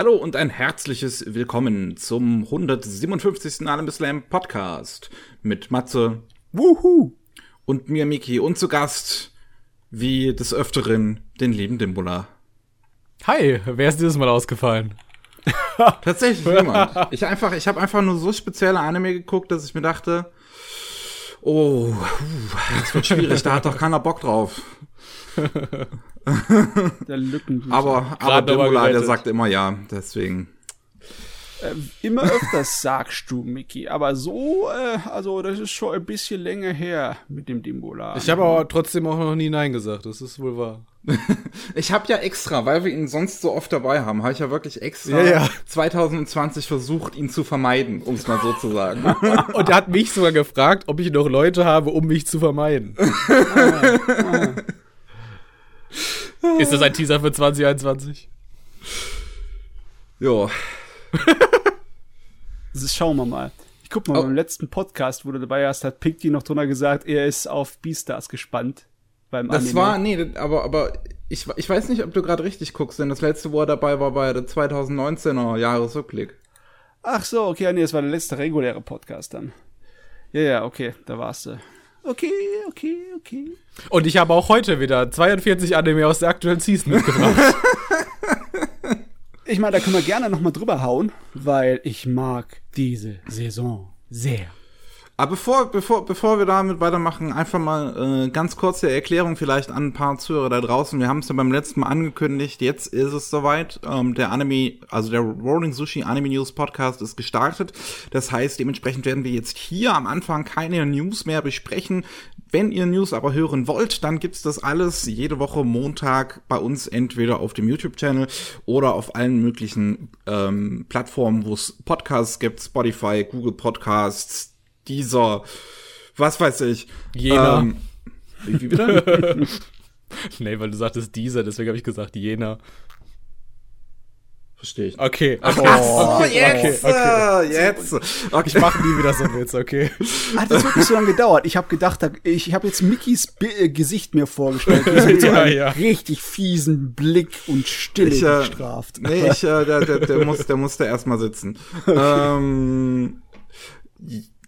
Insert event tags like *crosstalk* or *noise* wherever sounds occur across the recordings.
Hallo und ein herzliches Willkommen zum 157. Anime Slam Podcast mit Matze Wuhu! und mir Miki und zu Gast wie des Öfteren den lieben Dimbula. Hi, wer ist dieses Mal ausgefallen? *laughs* Tatsächlich niemand. Ich einfach, ich habe einfach nur so spezielle Anime geguckt, dass ich mir dachte, oh, das wird schwierig, da hat doch keiner Bock drauf. *laughs* Der Lückenbücher. Aber, aber Dimbula, der sagt immer ja, deswegen. Äh, immer öfters sagst du, Mickey. Aber so, äh, also das ist schon ein bisschen länger her mit dem Dimbola. Ich habe aber trotzdem auch noch nie Nein gesagt, das ist wohl wahr. *laughs* Ich habe ja extra, weil wir ihn sonst so oft dabei haben, habe ich ja wirklich extra Ja, ja. 2020 versucht, ihn zu vermeiden, um es mal so zu sagen. *laughs* Und er hat mich sogar gefragt, ob ich noch Leute habe, um mich zu vermeiden. Ist das ein Teaser für 2021? jo. Das ist, schauen wir mal. Ich guck mal, Oh. beim letzten Podcast, wo du dabei hast, hat Picti noch drunter gesagt, er ist auf Beastars gespannt. Beim Das Anime. war, nee, aber, aber ich, ich weiß nicht, ob du gerade richtig guckst, denn das letzte, wo er dabei war, war der 2019er Jahresrückblick. Ach so, okay, ja, nee, das war der letzte reguläre Podcast dann. Ja, ja, okay, da warst du. Okay, okay, okay. Und ich habe auch heute wieder 42 Anime aus der aktuellen Season mitgebracht. *laughs* Ich meine, da können wir gerne noch mal drüber hauen, weil ich mag diese Saison sehr. Aber bevor, bevor, bevor wir damit weitermachen, einfach mal äh, ganz kurze Erklärung vielleicht an ein paar Zuhörer da draußen. Wir haben es ja beim letzten Mal angekündigt, jetzt ist es soweit. Ähm, der Anime, also der Rolling Sushi Anime News Podcast ist gestartet. Das heißt, dementsprechend werden wir jetzt hier am Anfang keine News mehr besprechen. Wenn ihr News aber hören wollt, dann gibt's das alles jede Woche Montag bei uns entweder auf dem YouTube-Channel oder auf allen möglichen ähm, Plattformen, wo es Podcasts gibt, Spotify, Google Podcasts, dieser, was weiß ich. Jena. Ähm, wie, bitte? *laughs* nee, weil du sagtest dieser, deswegen habe ich gesagt Jena. Verstehe ich. Okay. Ach so, jetzt, okay, äh, jetzt. Okay. Ich mache nie wieder so einen Witz, okay. Hat das wirklich so lange gedauert? Ich habe gedacht, da- ich habe jetzt Mickys äh, Gesicht mir vorgestellt, *laughs* mit so Ja, einem ja. richtig fiesen Blick und Stille Ich, äh, gestraft. Nee, ich, äh, der, der, der, muss, der muss da erstmal sitzen. *laughs* Ähm,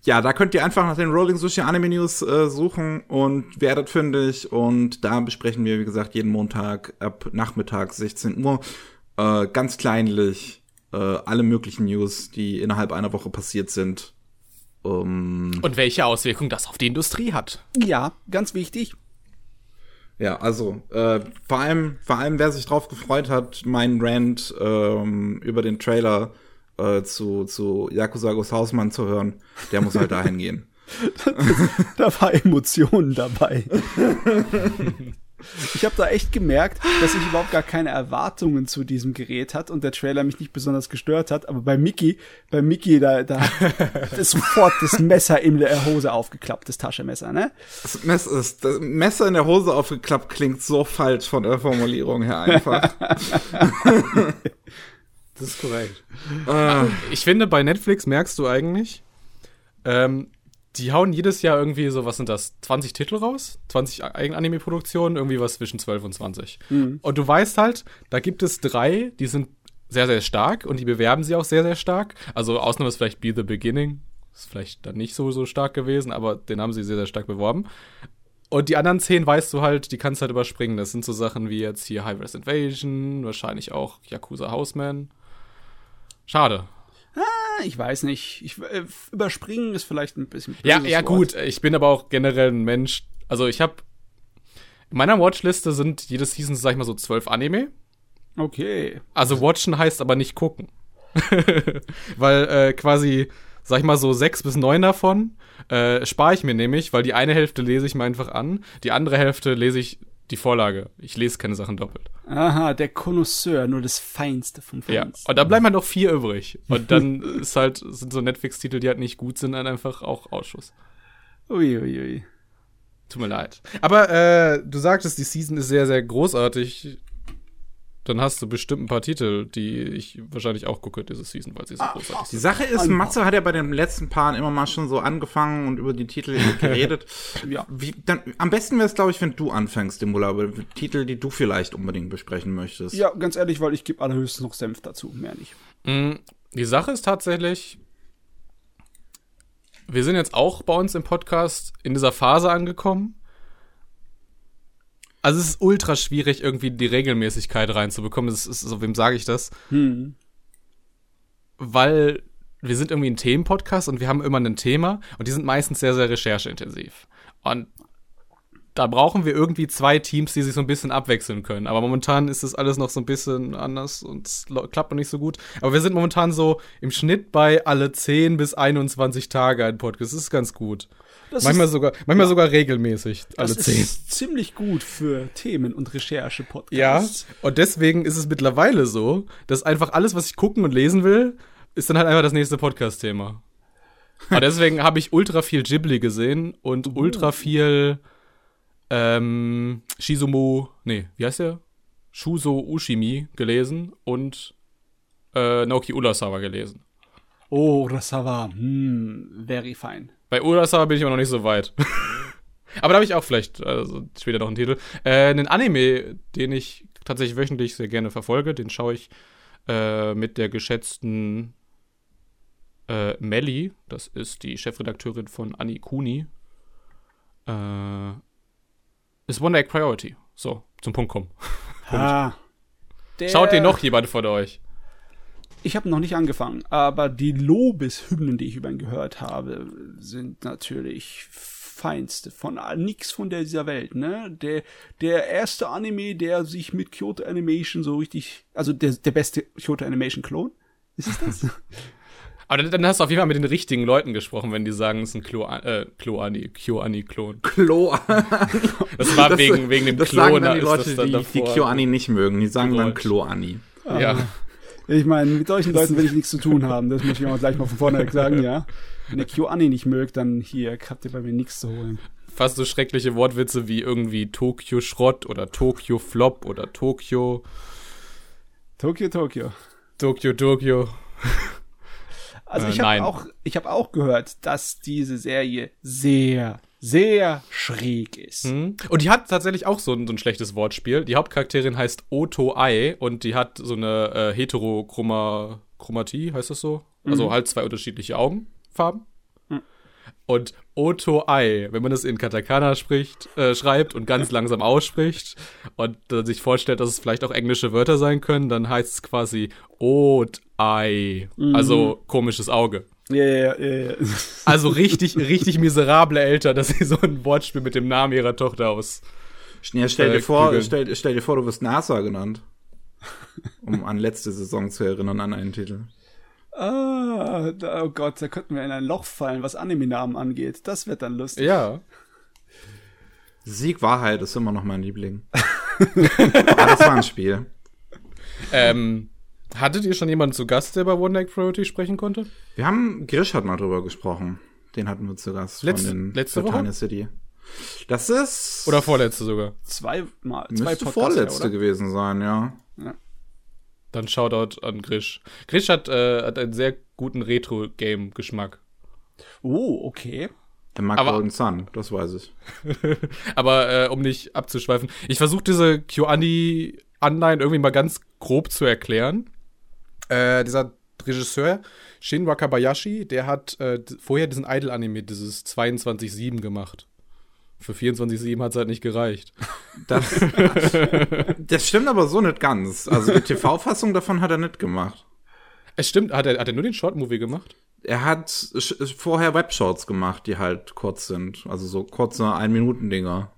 ja, da könnt ihr einfach nach den Rolling Sushi Anime News äh, suchen und werdet fündig. Und da besprechen wir, wie gesagt, jeden Montag ab Nachmittag 16 Uhr äh, ganz kleinlich äh, alle möglichen News, die innerhalb einer Woche passiert sind. Ähm, Und welche Auswirkung das auf die Industrie hat. Ja, ganz wichtig. Ja, also äh, vor allem, vor allem, wer sich drauf gefreut hat, meinen Rant ähm, über den Trailer äh, zu zu Yakuza Ghost Hausmann zu hören, der muss halt dahin gehen. *laughs* Da war Emotionen dabei. *laughs* Ich habe da echt gemerkt, dass ich überhaupt gar keine Erwartungen zu diesem Gerät hat und der Trailer mich nicht besonders gestört hat. Aber bei Mickey, bei Mickey, da, da *laughs* das sofort das Messer in der Hose aufgeklappt, das Taschenmesser, ne? Das, Mess ist, das Messer in der Hose aufgeklappt klingt so falsch von der Formulierung her einfach. Das ist korrekt. äh, Ich finde, bei Netflix merkst du eigentlich, ähm, die hauen jedes Jahr irgendwie so, was sind das, 20 Titel raus? 20 Eigenanime-Produktionen, irgendwie was zwischen 12 und 20. Und du weißt halt, da gibt es drei, die sind sehr, sehr stark und die bewerben sie auch sehr, sehr stark. Also Ausnahme ist vielleicht Be the Beginning. Ist vielleicht dann nicht so, so stark gewesen, aber den haben sie sehr, sehr stark beworben. Und die anderen zehn weißt du halt, die kannst du halt überspringen. Das sind so Sachen wie jetzt hier High Res Invasion, wahrscheinlich auch Yakuza Houseman. Schade. Ah, Ich weiß nicht. Ich, äh, überspringen ist vielleicht ein bisschen. Ja, ja Wort. gut. Ich bin aber auch generell ein Mensch. Also ich habe in meiner Watchliste sind jede Season, sag ich mal so, zwölf Anime. Okay. Also watchen heißt aber nicht gucken. *laughs* weil äh, quasi, sag ich mal so, sechs bis neun davon äh, spare ich mir nämlich, weil die eine Hälfte lese ich mir einfach an, die andere Hälfte lese ich die Vorlage. Ich lese keine Sachen doppelt. Aha, der Connoisseur, nur das Feinste vom Ja. Feinsten. Und dann bleiben halt noch vier übrig. Und dann *laughs* ist halt, sind so Netflix-Titel, die halt nicht gut sind, dann einfach auch Ausschuss. Uiuiui. Ui, ui. Tut mir leid. Aber äh, du sagtest, die Season ist sehr, sehr großartig. Dann hast du bestimmt ein paar Titel, die ich wahrscheinlich auch gucke diese Season, weil sie so großartig Die sind. Sache ist. Matze hat ja bei den letzten Paaren immer mal schon so angefangen und über die Titel *laughs* geredet. Ja. Wie, dann, am besten wäre es, glaube ich, wenn du anfängst, Dimula, über Titel, die du vielleicht unbedingt besprechen möchtest. Ja, ganz ehrlich, weil ich gebe allerhöchstens noch Senf dazu, mehr nicht. Mm, Die Sache ist tatsächlich, wir sind jetzt auch bei uns im Podcast in dieser Phase angekommen. Also es ist ultra schwierig, irgendwie die Regelmäßigkeit reinzubekommen. Das ist, so, wem sage ich das? Hm. Weil wir sind irgendwie ein Themenpodcast und wir haben immer ein Thema und die sind meistens sehr, sehr rechercheintensiv. Und da brauchen wir irgendwie zwei Teams, die sich so ein bisschen abwechseln können. Aber momentan ist das alles noch so ein bisschen anders und es klappt noch nicht so gut. Aber wir sind momentan so im Schnitt bei alle 10 bis 21 Tage ein Podcast. Das ist ganz gut. Das manchmal ist, sogar, manchmal sogar regelmäßig, alle das 10. ist ziemlich gut für Themen- und Ja, Recherche-Podcasts. und deswegen ist es mittlerweile so, dass einfach alles, was ich gucken und lesen will, ist dann halt einfach das nächste Podcast-Thema. Und deswegen habe ich ultra viel Ghibli gesehen und ultra viel ähm, Shizumu, nee, wie heißt der? Shuzo Ushimi gelesen und äh, Naoki Urasawa gelesen. Oh, Urasawa, hm, very fine. Bei Urasawa bin ich aber noch nicht so weit. *laughs* aber da habe ich auch vielleicht also später noch einen Titel. Äh, einen Anime, den ich tatsächlich wöchentlich sehr gerne verfolge, den schaue ich äh, mit der geschätzten äh, Melly. Das ist die Chefredakteurin von Anikuni. Äh, ist One Egg Priority. So, zum Punkt kommen. Ah, *laughs* Schaut den noch jemand von euch? Ich habe noch nicht angefangen, aber die Lobeshymnen, die ich über ihn gehört habe, sind natürlich feinste von nix von dieser Welt, ne? Der der erste Anime, der sich mit Kyoto Animation so richtig, also der der beste Kyoto Animation Klon, ist es das? *laughs* Aber dann, hast du auf jeden Fall mit den richtigen Leuten gesprochen, wenn die sagen, es ist ein Klo, äh, Klo-Ani, Kyo-Ani-Klon. Klo. Das war Das- wegen, wegen dem das Klon. sagen da dann die ist Leute, das dann die, die. Kyo-Ani nicht mögen. Die sagen dann. Klo-Ani. Ja. Ich meine, mit solchen Leuten will ich nichts zu tun haben, das muss ich auch gleich mal von vornherein sagen, ja. *laughs* Wenn ihr KyoAni nicht mögt, dann hier habt ihr bei mir nichts zu holen. Fast so schreckliche Wortwitze wie irgendwie Tokio Schrott oder Tokio Flop oder Tokio, Tokio, Tokio. Tokio, Tokio. Also Äh, ich habe auch, ich habe auch gehört, dass diese Serie sehr, sehr schräg ist. Hm? Und die hat tatsächlich auch so ein, so ein schlechtes Wortspiel. Die Hauptcharakterin heißt Oto Ai und die hat so eine äh, Heterochromatie, heißt das so? Also halt zwei unterschiedliche Augenfarben. Und Oto Ai, wenn man das in Katakana spricht, äh, schreibt und ganz langsam ausspricht und äh, sich vorstellt, dass es vielleicht auch englische Wörter sein können, dann heißt es quasi Ot Ai. Also komisches Auge. Ja, ja, ja, ja. *laughs* Also richtig, richtig miserable Eltern, dass sie so ein Wortspiel mit dem Namen ihrer Tochter aus. Ja, stell Äh, dir vor, Kügeln. stell, stell dir vor, du wirst NASA genannt. Um an letzte Saison zu erinnern, an einen Titel. Ah, oh Gott, da könnten wir in ein Loch fallen, was Anime-Namen angeht. Das wird dann lustig. Ja. Sieg Wahrheit ist immer noch mein Liebling. *laughs* Aber das war ein Spiel. Ähm, hattet ihr schon jemanden zu Gast, der bei One Night Priority sprechen konnte? Wir haben, Grisch hat mal drüber gesprochen. Den hatten wir zu Gast Letz- von den letzte Woche? City. Das ist Oder vorletzte sogar? Zweimal, zwei müsste Podcasts, vorletzte oder? gewesen sein, ja. Dann Shoutout an Grisch. Grisch hat, äh, hat einen sehr guten Retro-Game-Geschmack. Oh, okay. Der mag Aber- Golden Sun, das weiß ich. *laughs* Aber äh, um nicht abzuschweifen, ich versuche diese QAni-Anleihen irgendwie mal ganz grob zu erklären. Äh, dieser Regisseur, Shin Wakabayashi, der hat äh, vorher diesen Idol-Anime, dieses 22-7 gemacht. Für 24-7 hat es halt nicht gereicht. *laughs* Das, das stimmt aber so nicht ganz. Also die TV-Fassung davon hat er nicht gemacht. Es stimmt, hat er, hat er nur den Short-Movie gemacht? Er hat vorher Webshorts gemacht, die halt kurz sind. Also so kurze Ein-Minuten-Dinger.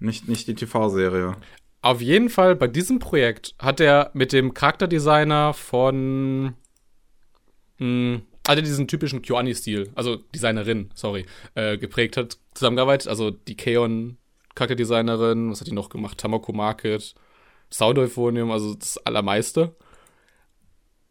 Nicht, nicht die TV-Serie. Auf jeden Fall bei diesem Projekt hat er mit dem Charakterdesigner von mh, also diesen typischen Kyoani-Stil, also Designerin, sorry, äh, geprägt hat, zusammengearbeitet. Also die Keon Charakterdesignerin, was hat die noch gemacht? Tamako Market, Sound Euphonium, also das allermeiste.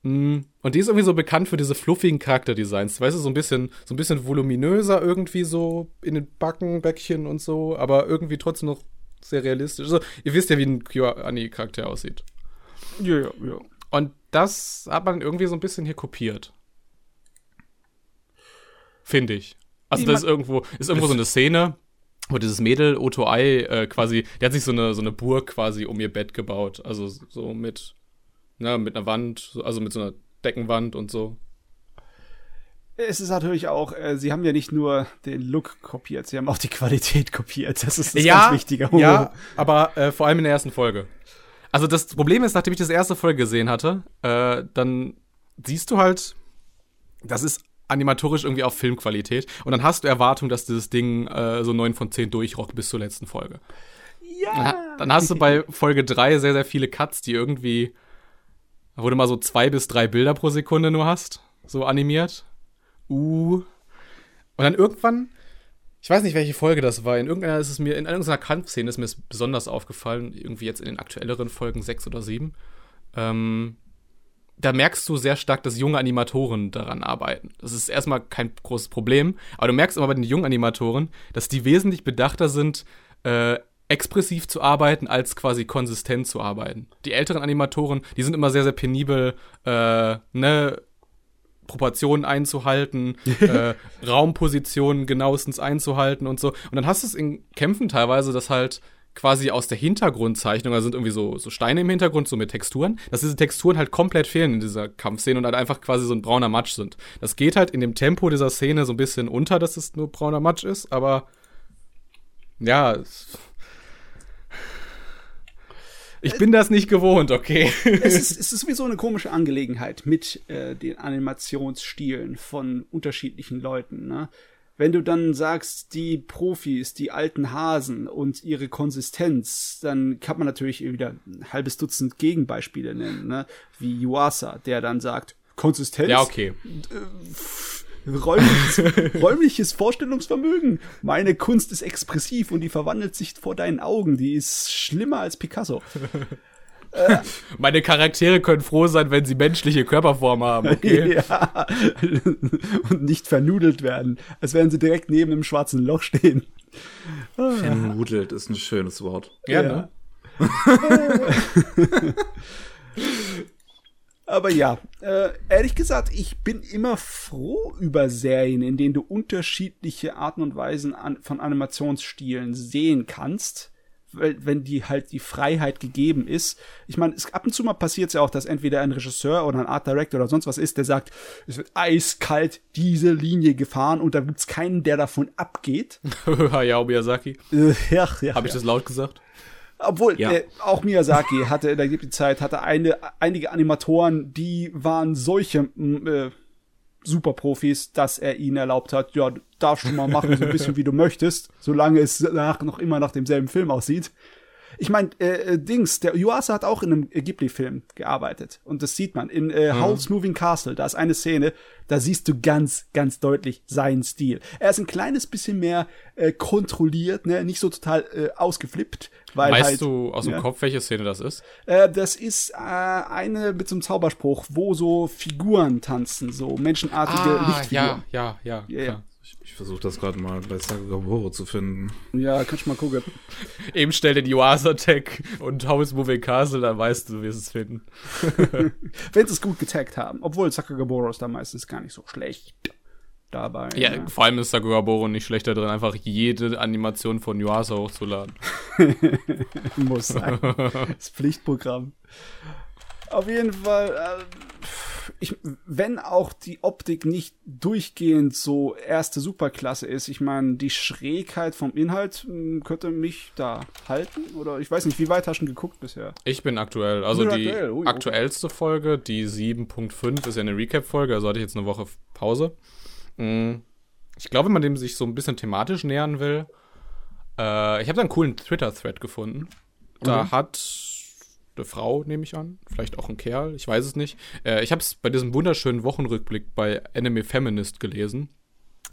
Mm, Und die ist irgendwie so bekannt für diese fluffigen Charakterdesigns. Weißt du, so ein bisschen, so ein bisschen voluminöser irgendwie so in den Backen, Bäckchen und so, aber irgendwie trotzdem noch sehr realistisch. Also, ihr wisst ja, wie ein Kyoani-Charakter aussieht. Ja, ja, ja. Und das hat man irgendwie so ein bisschen hier kopiert. Finde ich. Also, das ist irgendwo, ist irgendwo so eine Szene, wo dieses Mädel, Otto Ei, äh, quasi, der hat sich so eine, so eine Burg quasi um ihr Bett gebaut. Also so mit, na, mit einer Wand, so- also mit so einer Deckenwand und so. Es ist natürlich auch, äh, sie haben ja nicht nur den Look kopiert, sie haben auch die Qualität kopiert. Das ist das ganz Wichtige. Ja, *laughs* aber äh, vor allem in der ersten Folge. Also das Problem ist, nachdem ich das erste Folge gesehen hatte, äh, dann siehst du halt, das ist animatorisch irgendwie auf Filmqualität und dann hast du Erwartung, dass dieses Ding äh, so 9 von 10 durchrockt bis zur letzten Folge. Dann, ha- dann hast du bei Folge 3 sehr, sehr viele Cuts, die irgendwie, wo du mal so zwei bis drei Bilder pro Sekunde nur hast, so animiert. Uh. Und dann irgendwann, ich weiß nicht, welche Folge das war, in irgendeiner ist es mir, in irgendeiner Kampfszene ist mir es besonders aufgefallen, irgendwie jetzt in den aktuelleren Folgen sechs oder sieben. Ähm, da merkst du sehr stark, dass junge Animatoren daran arbeiten. Das ist erstmal kein großes Problem, aber du merkst immer bei den jungen Animatoren, dass die wesentlich bedachter sind, äh, expressiv zu arbeiten, als quasi konsistent zu arbeiten. Die älteren Animatoren, die sind immer sehr, sehr penibel, äh, ne, Proportionen einzuhalten, *laughs* äh, Raumpositionen genauestens einzuhalten und so. Und dann hast du es in Kämpfen teilweise, dass halt quasi aus der Hintergrundzeichnung, da sind irgendwie so, so Steine im Hintergrund, so mit Texturen, dass diese Texturen halt komplett fehlen in dieser Kampfszene und halt einfach quasi so ein brauner Matsch sind. Das geht halt in dem Tempo dieser Szene so ein bisschen unter, dass es nur brauner Matsch ist, aber ja, es- ich bin das nicht gewohnt, okay. es, ist, es ist sowieso eine komische Angelegenheit mit äh, den Animationsstilen von unterschiedlichen Leuten. Ne? Wenn du dann sagst, die Profis, die alten Hasen und ihre Konsistenz, dann kann man natürlich wieder ein halbes Dutzend Gegenbeispiele nennen, ne? wie Yuasa, der dann sagt, Konsistenz, Ja, okay. Räumliches, räumliches Vorstellungsvermögen. Meine Kunst ist expressiv und die verwandelt sich vor deinen Augen. Die ist schlimmer als Picasso. *laughs* Meine Charaktere können froh sein, wenn sie menschliche Körperform haben, okay? *laughs* Ja. Und nicht vernudelt werden, als wären sie direkt neben einem schwarzen Loch stehen. Vernudelt ist ein schönes Wort. Ja, Ja. *laughs* ne? Aber ja, äh, ehrlich gesagt, ich bin immer froh über Serien, in denen du unterschiedliche Arten und Weisen an, von Animationsstilen sehen kannst, weil, wenn die halt die Freiheit gegeben ist. Ich meine, es- ab und zu mal passiert es ja auch, dass entweder ein Regisseur oder ein Art Director oder sonst was ist, der sagt, es wird eiskalt diese Linie gefahren und da gibt's keinen, der davon abgeht. *laughs* Hayao Miyazaki. Äh, ja, ja, Habe ich ja. das laut gesagt? Obwohl, Ja. äh, auch Miyazaki hatte in der Zeit hatte eine, einige Animatoren, die waren solche m, äh, Superprofis, dass er ihnen erlaubt hat, ja, du darfst du mal machen, so ein bisschen wie du möchtest, solange es danach noch immer nach demselben Film aussieht. Ich meine, äh, äh, Dings, der Yuasa hat auch in einem Ghibli-Film gearbeitet. Und das sieht man. In äh, Howl's Moving Castle, da ist eine Szene, da siehst du ganz, ganz deutlich seinen Stil. Er ist ein kleines bisschen mehr äh, kontrolliert, ne? nicht so total äh, ausgeflippt. Weil weißt halt, du aus dem ja. Kopf, welche Szene das ist? Äh, das ist äh, eine mit so einem Zauberspruch, wo so Figuren tanzen, so menschenartige Lichtfiguren. Ah, ja, ja, ja. Ja, ja. klar. Ich, versuche das gerade mal bei Sagagaboro zu finden. Ja, kannst du mal gucken. *laughs* Eben stell den Yuasa-Tag und Howl's Moving Castle, dann weißt du, wie es es finden. *laughs* Wenn sie es gut getaggt haben. Obwohl Sakagaboro ist da meistens gar nicht so schlecht dabei. Ja, ne? vor allem ist Sakugaboro nicht schlechter drin, einfach jede Animation von Yuasa hochzuladen. *laughs* Muss sein. Das Pflichtprogramm. Auf jeden Fall, äh, ich, wenn auch die Optik nicht durchgehend so erste Superklasse ist, ich meine, die Schrägheit vom Inhalt mh, könnte mich da halten. Oder ich weiß nicht, wie weit hast du geguckt bisher? Ich bin aktuell, also Bin die aktuell, ui, okay. aktuellste Folge, die 7.5, ist ja eine Recap-Folge, also hatte ich jetzt eine Woche Pause. Mm, Ich glaube, wenn man dem sich so ein bisschen thematisch nähern will, äh, ich habe da einen coolen Twitter-Thread gefunden. Da Mhm. hat eine Frau, nehme ich an, vielleicht auch ein Kerl, ich weiß es nicht. Äh, ich habe es bei diesem wunderschönen Wochenrückblick bei Anime Feminist gelesen.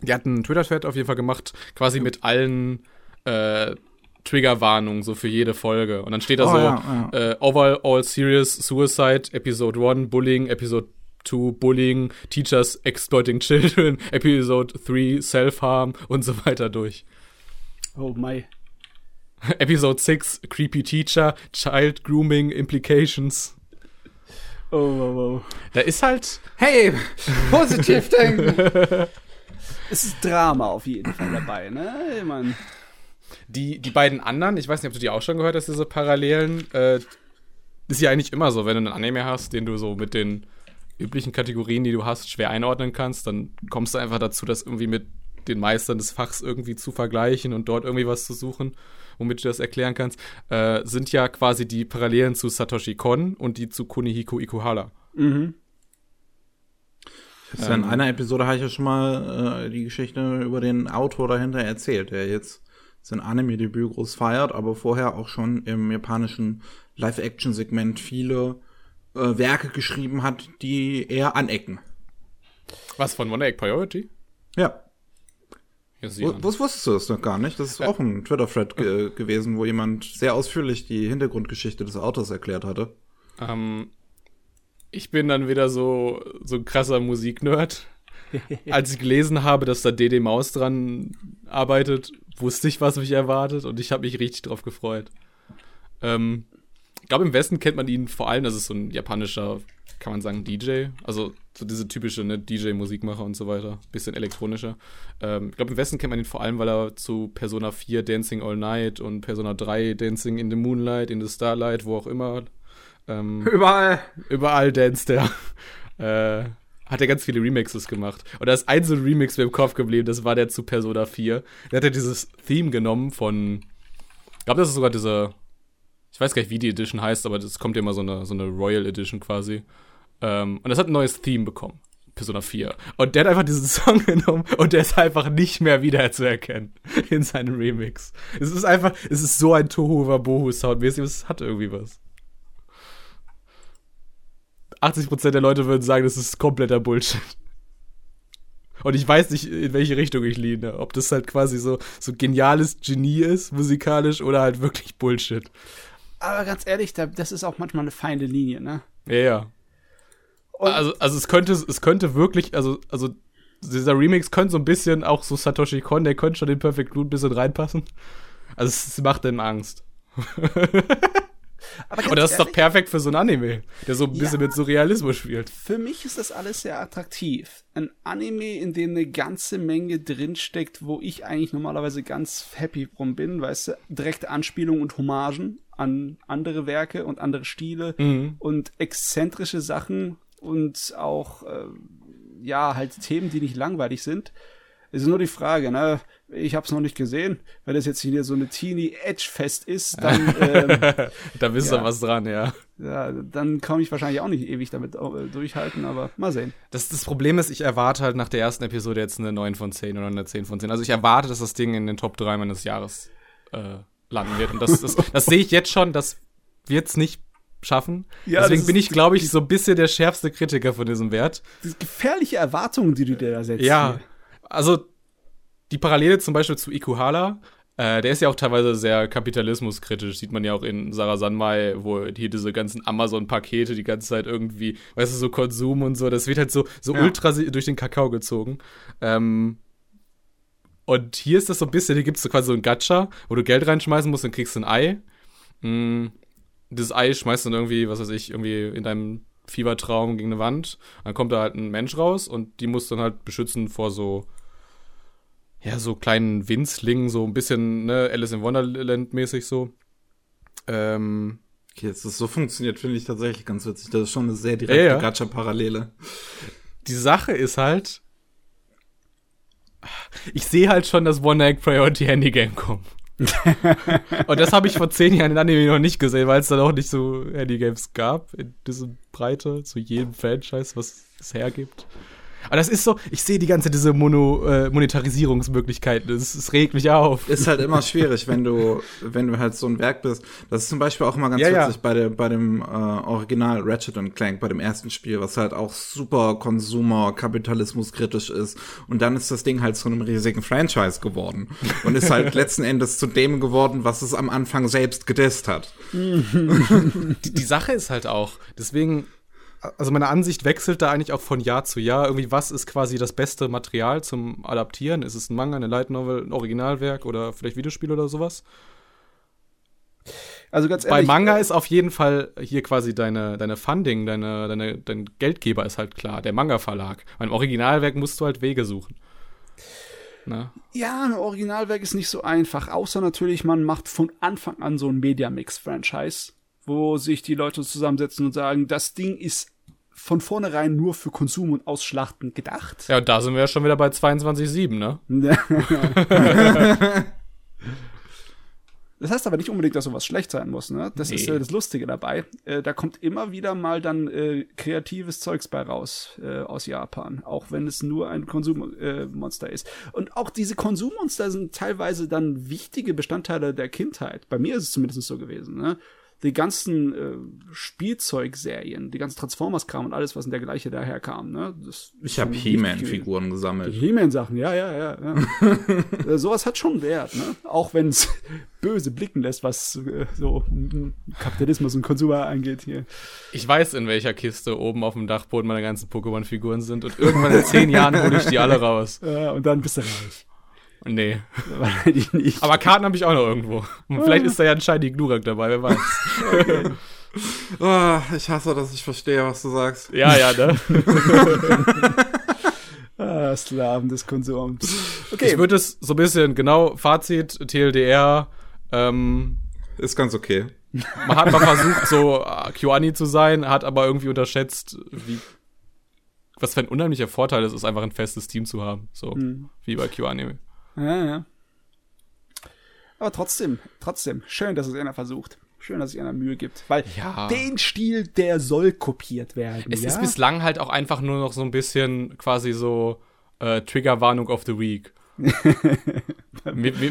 Die hat einen Twitter-Thread auf jeden Fall gemacht, quasi mit allen äh, Triggerwarnungen so für jede Folge. Und dann steht da Oh, so ja, Äh, Overall Serious Suicide, Episode 1 Bullying, Episode 2 Bullying, Teachers Exploiting Children, *laughs* Episode 3 Self-Harm und so weiter durch. Oh my. *laughs* Episode 6 Creepy Teacher, Child Grooming Implications. Oh, oh, oh. Da ist halt. Hey, *laughs* positiv denken! *laughs* Es ist Drama auf jeden Fall dabei, ne? Ich mein, Die, die beiden anderen, ich weiß nicht, ob du die auch schon gehört hast, diese Parallelen, äh, ist ja eigentlich immer so, wenn du einen Anime hast, den du so mit den üblichen Kategorien, die du hast, schwer einordnen kannst, dann kommst du einfach dazu, das irgendwie mit den Meistern des Fachs irgendwie zu vergleichen und dort irgendwie was zu suchen, womit du das erklären kannst, äh, sind ja quasi die Parallelen zu Satoshi Kon und die zu Kunihiko Ikuhara. mhm. Ja, in einer Episode habe ich ja schon mal äh, die Geschichte über den Autor dahinter erzählt, der jetzt sein Anime-Debüt groß feiert, aber vorher auch schon im japanischen Live-Action-Segment viele äh, Werke geschrieben hat, die eher anecken. Was von One Egg Priority? Ja, Ja, wusstest du das noch gar nicht? Das ist auch ein Twitter-Thread ge gewesen, wo jemand sehr ausführlich die Hintergrundgeschichte des Autors erklärt hatte. Ähm, ich bin dann wieder so, so ein krasser Musiknerd. *laughs* Als ich gelesen habe, dass da DD Maus dran arbeitet, wusste ich, was mich erwartet und ich habe mich richtig drauf gefreut. Ähm, ich glaube, im Westen kennt man ihn vor allem, das ist so ein japanischer, kann man sagen, DJ. Also so diese typische ne, DJ-Musikmacher und so weiter. Bisschen elektronischer. Ähm, ich glaube, im Westen kennt man ihn vor allem, weil er zu Persona 4 Dancing All Night und Persona 3 Dancing in the Moonlight, in the Starlight, wo auch immer ähm, Überall. überall danced er. *laughs* Äh, hat er ganz viele Remixes gemacht. Und da ist ein so ein Remix mir im Kopf geblieben, das war der zu Persona 4. Der hat ja dieses Theme genommen von, ich glaube, das ist sogar diese, ich weiß gar nicht, wie die Edition heißt, aber das kommt ja immer so eine, so eine Royal Edition quasi. Ähm, und das hat ein neues Theme bekommen. Persona 4. Und der hat einfach diesen *laughs* Song genommen und der ist einfach nicht mehr wiederzuerkennen *laughs* in seinem Remix. Es ist einfach, es ist so ein Tohu Wabohu Soundmäßig, es hat irgendwie was. 80% der Leute würden sagen, das ist kompletter Bullshit. Und ich weiß nicht, in welche Richtung ich leane. Ob das halt quasi so, so geniales Genie ist, musikalisch, oder halt wirklich Bullshit. Aber ganz ehrlich, da, das ist auch manchmal eine feine Linie, ne? Ja, ja. Und- Also, also es könnte, es könnte wirklich, also, also dieser Remix könnte so ein bisschen auch so Satoshi Kon, der könnte schon in Perfect Blue ein bisschen reinpassen. Also es, macht einem Angst. *laughs* Aber Und das ist doch ehrlich, perfekt für so ein Anime, der so ein bisschen Ja. mit Surrealismus spielt. Für mich ist das alles sehr attraktiv. Ein Anime, in dem eine ganze Menge drinsteckt, wo ich eigentlich normalerweise ganz happy drum bin, weißt du, direkte Anspielungen und Hommagen an andere Werke und andere Stile Mhm. und exzentrische Sachen und auch, äh, ja, halt Themen, die nicht langweilig sind. Es ist nur die Frage, ne? Ich habe es noch nicht gesehen. Wenn das jetzt hier so eine Teenie Edge Fest ist, dann *laughs* ähm, Da wisst Ja. ihr was dran, ja. ja, dann kann ich wahrscheinlich auch nicht ewig damit äh, durchhalten, aber mal sehen. Das, das Problem ist, ich erwarte halt nach der ersten Episode jetzt eine 9 von 10 oder eine 10 von 10. Also ich erwarte, dass das Ding in den Top 3 meines Jahres äh, landen wird. Und das, das, das sehe ich jetzt schon, das wird's nicht schaffen. Ja, Deswegen bin ich, glaube ich, so ein bisschen der schärfste Kritiker von diesem Wert. Diese gefährliche Erwartungen, die du dir da setzt. Ja, hier. also die Parallele zum Beispiel zu Ikuhara, äh, der ist ja auch teilweise sehr kapitalismuskritisch, sieht man ja auch in Sarah Sanmai, wo hier diese ganzen Amazon-Pakete die ganze Zeit irgendwie, weißt du, so Konsum und so, das wird halt so, so Ja. ultra durch den Kakao gezogen. Ähm, und hier ist das so ein bisschen, hier gibt's so quasi so ein Gacha, wo du Geld reinschmeißen musst, dann kriegst du ein Ei. Mm, dieses Ei schmeißt dann irgendwie, was weiß ich, irgendwie in deinem Fiebertraum gegen eine Wand. Dann kommt da halt ein Mensch raus und die muss dann halt beschützen vor so, ja, so kleinen Winzlingen, so ein bisschen, ne, Alice in Wonderland mäßig so. Ähm, Okay, jetzt das so funktioniert, finde ich tatsächlich ganz witzig. Das ist schon eine sehr direkte Ja, ja. Gacha-Parallele. die Sache ist halt, ich sehe halt schon das One Egg Priority Handy Game kommen. *laughs* und das habe ich vor zehn Jahren in Anime noch nicht gesehen, weil es dann auch nicht so Handy Games gab in dieser Breite zu jedem Franchise, was es hergibt. Aber das ist so, ich sehe die ganze diese Mono, äh, Monetarisierungsmöglichkeiten. Es, regt mich auf. Ist halt immer schwierig, wenn du, wenn du halt so ein Werk bist. Das ist zum Beispiel auch immer ganz Ja, ja. witzig bei, der, bei dem äh, Original Ratchet und Clank, bei dem ersten Spiel, was halt auch super Konsumer, Kapitalismus kritisch ist. Und dann ist das Ding halt zu einem riesigen Franchise geworden. Und ist halt *laughs* letzten Endes zu dem geworden, was es am Anfang selbst gedisst hat. *laughs* die, die Sache ist halt auch, deswegen, also meine Ansicht wechselt da eigentlich auch von Jahr zu Jahr. Irgendwie, was ist quasi das beste Material zum Adaptieren? Ist es ein Manga, eine Light Novel, ein Originalwerk oder vielleicht Videospiel oder sowas? Also ganz Bei ehrlich. Manga äh, ist auf jeden Fall hier quasi deine, deine Funding, deine, deine, dein Geldgeber ist halt klar, der Manga-Verlag. Beim Originalwerk musst du halt Wege suchen. Na? Ja, ein Originalwerk ist nicht so einfach, außer natürlich, man macht von Anfang an so ein Media-Mix-Franchise, wo sich die Leute zusammensetzen und sagen, das Ding ist von vornherein nur für Konsum und Ausschlachten gedacht. Ja, und da sind wir ja schon wieder bei 22,7, ne? *laughs* Das heißt aber nicht unbedingt, dass sowas schlecht sein muss, ne? Das ist Nee. äh, das Lustige dabei. Äh, da kommt immer wieder mal dann äh, kreatives Zeugs bei raus äh, aus Japan, auch wenn es nur ein Konsummonster äh, ist. Und auch diese Konsummonster sind teilweise dann wichtige Bestandteile der Kindheit. Bei mir ist es zumindest so gewesen, ne? Die ganzen äh, Spielzeugserien, die ganzen Transformers-Kram und alles, was in der gleiche daherkam, ne? Das Ich habe. He-Man-Figuren gesammelt. He-Man-Sachen, ja, ja, ja. ja. *laughs* äh, sowas hat schon Wert, ne? Auch wenn es *laughs* böse blicken lässt, was äh, so Kapitalismus und Konsum angeht hier. Ich weiß, in welcher Kiste oben auf dem Dachboden meine ganzen Pokémon-Figuren sind und irgendwann in zehn Jahren hole ich die alle raus. *laughs* Äh, und dann bist du reich. Nee. *laughs* Wahrscheinlich nicht. Aber Karten habe ich auch noch irgendwo. Und vielleicht ist da ja ein Shiny Glurak dabei, wer weiß. *laughs* Ah, ich hasse, dass ich verstehe, was du sagst. Ja, ja, ne? *laughs* Ah, Sklaven des Konsums. Okay, Ich würde es so ein bisschen, genau, Fazit, TLDR, ähm, Ist ganz okay. man hat mal versucht, so äh, Kyoani zu sein, hat aber irgendwie unterschätzt, wie, was für ein unheimlicher Vorteil es ist, einfach ein festes Team zu haben. So, wie bei Kyoani. Ja, ja. Aber trotzdem, trotzdem, schön, dass es einer versucht. Schön, dass sich einer Mühe gibt. Weil Ja. den Stil, der soll kopiert werden. Es ja? ist bislang halt auch einfach nur noch so ein bisschen quasi so äh, Triggerwarnung of the Week. *laughs*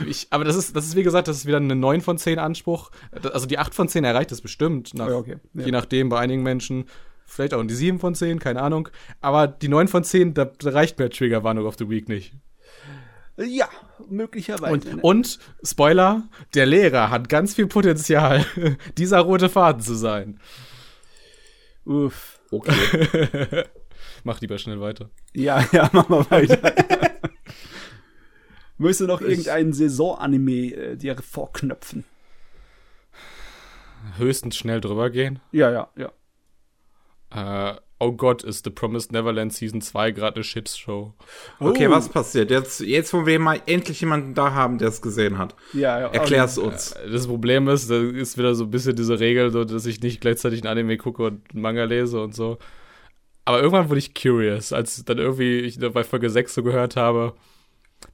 Ich, aber das ist, das ist, wie gesagt, das ist wieder eine 9 von 10 Anspruch. Also die 8 von 10 erreicht es bestimmt. Nach, Ja, okay. Ja. Je nachdem, bei einigen Menschen. Vielleicht auch die 7 von 10, keine Ahnung. Aber die 9 von 10, da, da reicht mir Triggerwarnung of the Week nicht. Ja, möglicherweise. Und, ne? und, Spoiler, der Lehrer hat ganz viel Potenzial, *laughs* dieser rote Faden zu sein. Uff. Okay. *laughs* Mach lieber schnell weiter. Ja, *laughs* ja, mach mal weiter. Du noch irgendeinen Saison-Anime äh, dir vorknöpfen? Höchstens schnell drüber gehen. Ja, ja, ja. Äh, oh Gott, ist The Promised Neverland Season 2 gerade eine Shitshow. Okay, Oh. was passiert? Jetzt, jetzt, wo wir mal endlich jemanden da haben, der es gesehen hat. Ja, ja. Erklär's uns. Das Problem ist, da ist wieder so ein bisschen diese Regel, so, dass ich nicht gleichzeitig ein Anime gucke und einen Manga lese und so. Aber irgendwann wurde ich curious, als dann irgendwie ich bei Folge 6 so gehört habe,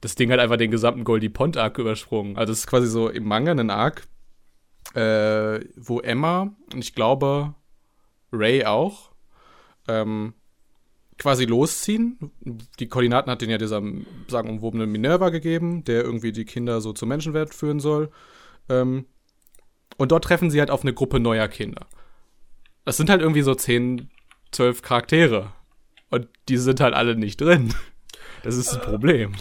das Ding hat einfach den gesamten Goldie Pond Arc übersprungen. Also es ist quasi so im Manga ein Arc, äh, wo Emma und ich glaube Ray auch ähm, quasi losziehen. Die Koordinaten hat denen ja dieser sagenumwobene Minerva gegeben, der irgendwie die Kinder so zum Menschenwert führen soll. Ähm, und dort treffen sie halt auf eine Gruppe neuer Kinder. Das sind halt irgendwie so 10, 12 Charaktere. Und die sind halt alle nicht drin. Das ist ein Problem.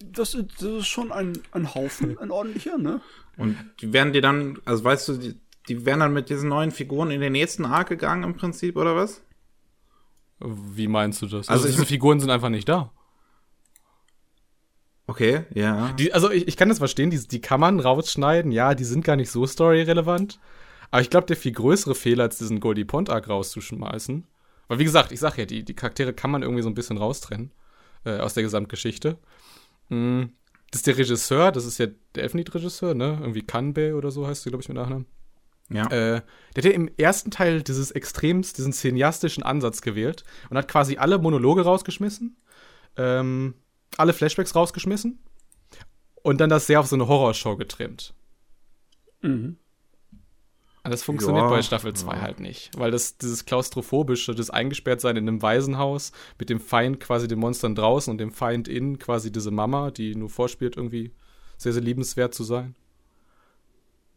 Das ist, das ist schon ein, ein Haufen, ein ordentlicher, ne? Und die werden die dann, also weißt du, die, die werden dann mit diesen neuen Figuren in den nächsten Arc gegangen im Prinzip, oder was? Wie meinst du das? Also Also, diese Figuren sind einfach nicht da. Okay, ja. Die, also ich, ich kann das verstehen, die, die kann man rausschneiden, ja, die sind gar nicht so storyrelevant. Aber ich glaube, der viel größere Fehler, als diesen Goldie Pond Arc rauszuschmeißen. Weil wie gesagt, ich sag ja, die, die Charaktere kann man irgendwie so ein bisschen raustrennen äh, aus der Gesamtgeschichte. Mm, das ist der Regisseur, das ist ja der Elfenlied-Regisseur, ne? Irgendwie Kanbe oder so heißt sie, glaube ich, mit Nachnamen. Ja. Äh, der hat ja im ersten Teil dieses extremst, diesen cineastischen Ansatz gewählt und hat quasi alle Monologe rausgeschmissen, ähm, alle Flashbacks rausgeschmissen und dann das sehr auf so eine Horrorshow getrimmt. Mhm. Und das funktioniert Ja, bei Staffel 2 ja. halt nicht, weil das dieses klaustrophobische, das Eingesperrtsein in einem Waisenhaus mit dem Feind quasi den Monstern draußen und dem Feind innen quasi diese Mama, die nur vorspielt irgendwie sehr, sehr liebenswert zu sein.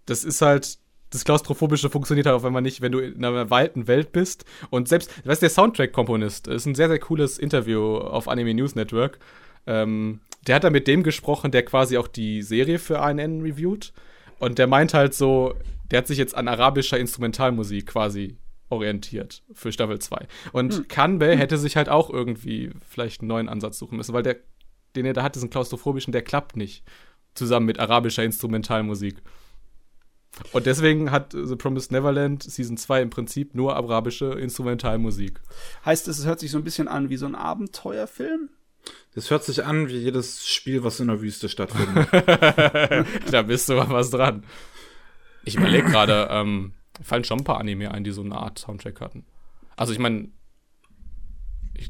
Das ist halt, das Klaustrophobische funktioniert halt auch, wenn man nicht, wenn du in einer weiten Welt bist und selbst, weißt du, der Soundtrack-Komponist ist ein sehr, sehr cooles Interview auf Anime News Network. Ähm, der hat da mit dem gesprochen, der quasi auch die Serie für ANN reviewt. Und der meint halt so, der hat sich jetzt an arabischer Instrumentalmusik quasi orientiert für Staffel 2. Und Kanbe hätte sich halt auch irgendwie vielleicht einen neuen Ansatz suchen müssen, weil der, den er da hat, diesen klaustrophobischen, der klappt nicht. Zusammen mit arabischer Instrumentalmusik. Und deswegen hat The Promised Neverland Season 2 im Prinzip nur arabische Instrumentalmusik. Heißt es, es hört sich so ein bisschen an wie so ein Abenteuerfilm? Das hört sich an wie jedes Spiel, was in der Wüste stattfindet. *laughs* da bist du mal was dran. Ich überlege gerade, ähm, fallen schon ein paar Anime ein, die so eine Art Soundtrack hatten. Also ich meine,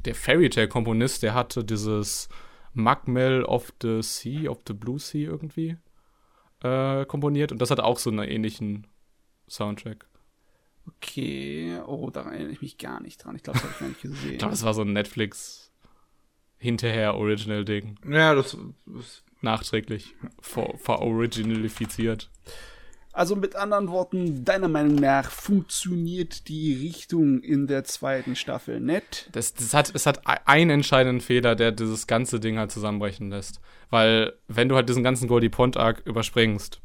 der Fairy Tale Komponist, der hatte dieses Magmel of the Sea, of the Blue Sea irgendwie äh, komponiert und das hat auch so einen ähnlichen Soundtrack. Okay, oh, da erinnere ich mich gar nicht dran. Ich glaube, das habe ich gar nicht gesehen. Ich glaube, das war so ein Netflix hinterher Original Ding. Ja, das, das nachträglich ver veroriginalifiziert. Also mit anderen Worten, deiner Meinung nach funktioniert die Richtung in der zweiten Staffel nicht? Das, das hat, es hat einen entscheidenden Fehler, der dieses ganze Ding halt zusammenbrechen lässt. Weil, wenn du halt diesen ganzen Goldie Pond Arc überspringst,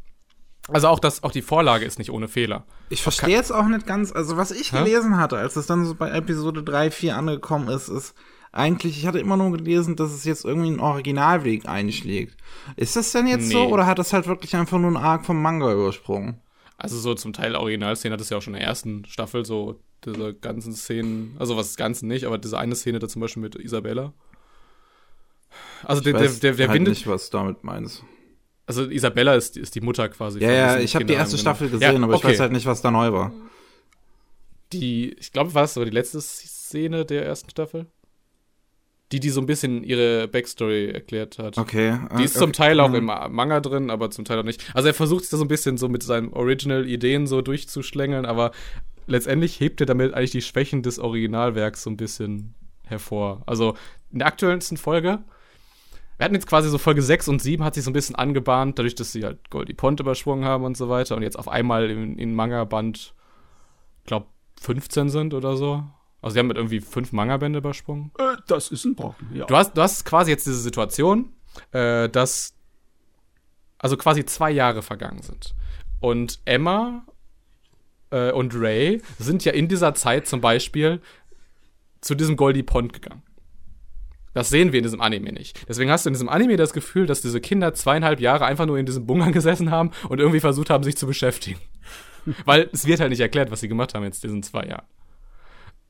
also auch das, auch die Vorlage ist nicht ohne Fehler. Ich verstehe jetzt auch nicht ganz, also was ich Hä? gelesen hatte, als es dann so bei Episode 3, 4 angekommen ist, ist, eigentlich, ich hatte immer nur gelesen, dass es jetzt irgendwie einen Originalweg einschlägt. Ist das denn jetzt nee. so oder hat das halt wirklich einfach nur einen Arc vom Manga übersprungen? Also so zum Teil Originalszenen hat es ja auch schon in der ersten Staffel, so diese ganzen Szenen, also was das Ganze nicht, aber diese eine Szene da zum Beispiel mit Isabella. Also der, der, der, der halt windet. nicht, was damit meinst. Also Isabella ist, ist die Mutter quasi. Ja, ja, ich habe die erste Staffel gesehen, ja, aber okay. ich weiß halt nicht, was da neu war. Die, ich glaube, war es aber die letzte Szene der ersten Staffel? die, die so ein bisschen ihre Backstory erklärt hat. Okay. Die ist okay. zum Teil auch mhm. im Manga drin, aber zum Teil auch nicht. Also er versucht sich da so ein bisschen so mit seinen Original-Ideen so durchzuschlängeln, aber letztendlich hebt er damit eigentlich die Schwächen des Originalwerks so ein bisschen hervor. Also in der aktuellsten Folge, wir hatten jetzt quasi so Folge 6 und 7 hat sich so ein bisschen angebahnt, dadurch, dass sie halt Goldie Pond übersprungen haben und so weiter und jetzt auf einmal in, in Manga-Band, glaub, 15 sind oder so. Also sie haben mit irgendwie fünf Manga-Bände übersprungen. Äh, das ist ein Brocken, ja. Du hast, du hast quasi jetzt diese Situation, äh, dass also quasi zwei Jahre vergangen sind. Und Emma äh, und Ray sind ja in dieser Zeit zum Beispiel zu diesem Goldie Pond gegangen. Das sehen wir in diesem Anime nicht. Deswegen hast du in diesem Anime das Gefühl, dass diese Kinder zweieinhalb Jahre einfach nur in diesem Bunker *laughs* gesessen haben und irgendwie versucht haben, sich zu beschäftigen. *laughs* Weil es wird halt nicht erklärt, was sie gemacht haben jetzt diesen zwei Jahren.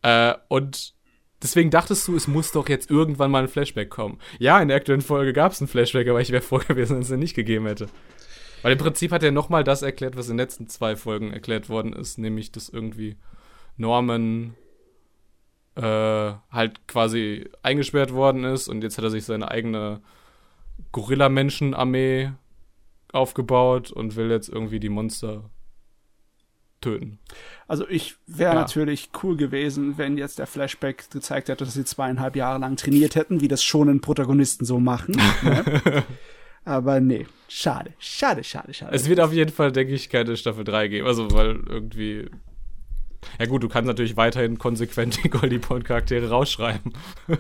Äh, und deswegen dachtest du, es muss doch jetzt irgendwann mal ein Flashback kommen. Ja, in der aktuellen Folge gab es ein Flashback, aber ich wäre froh *laughs* gewesen, wenn es den nicht gegeben hätte. Weil im Prinzip hat er nochmal das erklärt, was in den letzten zwei Folgen erklärt worden ist, nämlich, dass irgendwie Norman äh, halt quasi eingesperrt worden ist und jetzt hat er sich seine eigene Gorilla-Menschen-Armee aufgebaut und will jetzt irgendwie die Monster töten. Also ich wäre ja. natürlich cool gewesen, wenn jetzt der Flashback gezeigt hätte, dass sie zweieinhalb Jahre lang trainiert hätten, wie das schon in Protagonisten so machen. *laughs* ne? Aber nee, schade, schade, schade, schade. Es wird auf jeden Fall, denke ich, keine Staffel 3 geben. Also, weil irgendwie. Ja, gut, du kannst natürlich weiterhin konsequent die Goldie Point Charaktere rausschreiben. *laughs*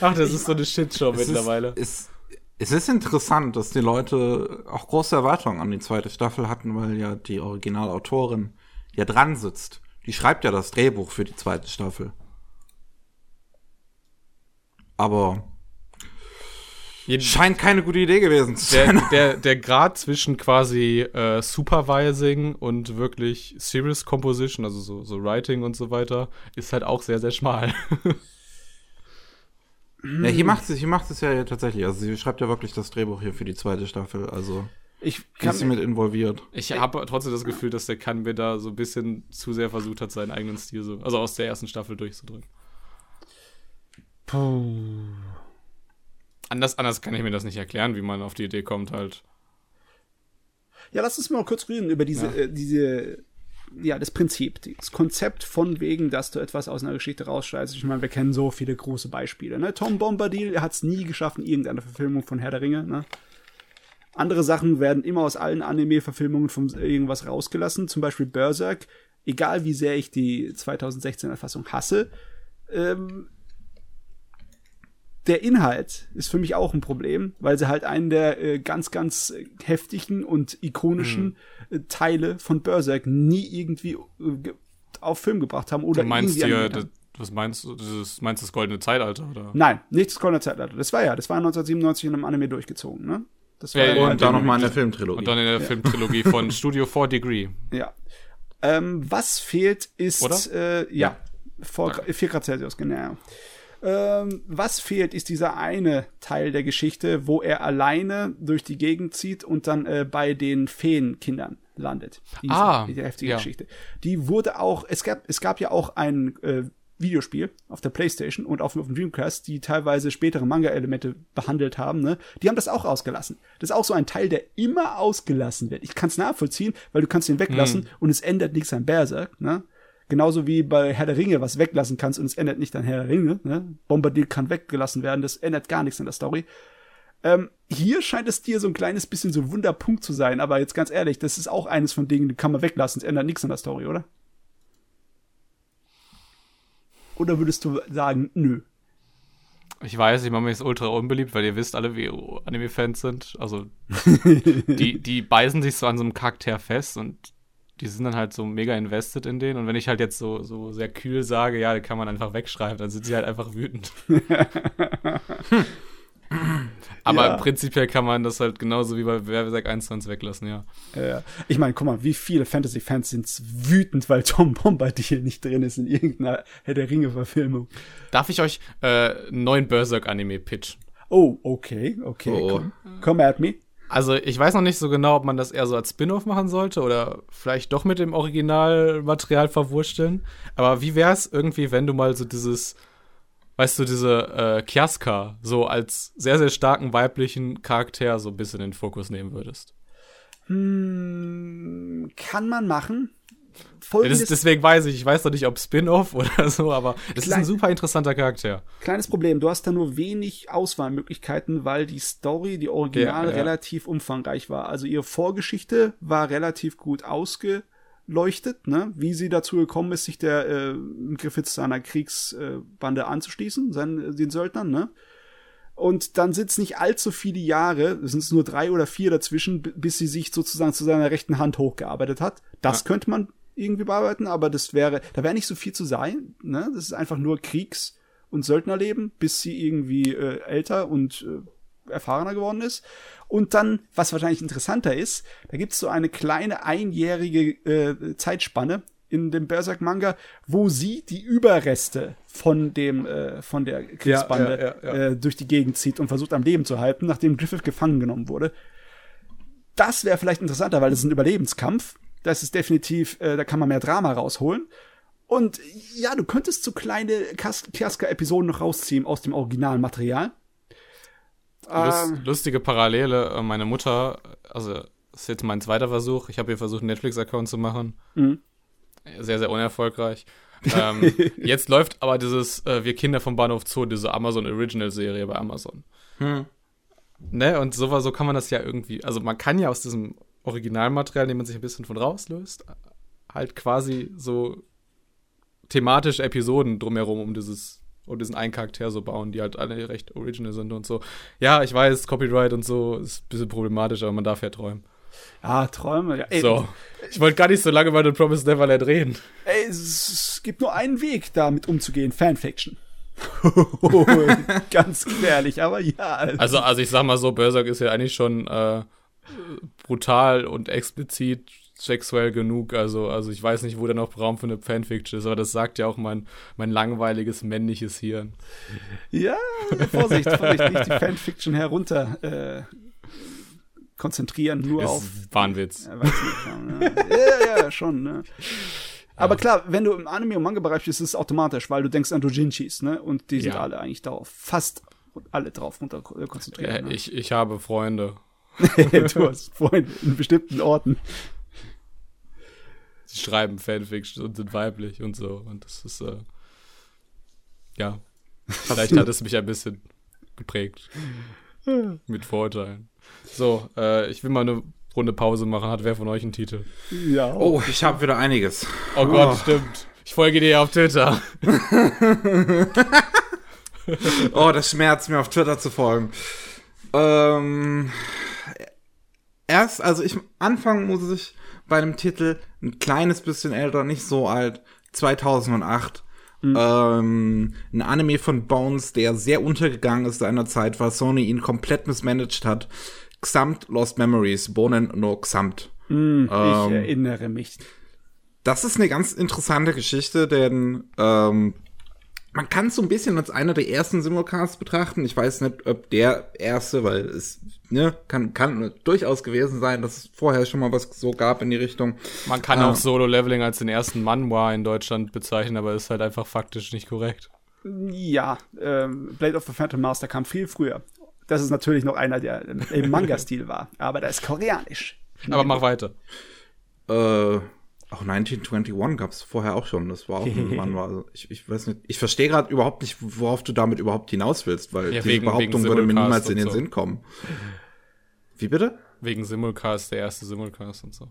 Ach, das ich ist so eine Shitshow mittlerweile. Ist, es ist interessant, dass die Leute auch große Erwartungen an die zweite Staffel hatten, weil ja die Originalautorin ja dran sitzt. Die schreibt ja das Drehbuch für die zweite Staffel. Aber scheint keine gute Idee gewesen zu sein. Der, *laughs* der, der Grad zwischen quasi äh, Supervising und wirklich Serious Composition, also so, so Writing und so weiter, ist halt auch sehr, sehr schmal. *laughs* Ja, hier macht es, hier macht es ja tatsächlich. Also sie schreibt ja wirklich das Drehbuch hier für die zweite Staffel. Also ich kann sie mit involviert. Ich habe trotzdem das Gefühl, dass der Kanbe da so ein bisschen zu sehr versucht hat, seinen eigenen Stil so, also aus der ersten Staffel durchzudrücken. Puh. Anders, anders kann ich mir das nicht erklären, wie man auf die Idee kommt halt. Ja, lass uns mal kurz reden über diese, ja. äh, diese ja, das Prinzip, das Konzept von wegen, dass du etwas aus einer Geschichte rausschreibst. Ich meine, wir kennen so viele große Beispiele. Ne? Tom Bombadil hat es nie geschafft in irgendeiner Verfilmung von Herr der Ringe. Ne? Andere Sachen werden immer aus allen Anime-Verfilmungen von irgendwas rausgelassen. Zum Beispiel Berserk. Egal wie sehr ich die 2016er Fassung hasse, ähm, der Inhalt ist für mich auch ein Problem, weil sie halt einen der äh, ganz, ganz heftigen und ikonischen mhm. äh, Teile von Berserk nie irgendwie äh, auf Film gebracht haben oder du meinst irgendwie dir, was meinst du? Das, meinst du das goldene Zeitalter oder? Nein, nicht das goldene Zeitalter. Das war ja, das war 1997 in einem Anime durchgezogen, ne? Das Ja, ja, ja, Und dann nochmal in der Filmtrilogie. Und dann in der Filmtrilogie von *laughs* Studio 4 Degree. ja. Ähm, was fehlt ist? Äh, ja, vor, 4 Grad Celsius, genau. Ähm, was fehlt, ist dieser eine Teil der Geschichte, wo er alleine durch die Gegend zieht und dann äh, bei den Feenkindern landet. Diese, Ah, diese heftige ja. Geschichte. Die wurde auch, es gab, es gab ja auch ein äh, Videospiel auf der Playstation und auf, auf dem Dreamcast, die teilweise spätere Manga-Elemente behandelt haben, ne? Die haben das auch ausgelassen. Das ist auch so ein Teil, der immer ausgelassen wird. Ich kann es nachvollziehen, weil du kannst ihn weglassen und es ändert nichts an Berserk, ne? Genauso wie bei Herr der Ringe was weglassen kannst und es ändert nicht an Herr der Ringe, ne? Bombardier kann weggelassen werden, das ändert gar nichts an der Story. Ähm, hier scheint es dir so ein kleines bisschen so ein Wunderpunkt zu sein, aber jetzt ganz ehrlich, das ist auch eines von Dingen, die kann man weglassen, es ändert nichts an der Story, oder? Oder würdest du sagen, nö? Ich weiß, ich mache mich jetzt ultra unbeliebt, weil ihr wisst alle, wie Anime-Fans sind. Also, *laughs* die, die beißen sich so an so einem Charakter fest und die sind dann halt so mega invested in den. Und wenn ich halt jetzt so, so sehr kühl sage, ja, den kann man einfach wegschreiben, dann sind sie halt einfach wütend. *laughs* Aber Ja. prinzipiell kann man das halt genauso wie bei Berserk 1 weglassen, ja. Äh, ich meine, guck mal, wie viele Fantasy-Fans sind wütend, weil Tom Bombadil nicht drin ist in irgendeiner Herr der Ringe-Verfilmung. Darf ich euch äh, einen neuen Berserk-Anime pitchen? Oh, okay, okay. Oh. Komm, come at me. Also, ich weiß noch nicht so genau, ob man das eher so als Spin-off machen sollte oder vielleicht doch mit dem Originalmaterial verwursteln. Aber wie wär's irgendwie, wenn du mal so dieses, weißt du, diese äh, Kiaska so als sehr, sehr starken weiblichen Charakter so ein bisschen in den Fokus nehmen würdest? Hm, kann man machen. Ja, Folgendes das, deswegen weiß ich, ich weiß noch nicht, ob Spin-off *laughs* oder so, aber es ist ein super interessanter Charakter. kleines Problem, du hast da nur wenig Auswahlmöglichkeiten, weil die Story, die Original, Ja, ja. relativ umfangreich war. Also ihre Vorgeschichte war relativ gut ausgeleuchtet, ne? wie sie dazu gekommen ist, sich der äh, Griffiths seiner Kriegsbande anzuschließen, seinen, den Söldnern, ne? Und dann sind es nicht allzu viele Jahre, es sind nur drei oder vier dazwischen, bis sie sich sozusagen zu seiner rechten Hand hochgearbeitet hat. Das Ja. könnte man irgendwie bearbeiten, aber das wäre, da wäre nicht so viel zu sein. Ne? Das ist einfach nur Kriegs- und Söldnerleben, bis sie irgendwie äh, älter und äh, erfahrener geworden ist. Und dann, was wahrscheinlich interessanter ist, da gibt es so eine kleine einjährige äh, Zeitspanne in dem Berserk-Manga, wo sie die Überreste von dem äh, von der Kriegsbande ja, ja, ja. Äh, durch die Gegend zieht und versucht am Leben zu halten, nachdem Griffith gefangen genommen wurde. Das wäre vielleicht interessanter, weil das ist ein Überlebenskampf. Das ist definitiv, äh, da kann man mehr Drama rausholen. Und ja, du könntest so kleine Kiaska-Episoden noch rausziehen aus dem originalen Material. Lust, Ähm, lustige Parallele. äh, Meine Mutter, also das ist jetzt mein zweiter Versuch. Ich habe hier versucht, einen Netflix-Account zu machen. Mhm. Sehr, sehr unerfolgreich. *laughs* ähm, jetzt läuft aber dieses äh, Wir Kinder vom Bahnhof Zoo, diese Amazon Original-Serie bei Amazon. Hm. Ne? Und so, so kann man das ja irgendwie, also man kann ja aus diesem Originalmaterial, dem man sich ein bisschen von rauslöst, halt quasi so thematische Episoden drumherum um dieses, um diesen einen Charakter so bauen, die halt alle recht original sind und so. Ja, ich weiß, Copyright und so ist ein bisschen problematisch, aber man darf ja träumen. ja, Träume. Ja, ey, So. Ich wollte gar nicht so lange über The Promised Neverland reden. ey, es, es gibt nur einen Weg, damit umzugehen: Fanfiction. *laughs* Ganz gefährlich, aber ja. Also, also ich sag mal so, Berserk ist ja eigentlich schon äh, brutal und explizit sexuell genug. Also, also ich weiß nicht, wo da noch Raum für eine Fanfiction ist, aber das sagt ja auch mein, mein langweiliges männliches Hirn. Ja, Vorsicht, Vorsicht, nicht die Fanfiction herunter äh, konzentrieren, nur Das auf. ist Wahnwitz. Ja, nicht, ja, ja, ja, schon, ne? Aber klar, wenn du im Anime- und Manga-Bereich bist, ist es automatisch, weil du denkst an Dojinshis, ne? Und die sind Ja. alle eigentlich darauf, fast alle drauf runter äh, konzentriert. Ja, ne? ich, ich habe Freunde. *laughs* du hast Freunde in bestimmten Orten. Die schreiben Fanfiction und sind weiblich und so. Und das ist, äh, ja. Vielleicht hat es mich ein bisschen geprägt. Mit Vorurteilen. So, äh, ich will mal eine Runde Pause machen. Hat wer von euch einen Titel? Ja. Oh, ich habe wieder einiges. Oh Gott, stimmt. Ich folge dir auf Twitter. *laughs* Oh, das schmerzt mir auf Twitter zu folgen. Ähm, erst, also ich anfangen muss ich bei dem Titel ein kleines bisschen älter, nicht so alt, 2008. Ähm, ein Anime von Bones, der sehr untergegangen ist seinerzeit, weil Sony ihn komplett missmanagt hat. Xamt Lost Memories, Bonen no Xamt. Ich ähm, erinnere mich. Das ist eine ganz interessante Geschichte, denn ähm, man kann es so ein bisschen als einer der ersten Simulcasts betrachten. Ich weiß nicht, ob der erste, weil es ne, kann, kann durchaus gewesen sein, dass es vorher schon mal was so gab in die Richtung. Man kann äh, auch Solo-Leveling als den ersten Manhwa in Deutschland bezeichnen, aber ist halt einfach faktisch nicht korrekt. Ja, ähm, Blade of the Phantom Master kam viel früher. Das ist natürlich noch einer, der im Manga-Stil war, aber der ist koreanisch. Aber mach weiter. Äh, auch 1921 gab es vorher auch schon. Das war auch ein *laughs* Mann war. Also ich, ich weiß nicht. Ich verstehe gerade überhaupt nicht, worauf du damit überhaupt hinaus willst, weil ja, diese wegen, Behauptung wegen würde mir niemals in den so. Sinn kommen. Wie bitte? Wegen Simulcast, der erste Simulcast und so.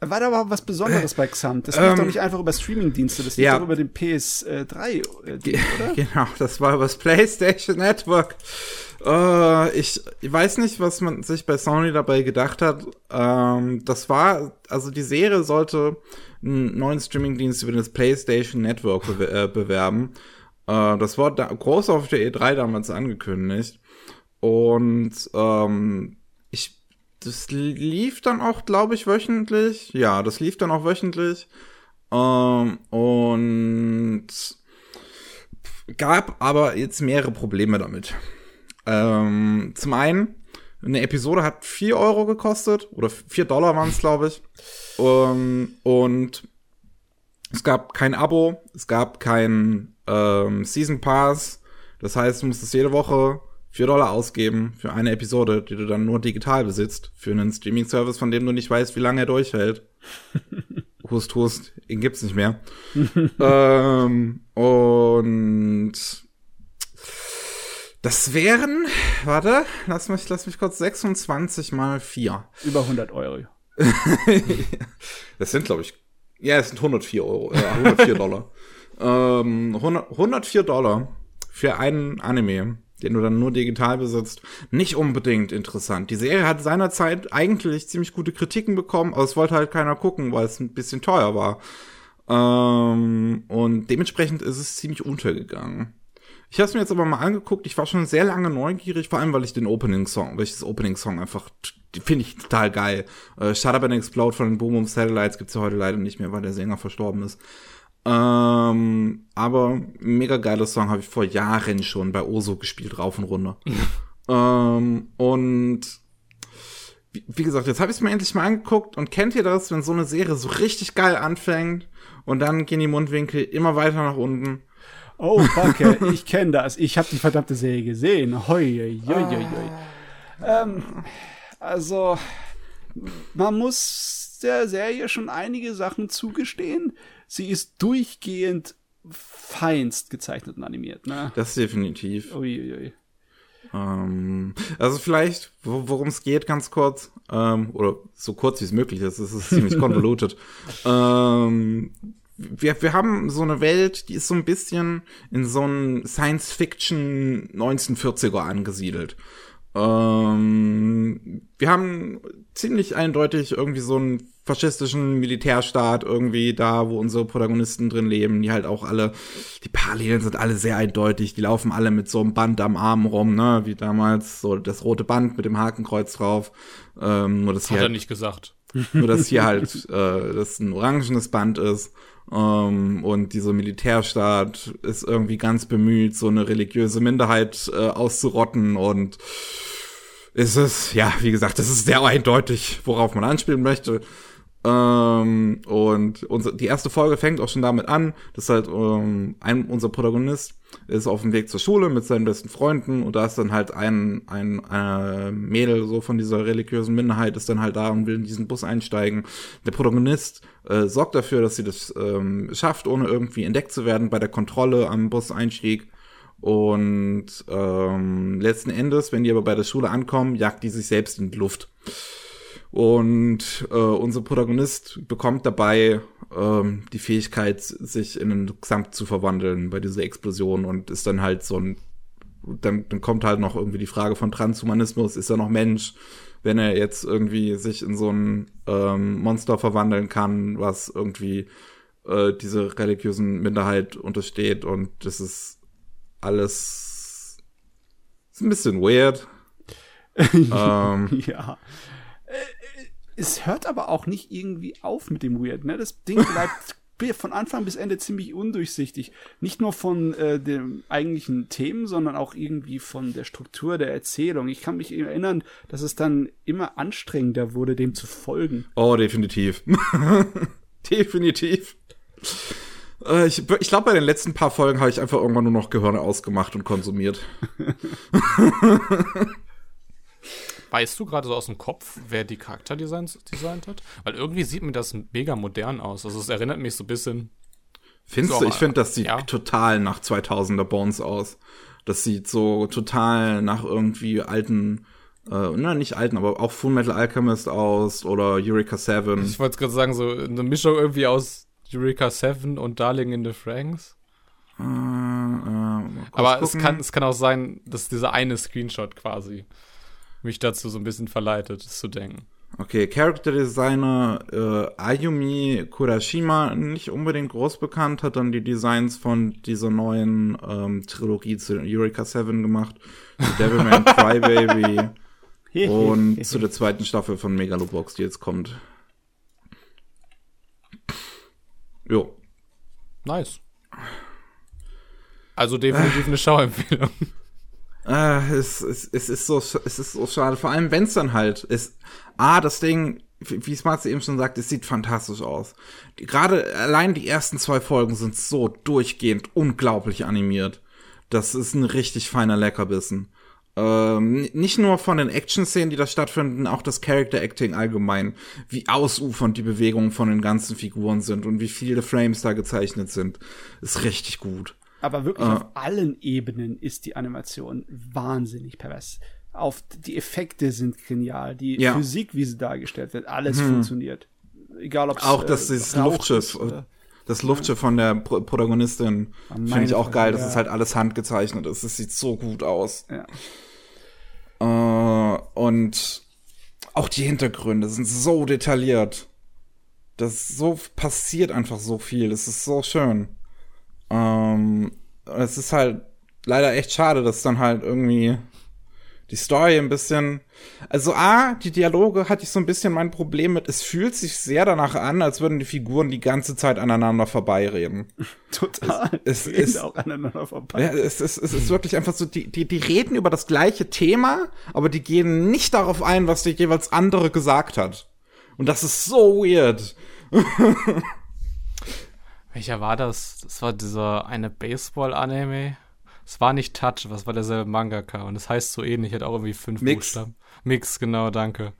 War da aber was Besonderes bei Xamt? Das lief ähm, doch nicht einfach über Streamingdienste, das lief ja. doch über den PS3, äh, oder? *laughs* Genau, das war über das PlayStation Network. Uh, ich, ich weiß nicht, was man sich bei Sony dabei gedacht hat. Ähm, das war, also die Serie sollte einen neuen Streamingdienst über das PlayStation Network be äh, bewerben. Uh, das war da, groß auf der E3 damals angekündigt. Und ähm, ich, das lief dann auch, glaube ich, wöchentlich. Ja, das lief dann auch wöchentlich. Ähm, und gab aber jetzt mehrere Probleme damit. Ähm, zum einen, eine Episode hat 4 Euro gekostet, oder 4 Dollar waren es, glaube ich. Um, und es gab kein Abo, es gab kein ähm, Season Pass. Das heißt, du musstest jede Woche 4 Dollar ausgeben für eine Episode, die du dann nur digital besitzt, für einen Streaming-Service, von dem du nicht weißt, wie lange er durchhält. *laughs* hust, hust, ihn gibt's nicht mehr. *laughs* ähm, und das wären, warte, lass mich, lass mich kurz 26 mal 4. Über 100 Euro. *laughs* das sind, glaube ich, ja, es sind 104 Euro, ja, 104 Dollar. Ähm, 100, 104 Dollar für einen Anime, den du dann nur digital besitzt. Nicht unbedingt interessant. Die Serie hat seinerzeit eigentlich ziemlich gute Kritiken bekommen, aber es wollte halt keiner gucken, weil es ein bisschen teuer war. Ähm, und dementsprechend ist es ziemlich untergegangen. Ich habe es mir jetzt aber mal angeguckt. Ich war schon sehr lange neugierig, vor allem weil ich den Opening Song, weil ich das Opening Song einfach finde ich total geil. Äh, Shut Up and Explode von den Boom Boom Satellites gibt's ja heute leider nicht mehr, weil der Sänger verstorben ist. Ähm, aber mega geiler Song habe ich vor Jahren schon bei Oso gespielt, rauf und runter. ähm, und wie, wie gesagt, jetzt habe ich es mir endlich mal angeguckt und kennt ihr das, wenn so eine Serie so richtig geil anfängt und dann gehen die Mundwinkel immer weiter nach unten Oh, fuck, *laughs* ich kenne das. Ich habe die verdammte Serie gesehen. Hoi, hoi, hoi. Ah. Ähm, also, man muss der Serie schon einige Sachen zugestehen. Sie ist durchgehend feinst gezeichnet und animiert, ne? Das definitiv. Uiuiui. Ähm, also vielleicht, worum es geht, ganz kurz, ähm, oder so kurz wie es möglich ist, es ist ziemlich *laughs* convoluted. ähm, wir, wir haben so eine Welt, die ist so ein bisschen in so einem Science-Fiction 1940er angesiedelt. Ähm, wir haben ziemlich eindeutig irgendwie so einen faschistischen Militärstaat irgendwie da, wo unsere Protagonisten drin leben, die halt auch alle, die Parallelen sind alle sehr eindeutig, die laufen alle mit so einem Band am Arm rum, ne, wie damals, so das rote Band mit dem Hakenkreuz drauf. Ähm, nur, dass Hat hier er halt, nicht gesagt. Nur, dass hier halt *laughs* äh, das ein orangenes Band ist ähm, und dieser Militärstaat ist irgendwie ganz bemüht, so eine religiöse Minderheit äh, auszurotten und ist es, ja, wie gesagt, das ist sehr eindeutig, worauf man anspielen möchte. Ähm, und unser, die erste Folge fängt auch schon damit an, dass halt ähm, ein, unser Protagonist ist auf dem Weg zur Schule mit seinen besten Freunden und da ist dann halt ein, ein äh, Mädel so von dieser religiösen Minderheit ist dann halt da und will in diesen Bus einsteigen. Der Protagonist äh, sorgt dafür, dass sie das ähm, schafft, ohne irgendwie entdeckt zu werden bei der Kontrolle am Bus-Einstieg. Und ähm, letzten Endes, wenn die aber bei der Schule ankommen, jagt die sich selbst in die Luft. Und äh, unser Protagonist bekommt dabei ähm, die Fähigkeit, sich in einen Gesamt zu verwandeln bei dieser Explosion und ist dann halt so ein, dann, dann kommt halt noch irgendwie die Frage von Transhumanismus, ist er noch Mensch, wenn er jetzt irgendwie sich in so ein ähm, Monster verwandeln kann, was irgendwie äh, diese religiösen Minderheit untersteht und das ist alles ist ein bisschen weird. *laughs* ähm, ja. Es hört aber auch nicht irgendwie auf mit dem Weird, ne? Das Ding *laughs* bleibt von Anfang bis Ende ziemlich undurchsichtig. Nicht nur von äh, den eigentlichen Themen, sondern auch irgendwie von der Struktur der Erzählung. Ich kann mich erinnern, dass es dann immer anstrengender wurde, dem zu folgen. oh, definitiv. *laughs* definitiv. Äh, ich ich glaube, bei den letzten paar Folgen habe ich einfach irgendwann nur noch Gehirne ausgemacht und konsumiert. *laughs* Weißt du gerade so aus dem Kopf, wer die Charakterdesigns designt hat? Weil irgendwie sieht mir das mega modern aus. Also es erinnert mich so ein bisschen. Findest So, du? Ich finde, das sieht ja. total nach 2000er Bones aus. Das sieht so total nach irgendwie alten, äh, na, nicht alten, aber auch Full Metal Alchemist aus oder Eureka 7. Ich wollte gerade sagen, so eine Mischung irgendwie aus Eureka 7 und Darling in the Franks. Äh, äh, Aber es kann, es kann auch sein, dass dieser eine Screenshot quasi mich dazu so ein bisschen verleitet, es zu denken. Okay, Character Designer äh, Ayumi Kurashima, nicht unbedingt groß bekannt, hat dann die Designs von dieser neuen ähm, Trilogie zu Eureka 7 gemacht. Zu Devilman *laughs* Crybaby *laughs* und zu der zweiten Staffel von Megalobox, die jetzt kommt. Jo. Nice. Also definitiv eine Schauempfehlung. Äh, es, es, es, ist so, es ist so schade. Vor allem, wenn es dann halt ist. Ah, das Ding, wie wie Smart eben schon sagt, es sieht fantastisch aus. Gerade allein die ersten zwei Folgen sind so durchgehend unglaublich animiert. Das ist ein richtig feiner Leckerbissen. Ähm, nicht nur von den Action-Szenen, die da stattfinden, auch das Character-Acting allgemein. Wie ausufernd die Bewegungen von den ganzen Figuren sind und wie viele Frames da gezeichnet sind. Ist richtig gut. Aber wirklich Ah. auf allen Ebenen ist die Animation wahnsinnig pervers. Auf die Effekte sind genial, die Ja. Hm. Physik, wie sie dargestellt wird, alles funktioniert. Egal ob Auch das, dieses Luftschiff, das Luftschiff von der Pro Protagonistin finde ich auch geil. Das ja. ist halt alles handgezeichnet. ist. Das sieht so gut aus. Ja. Äh, und auch die Hintergründe sind so detailliert. Das so passiert einfach so viel. Das ist so schön. Ähm, es ist halt leider echt schade, dass dann halt irgendwie die Story ein bisschen. Also A, die Dialoge hatte ich so ein bisschen mein Problem mit. Es fühlt sich sehr danach an, als würden die Figuren die ganze Zeit aneinander vorbeireden. *laughs* Total. Es Die ist- reden auch aneinander vorbei. Ja, es ist, es ist wirklich einfach so, die, die, die reden über das gleiche Thema, aber die gehen nicht darauf ein, was der jeweils andere gesagt hat. Und das ist so weird. *laughs* Welcher war das? Das war dieser eine Baseball-Anime. Es war nicht Touch, was war derselbe Mangaka und es heißt so ähnlich, hat auch irgendwie fünf Mix. Buchstaben. Mix, genau, danke.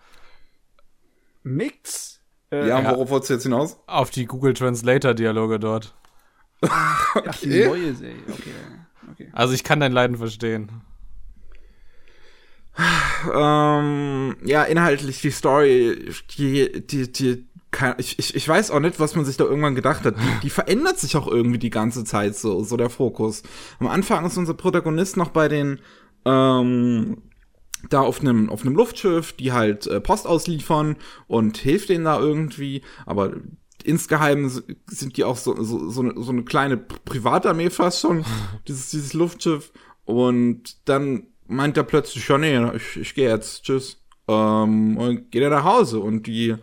Mix. Äh, Ja, ja. worauf wolltest du jetzt hinaus? Auf die Google Translator-Dialoge dort. Ach, *laughs* die okay. neue Serie. Okay. okay. Also ich kann dein Leiden verstehen. Ähm, ja, inhaltlich die Story, die, die, die, kann, ich, ich, ich weiß auch nicht, was man sich da irgendwann gedacht hat. Die, die verändert sich auch irgendwie die ganze Zeit so, so der Fokus. Am Anfang ist unser Protagonist noch bei den, ähm, da auf einem auf einem Luftschiff, die halt äh, Post ausliefern und hilft denen da irgendwie, aber insgeheim sind die auch so so so eine, so eine kleine Privatarmee fast schon *laughs* dieses dieses Luftschiff und dann meint er plötzlich ja nee ich, ich gehe jetzt tschüss ähm, und geht er nach Hause und die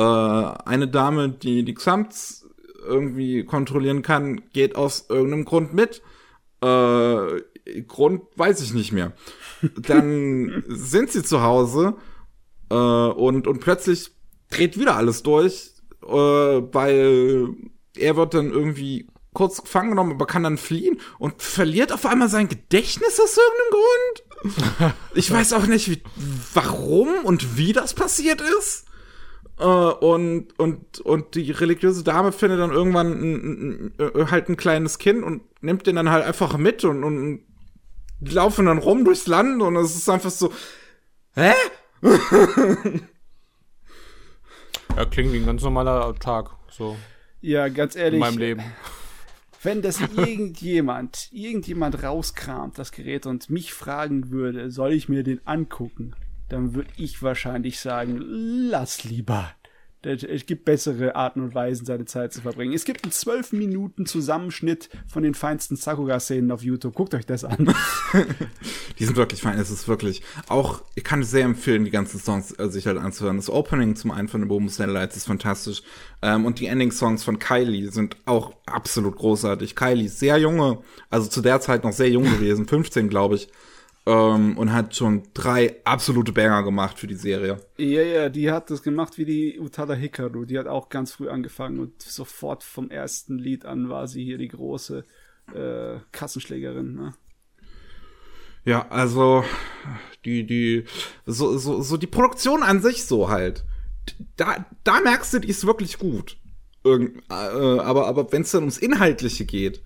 äh, eine Dame die die Xamts irgendwie kontrollieren kann geht aus irgendeinem Grund mit äh, Grund weiß ich nicht mehr. Dann *laughs* sind sie zu Hause äh, und, und plötzlich dreht wieder alles durch, äh, weil er wird dann irgendwie kurz gefangen genommen, aber kann dann fliehen und verliert auf einmal sein Gedächtnis aus irgendeinem Grund. Ich weiß auch nicht, wie, warum und wie das passiert ist. Äh, und, und, und die religiöse Dame findet dann irgendwann ein, ein, ein, halt ein kleines Kind und nimmt den dann halt einfach mit und, und die laufen dann rum durchs Land und es ist einfach so, hä? *laughs* Ja, klingt wie ein ganz normaler Tag, so Ja, ganz in ehrlich. meinem Leben. Wenn das irgendjemand, *laughs* irgendjemand rauskramt, das Gerät, und mich fragen würde, soll ich mir den angucken, dann würde ich wahrscheinlich sagen, lass lieber. Es gibt bessere Arten und Weisen, seine Zeit zu verbringen. Es gibt einen zwölf Minuten Zusammenschnitt von den feinsten Sakuga-Szenen auf YouTube. Guckt euch das an. *laughs* die sind wirklich fein. Es ist wirklich auch, ich kann es sehr empfehlen, die ganzen Songs äh, sich halt anzuhören. Das Opening zum einen von The Boom Satellites ist fantastisch. Ähm, und die Ending-Songs von Kylie sind auch absolut großartig. Kylie ist sehr junge, also zu der Zeit noch sehr jung gewesen, *laughs* 15 glaube ich ähm, und hat schon drei absolute Banger gemacht für die Serie. Ja, ja, die hat das gemacht wie die Utada Hikaru. Die hat auch ganz früh angefangen und sofort vom ersten Lied an war sie hier die große äh, Kassenschlägerin. Ne? Ja, also die, die, so, so, so die Produktion an sich so halt. Da, da merkst du, die ist wirklich gut. Irgend, äh, aber aber wenn es dann ums Inhaltliche geht,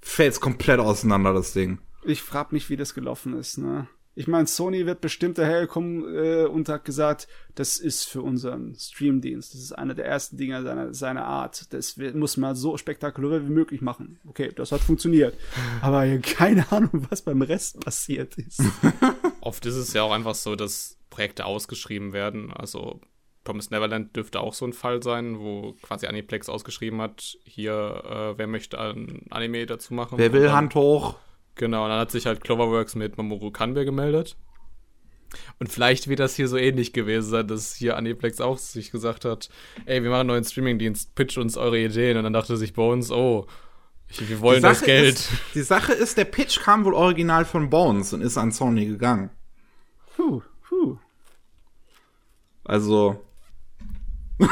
fällt's komplett auseinander, das Ding. Ich frag mich, wie das gelaufen ist, ne? Ich meine, Sony wird bestimmt dahergekommen äh, und hat gesagt, das ist für unseren Streamdienst. Das ist einer der ersten Dinge seiner, seiner Art. Das muss man so spektakulär wie möglich machen. Okay, das hat funktioniert. *laughs* Aber keine Ahnung, was beim Rest passiert ist. *laughs* Oft ist es ja auch einfach so, dass Projekte ausgeschrieben werden. Also Promised Neverland dürfte auch so ein Fall sein, wo quasi Aniplex ausgeschrieben hat, hier, äh, wer möchte ein Anime dazu machen? Wer will Hand hoch? Genau, und dann hat sich halt Cloverworks mit Mamoru Kanbe gemeldet. Und vielleicht wird das hier so ähnlich gewesen sein, dass hier Aniplex auch sich gesagt hat, ey, wir machen einen neuen Streamingdienst, pitch uns eure Ideen. Und dann dachte sich Bones, oh, wir wollen das Geld. Ist, die Sache ist, der Pitch kam wohl original von Bones und ist an Sony gegangen. Puh, puh. Also. *laughs*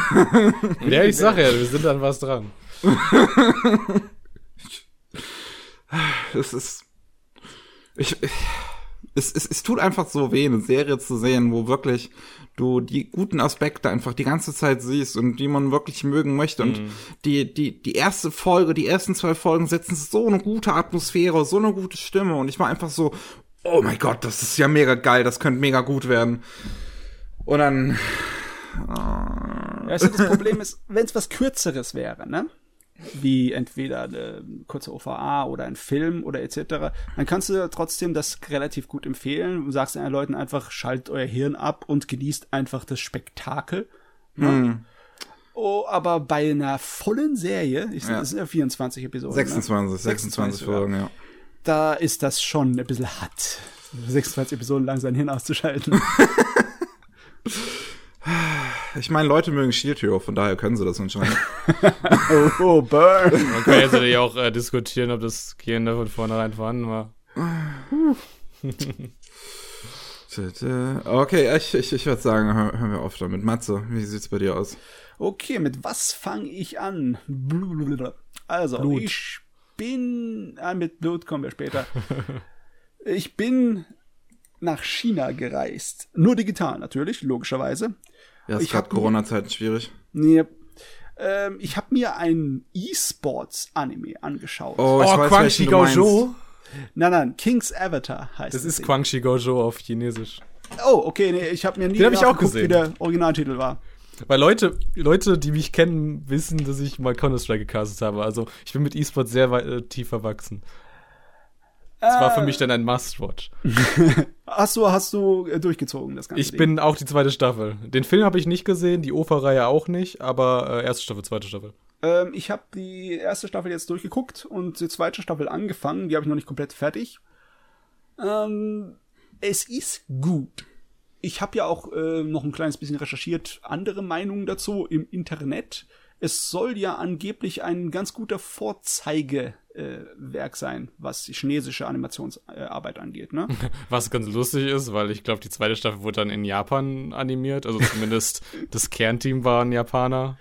ja, ich sag ja, wir sind an was dran. *laughs* Es ist ich, ich es, es, es tut einfach so weh, eine Serie zu sehen, wo wirklich du die guten Aspekte einfach die ganze Zeit siehst und die man wirklich mögen möchte. Und mm. die, die, die erste Folge, die ersten zwei Folgen setzen so eine gute Atmosphäre, so eine gute Stimme. Und ich war einfach so, oh mein Gott, das ist ja mega geil, das könnte mega gut werden. Und dann. Äh, ja, also das Problem ist, wenn es was Kürzeres wäre, ne? Wie entweder eine kurze OVA oder ein Film oder etc., dann kannst du trotzdem das relativ gut empfehlen. Du sagst den Leuten einfach, schaltet euer Hirn ab und genießt einfach das Spektakel. Ne? Hm. Oh, aber bei einer vollen Serie, ich, ja. das sind ja 24 Episoden. 26, ne? 26, 26 Folgen, ja. Da ist das schon ein bisschen hart, 26 Episoden lang sein Hirn auszuschalten. *laughs* Ich meine, Leute mögen Shield Hero, von daher können sie das anscheinend. oh, *laughs* oh, burn. Man kann jetzt natürlich auch äh, diskutieren, ob das Gehen da von vornherein vorhanden war. okay, ich, ich, ich würde sagen, hören wir auf damit. Matze, wie sieht's bei dir aus? Okay, mit was fange ich an? Also, Blut. ich bin. Ah, mit Blut kommen wir später. ich bin nach China gereist. Nur digital natürlich, logischerweise. Ja, ist gerade Corona-Zeiten schwierig. Nee. Ähm, ich habe mir ein E-Sports-Anime angeschaut. Oh, ich oh weiß, Quang Shi Gojo? Nein, nein, King's Avatar heißt Das ist Quang Shi Gojo auf Chinesisch. Oh, okay, nee, ich habe mir nie Den hab ich auch gesehen. wie der Originaltitel war. Weil Leute, Leute, die mich kennen, wissen, dass ich mal Counter-Strike gecastet habe. Also ich bin mit E-Sport sehr weit, äh, tief verwachsen. Das war für mich dann ein Must-Watch. *laughs* hast du, hast du äh, durchgezogen, das Ganze? Ich Ding? bin auch die zweite Staffel. Den Film habe ich nicht gesehen, die OFA-Reihe auch nicht, aber äh, erste Staffel, zweite Staffel. Ähm, ich habe die erste Staffel jetzt durchgeguckt und die zweite Staffel angefangen. Die habe ich noch nicht komplett fertig. Ähm, es ist gut. Ich habe ja auch äh, noch ein kleines bisschen recherchiert, andere Meinungen dazu im Internet. Es soll ja angeblich ein ganz guter Vorzeige äh, Werk sein, was die chinesische Animationsarbeit angeht, ne? *laughs* Was ganz lustig ist, weil ich glaube, die zweite Staffel wurde dann in Japan animiert, also zumindest *laughs* das Kernteam waren Japaner.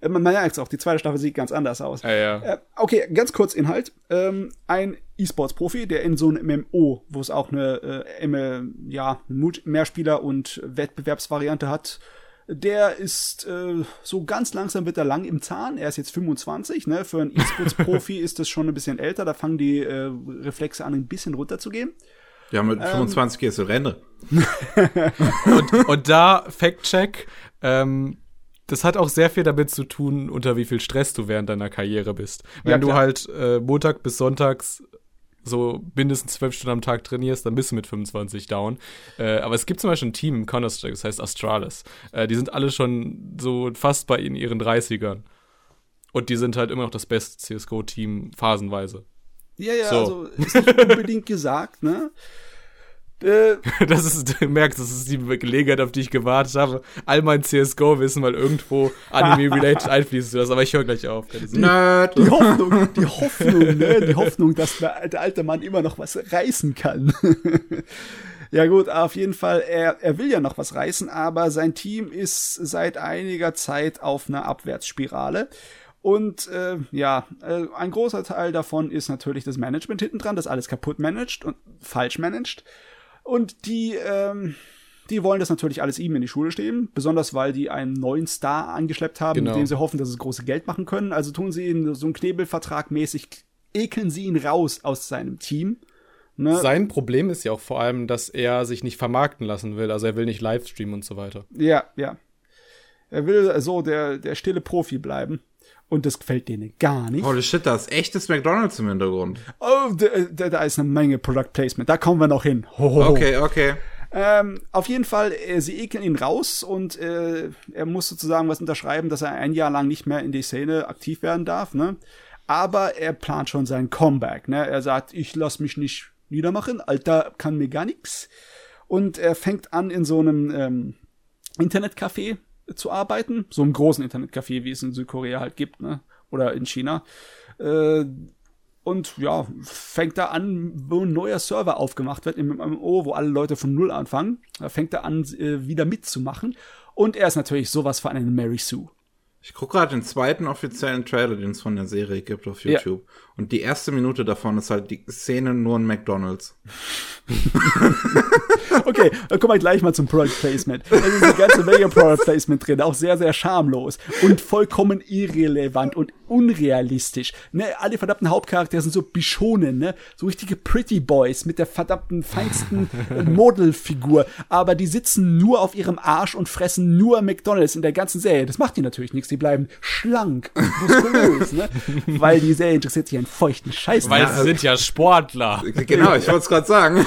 Äh, man merkt es auch, die zweite Staffel sieht ganz anders aus. Ja, ja. Äh, okay, ganz kurz Inhalt. Ähm, ein E-Sports-Profi, der in so einem MMO, wo es auch eine äh, ja, Mehrspieler- und Wettbewerbsvariante hat, der ist äh, so ganz langsam wird er lang im Zahn. Er ist jetzt 25, ne? Für einen E-Sports-Profi *laughs* ist das schon ein bisschen älter. Da fangen die äh, Reflexe an, ein bisschen runterzugehen. Ja, mit 25 ähm, gehst du Rente. *laughs* und, und da, Fact-Check, ähm, das hat auch sehr viel damit zu tun, unter wie viel Stress du während deiner Karriere bist. Wenn ja, du halt äh, Montag bis Sonntags so mindestens zwölf Stunden am Tag trainierst, dann bist du mit 25 down. Äh, aber es gibt zum Beispiel ein Team im Counter-Strike, das heißt Astralis. Äh, die sind alle schon so fast bei in ihren 30ern. Und die sind halt immer noch das beste CSGO-Team phasenweise. Ja, ja, So. also ist nicht unbedingt *laughs* gesagt, ne? Äh, *laughs* Das ist, du merkst, das ist die Gelegenheit, auf die ich gewartet habe. All mein CSGO-Wissen mal irgendwo Anime-related *laughs* einfließen zu lassen. Aber ich höre gleich auf. Nerd. die Hoffnung, die Hoffnung, ne? Die Hoffnung, dass der, der alte Mann immer noch was reißen kann. *laughs* ja gut, auf jeden Fall, er, er will ja noch was reißen, aber sein Team ist seit einiger Zeit auf einer Abwärtsspirale. Und äh, ja, äh, ein großer Teil davon ist natürlich das Management hinten dran, das alles kaputt managt und falsch managt. Und die, ähm, die wollen das natürlich alles ihm in die Schule stehen, besonders weil die einen neuen Star angeschleppt haben, Genau. mit dem sie hoffen, dass sie große Geld machen können. Also tun sie ihn so einen Knebelvertrag mäßig, ekeln sie ihn raus aus seinem Team. Ne? Sein Problem ist ja auch vor allem, dass er sich nicht vermarkten lassen will. Also er will nicht Livestreamen und so weiter. Ja, ja. Er will so der, der stille Profi bleiben. Und das gefällt denen gar nicht. Holy shit, da ist echtes McDonalds im Hintergrund. Oh, da, da, da ist eine Menge Product Placement. Da kommen wir noch hin. Ho, ho, ho. Okay, okay. Ähm, auf jeden Fall, äh, sie ekeln ihn raus und äh, er muss sozusagen was unterschreiben, dass er ein Jahr lang nicht mehr in die Szene aktiv werden darf. Ne? Aber er plant schon sein Comeback. Ne? Er sagt, ich lass mich nicht niedermachen, Alter kann mir gar nix. Und er fängt an in so einem ähm, Internetcafé zu arbeiten, so einem großen Internetcafé, wie es in Südkorea halt gibt, ne? Oder in China. Äh, und ja, fängt da an, wo ein neuer Server aufgemacht wird im MMO, wo alle Leute von Null anfangen. Da fängt er an, äh, wieder mitzumachen. Und er ist natürlich sowas für einen Mary Sue. Ich gucke gerade den zweiten offiziellen Trailer, den es von der Serie gibt auf Ja. YouTube. Und die erste Minute davon ist halt die Szene nur in McDonalds. *laughs* Okay, dann kommen wir gleich mal zum Product Placement. Da ist eine ganze Menge Product Placement drin, auch sehr, sehr schamlos und vollkommen irrelevant und unrealistisch. Ne, alle verdammten Hauptcharaktere sind so Bischonen, ne? So richtige Pretty Boys mit der verdammten feinsten *laughs* Modelfigur. Aber die sitzen nur auf ihrem Arsch und fressen nur McDonalds in der ganzen Serie. Das macht die natürlich nichts. Die bleiben schlank und muskulös, ne? *laughs* Weil die Serie interessiert sich einen feuchten Scheiß. Weil sie sind ja Sportler. Genau, ich wollte es gerade sagen. *laughs*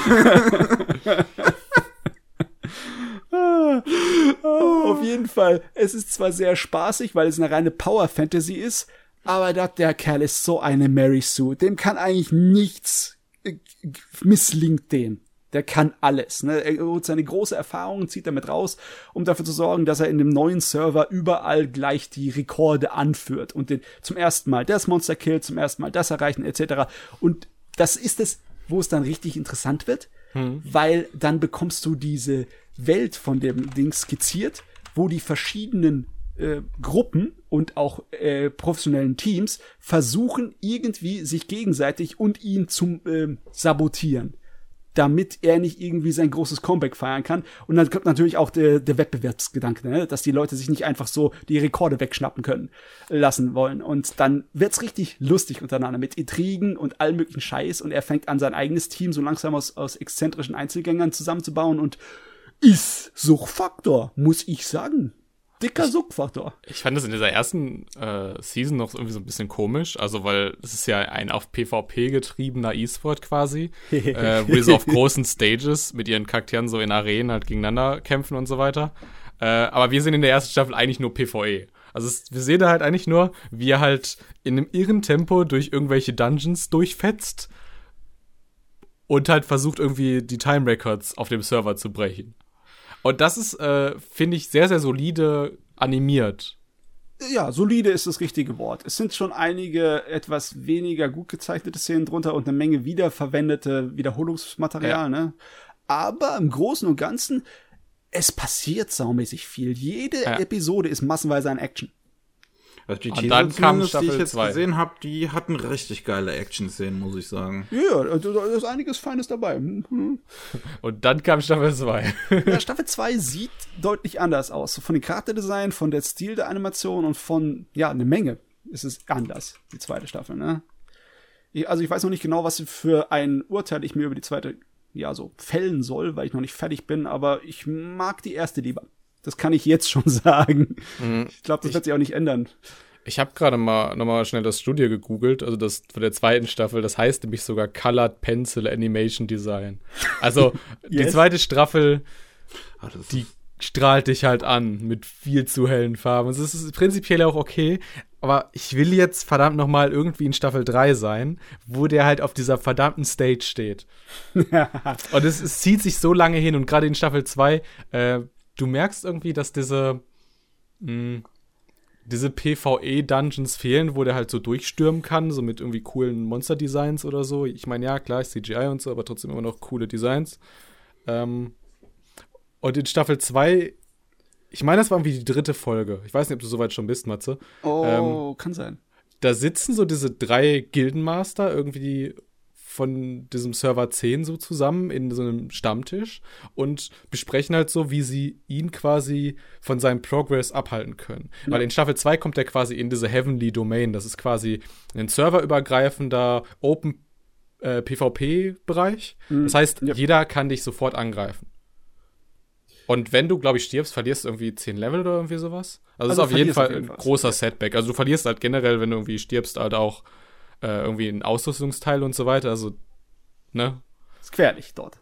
Auf jeden Fall. Es ist zwar sehr spaßig, weil es eine reine Power Fantasy ist, aber der, der Kerl ist so eine Mary Sue. Dem kann eigentlich nichts äh, misslingt dem. Der kann alles. Ne? Er holt seine große Erfahrung, zieht damit raus, um dafür zu sorgen, dass er in dem neuen Server überall gleich die Rekorde anführt und den zum ersten Mal das Monster killt, zum ersten Mal das erreichen etc. Und das ist es, wo es dann richtig interessant wird, weil dann bekommst du diese Welt von dem Ding skizziert, wo die verschiedenen äh, Gruppen und auch äh, professionellen Teams versuchen irgendwie sich gegenseitig und ihn zu ähm, sabotieren, damit er nicht irgendwie sein großes Comeback feiern kann. Und dann kommt natürlich auch der, der Wettbewerbsgedanke, ne? dass die Leute sich nicht einfach so die Rekorde wegschnappen können lassen wollen. Und dann wird's richtig lustig untereinander mit Intrigen und allem möglichen Scheiß. Und er fängt an, sein eigenes Team so langsam aus, aus exzentrischen Einzelgängern zusammenzubauen und ist Suchtfaktor, muss ich sagen. Dicker Suchtfaktor. Ich fand das in dieser ersten äh, Season noch irgendwie so ein bisschen komisch, also weil es ist ja ein auf PvP getriebener E-Sport quasi, *laughs* äh, wo die so auf großen Stages mit ihren Charakteren so in Arenen halt gegeneinander kämpfen und so weiter. Äh, aber wir sehen in der ersten Staffel eigentlich nur PvE. Also es, wir sehen da halt eigentlich nur, wie er halt in einem irren Tempo durch irgendwelche Dungeons durchfetzt und halt versucht irgendwie die Time Records auf dem Server zu brechen. Und das ist, äh, finde ich, sehr, sehr solide animiert. Ja, solide ist das richtige Wort. Es sind schon einige etwas weniger gut gezeichnete Szenen drunter und eine Menge wiederverwendete Wiederholungsmaterial, Ja. ne? Aber im Großen und Ganzen, es passiert saumäßig viel. Jede Ja. Episode ist massenweise ein Action. Also die Und dann kam zumindest, die ich Staffel jetzt zwei. gesehen habe, die hatten richtig geile Action-Szenen, muss ich sagen. Ja, also da ist einiges Feines dabei. Mhm. Und dann kam Staffel 2. *laughs* Ja, Staffel *laughs* 2 sieht deutlich anders aus. So Von den Charakterdesign, von der Stil der Animation und von, ja, eine Menge ist es anders, die zweite Staffel, ne? Ich, also ich weiß noch nicht genau, was für ein Urteil ich mir über die zweite, ja, so fällen soll, weil ich noch nicht fertig bin, aber ich mag die erste lieber. Das kann ich jetzt schon *laughs* sagen. Ich glaube, das wird sich auch nicht ändern. Ich habe gerade mal nochmal schnell das Studio gegoogelt, also das von der zweiten Staffel, das heißt nämlich sogar Colored Pencil Animation Design. Also *laughs* die Yes. zweite Staffel, das die strahlt dich halt an mit viel zu hellen Farben. Und Es ist prinzipiell auch okay, aber ich will jetzt verdammt nochmal irgendwie in Staffel 3 sein, wo der halt auf dieser verdammten Stage steht. *laughs* Und es, es zieht sich so lange hin und gerade in Staffel 2, äh, du merkst irgendwie, dass diese, mh, diese PvE-Dungeons fehlen, wo der halt so durchstürmen kann, so mit irgendwie coolen Monster-Designs oder so. Ich meine, ja, klar, ist CGI und so, aber trotzdem immer noch coole Designs. Ähm, und in Staffel 2, ich meine, das war irgendwie die dritte Folge. Ich weiß nicht, ob du soweit schon bist, Matze. Oh, kann sein. Da sitzen so diese drei Gildenmaster irgendwie von diesem Server 10 so zusammen in so einem Stammtisch und besprechen halt so, wie sie ihn quasi von seinem Progress abhalten können. Weil in Staffel 2 kommt er quasi in diese Heavenly Domain. Das ist quasi ein serverübergreifender Open äh, PvP-Bereich. Das heißt, Ja. jeder kann dich sofort angreifen. Und wenn du, glaube ich, stirbst, verlierst du irgendwie 10 Level oder irgendwie sowas. Also, Also das ist auf jeden Fall ein großer Setback. Also du verlierst halt generell, wenn du irgendwie stirbst, halt auch äh, irgendwie ein Ausrüstungsteil und so weiter. Also, ne? Ist gefährlich dort.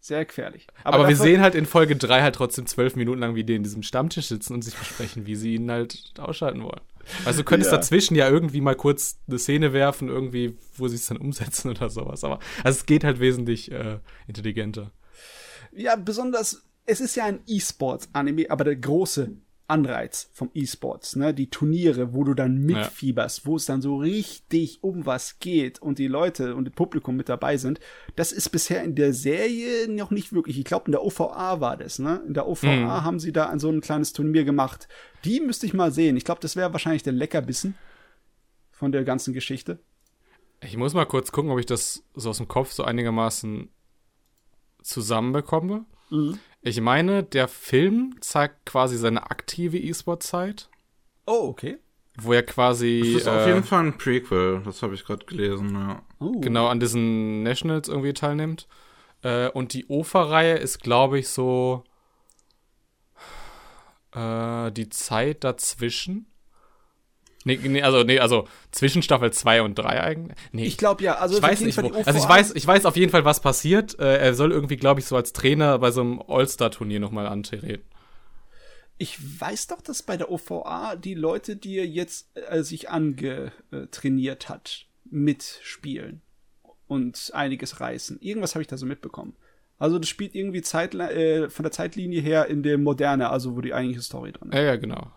Sehr gefährlich. Aber, wir dafür- sehen halt in Folge 3 halt trotzdem zwölf Minuten lang, wie die in diesem Stammtisch sitzen und sich besprechen, wie sie ihn halt ausschalten wollen. Also du könntest Ja. dazwischen ja irgendwie mal kurz eine Szene werfen, irgendwie, wo sie es dann umsetzen *laughs* oder sowas. Aber also es geht halt wesentlich äh, intelligenter. Ja, besonders, es ist ja ein E-Sports-Anime, aber der große Anreiz vom E-Sports, ne, die Turniere, wo du dann mitfieberst, wo es dann so richtig um was geht und die Leute und das Publikum mit dabei sind, das ist bisher in der Serie noch nicht wirklich. Ich glaube, in der OVA war das, ne? In der OVA haben sie da ein so ein kleines Turnier gemacht. Die müsste ich mal sehen. Ich glaube, das wäre wahrscheinlich der Leckerbissen von der ganzen Geschichte. Ich muss mal kurz gucken, ob ich das so aus dem Kopf so einigermaßen zusammenbekomme. Ich meine, der Film zeigt quasi seine aktive E-Sport-Zeit, Oh, okay. wo er quasi Das ist auf äh, jeden Fall ein Prequel, das habe ich gerade gelesen, ja. Oh. genau an diesen Nationals irgendwie teilnimmt. Äh, und die OFA-Reihe ist, glaube ich, so äh, die Zeit dazwischen. Nee, nee, also, nee, also zwischen Staffel 2 und 3 eigentlich. Nee, Ich glaube ja, also ich weiß nicht, wo. Also ich weiß, ich weiß auf jeden Fall, was passiert. Äh, er soll irgendwie, glaube ich, so als Trainer bei so einem All-Star-Turnier nochmal antreten. Ich weiß doch, dass bei der OVA die Leute, die er jetzt äh, sich angetrainiert hat, mitspielen und einiges reißen. Irgendwas habe ich da so mitbekommen. Also das spielt irgendwie Zeit, äh, von der Zeitlinie her in der Moderne, also wo die eigentliche Story drin ist. Ja, ja, genau.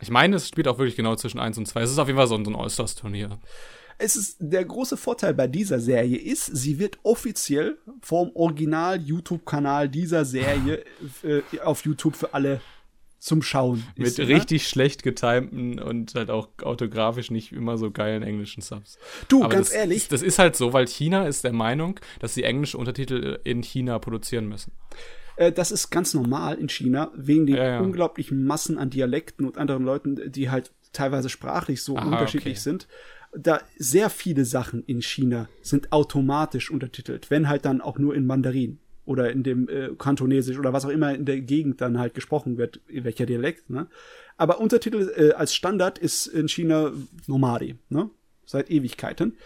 Ich meine, es spielt auch wirklich genau zwischen 1 und 2. Es ist auf jeden Fall so ein, All-Stars-Turnier. Es ist der große Vorteil bei dieser Serie ist, sie wird offiziell vom Original YouTube-Kanal dieser Serie äh, auf YouTube für alle zum Schauen. Mit ist, ne? richtig schlecht getimten und halt auch autografisch nicht immer so geilen englischen Subs. Du, Aber ganz das, ehrlich, Das ist halt so, weil China ist der Meinung, dass sie englische Untertitel in China produzieren müssen. Äh, das ist ganz normal in China, wegen den Ja, ja. unglaublichen Massen an Dialekten und anderen Leuten, die halt teilweise sprachlich so Aha, unterschiedlich okay. sind. Da sehr viele Sachen in China sind automatisch untertitelt, wenn halt dann auch nur in Mandarin oder in dem äh, Kantonesisch oder was auch immer in der Gegend dann halt gesprochen wird, welcher Dialekt. Ne? Aber Untertitel äh, als Standard ist in China Nomadi, ne? seit Ewigkeiten.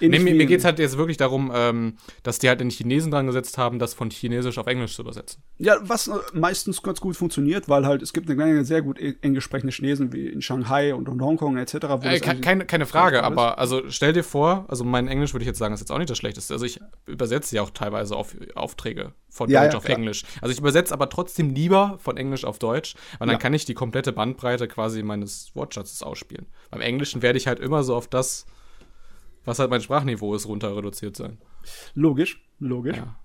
Nee, mir, mir in- geht's halt jetzt wirklich darum, ähm, dass die halt den Chinesen dran gesetzt haben, das von Chinesisch auf Englisch zu übersetzen. Ja, was äh, meistens ganz gut funktioniert, weil halt es gibt eine Menge sehr gut e- englisch sprechende Chinesen wie in Shanghai und in Hongkong etc. Äh, keine, keine Frage, aber also stell dir vor, also mein Englisch würde ich jetzt sagen, ist jetzt auch nicht das Schlechteste. Also ich übersetze ja auch teilweise auf Aufträge von Ja, Deutsch ja, auf klar. Englisch. Also ich übersetze aber trotzdem lieber von Englisch auf Deutsch, weil dann Ja. kann ich die komplette Bandbreite quasi meines Wortschatzes ausspielen. Beim Englischen werde ich halt immer so auf das, was halt mein Sprachniveau ist, runter reduziert sein. Logisch, logisch. Ja.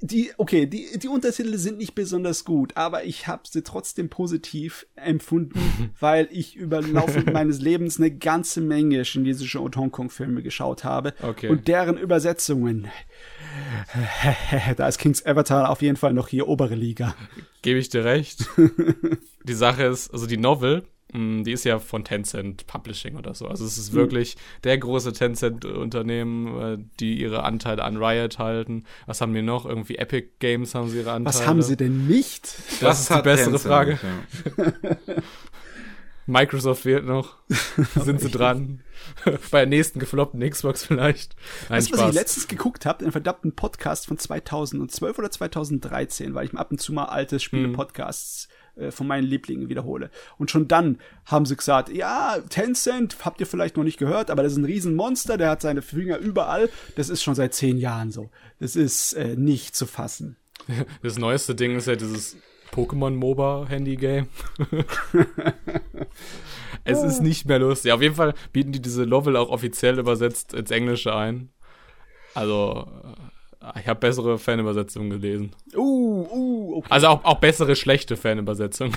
Die, okay, die, die Untertitel sind nicht besonders gut, aber ich habe sie trotzdem positiv empfunden, *laughs* weil ich über den Laufe meines Lebens eine ganze Menge chinesische und Hongkong-Filme geschaut habe. Okay. Und deren Übersetzungen. *laughs* Da ist King's Avatar auf jeden Fall noch hier obere Liga. Gebe ich dir recht. *laughs* die Sache ist, also die Novel, die ist ja von Tencent Publishing oder so. Also es ist wirklich der große Tencent-Unternehmen, äh, die ihre Anteile an Riot halten. Was haben wir noch? Irgendwie Epic Games haben sie ihre Anteile. Was haben sie denn nicht? Das ist die bessere Tencent, Frage. ja. *laughs* Microsoft fehlt noch. *laughs* Sind sie dran? *laughs* Bei der nächsten gefloppten Xbox vielleicht. Nein, Das, was Spaß. ich letztens geguckt habe, einen verdammten Podcast von 2012 oder 2013, weil ich mir ab und zu mal alte Spiele-Podcasts äh, von meinen Lieblingen wiederhole. Und schon dann haben sie gesagt, ja, Tencent, habt ihr vielleicht noch nicht gehört, aber das ist ein Riesenmonster, der hat seine Finger überall. Das ist schon seit zehn Jahren so. Das ist äh, nicht zu fassen. *laughs* Das neueste Ding ist ja dieses Pokémon MOBA Handy Game. *laughs* es ist nicht mehr lustig. Auf jeden Fall bieten die diese Novel auch offiziell übersetzt ins Englische ein. Also, äh, ich habe bessere Fanübersetzungen gelesen. Uh, uh, okay. Also auch, auch bessere schlechte Fanübersetzungen. *laughs*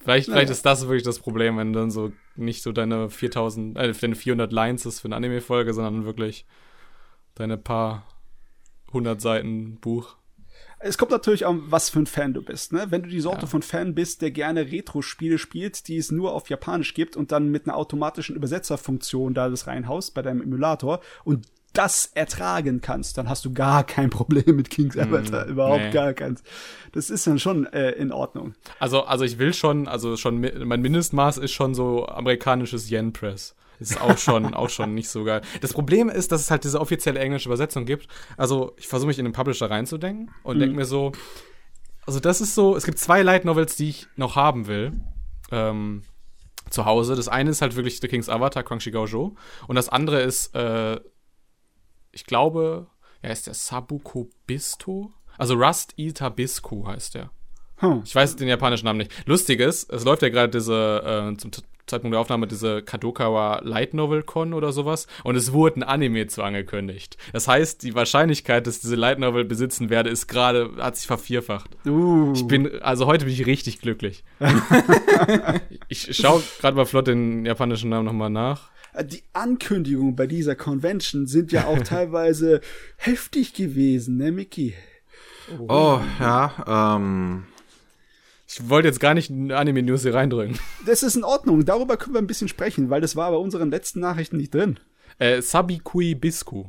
vielleicht, vielleicht ist das wirklich das Problem, wenn dann so nicht so deine 4000, äh, deine 400 Lines ist für eine Anime-Folge, sondern wirklich deine paar hundert Seiten Buch. Es kommt natürlich an, was für ein Fan du bist. Ne? Wenn du die Sorte Ja. von Fan bist, der gerne Retro-Spiele spielt, die es nur auf Japanisch gibt und dann mit einer automatischen Übersetzerfunktion da das reinhaust bei deinem Emulator und das ertragen kannst, dann hast du gar kein Problem mit King's Avatar. Überhaupt nee. gar keins. Das ist dann schon äh, in Ordnung. Also, also ich will schon, also schon, mein Mindestmaß ist schon so amerikanisches Yen-Press. Ist auch schon, *laughs* auch schon nicht so geil. Das Problem ist, dass es halt diese offizielle englische Übersetzung gibt. Also, ich versuche mich in den Publisher reinzudenken und denke mir so, also das ist so, es gibt zwei Light Novels, die ich noch haben will. Ähm, zu Hause. Das eine ist halt wirklich The King's Avatar, Quangshi Gaojo. Und das andere ist, äh, ich glaube, er ist der Sabuko Bisto. Also Rust Bisku heißt der. Hm. Ich weiß den japanischen Namen nicht. Lustig ist, es läuft ja gerade diese, äh, zum Zeitpunkt der Aufnahme, diese Kadokawa Light Novel Con oder sowas. Und es wurde ein Anime zu angekündigt. Das heißt, die Wahrscheinlichkeit, dass ich diese Light Novel besitzen werde, ist gerade, hat sich vervierfacht. Uh. Ich bin, also heute bin ich richtig glücklich. *laughs* ich schaue gerade mal flott den japanischen Namen nochmal nach. Äh, Die Ankündigungen bei dieser Convention sind ja auch *laughs* teilweise heftig gewesen, ne, Mickey? Oh, ja, ähm, Ich wollte jetzt gar nicht eine Anime-News hier reindrücken. Das ist in Ordnung. Darüber können wir ein bisschen sprechen, weil das war bei unseren letzten Nachrichten nicht drin. Äh, Sabikui Bisku.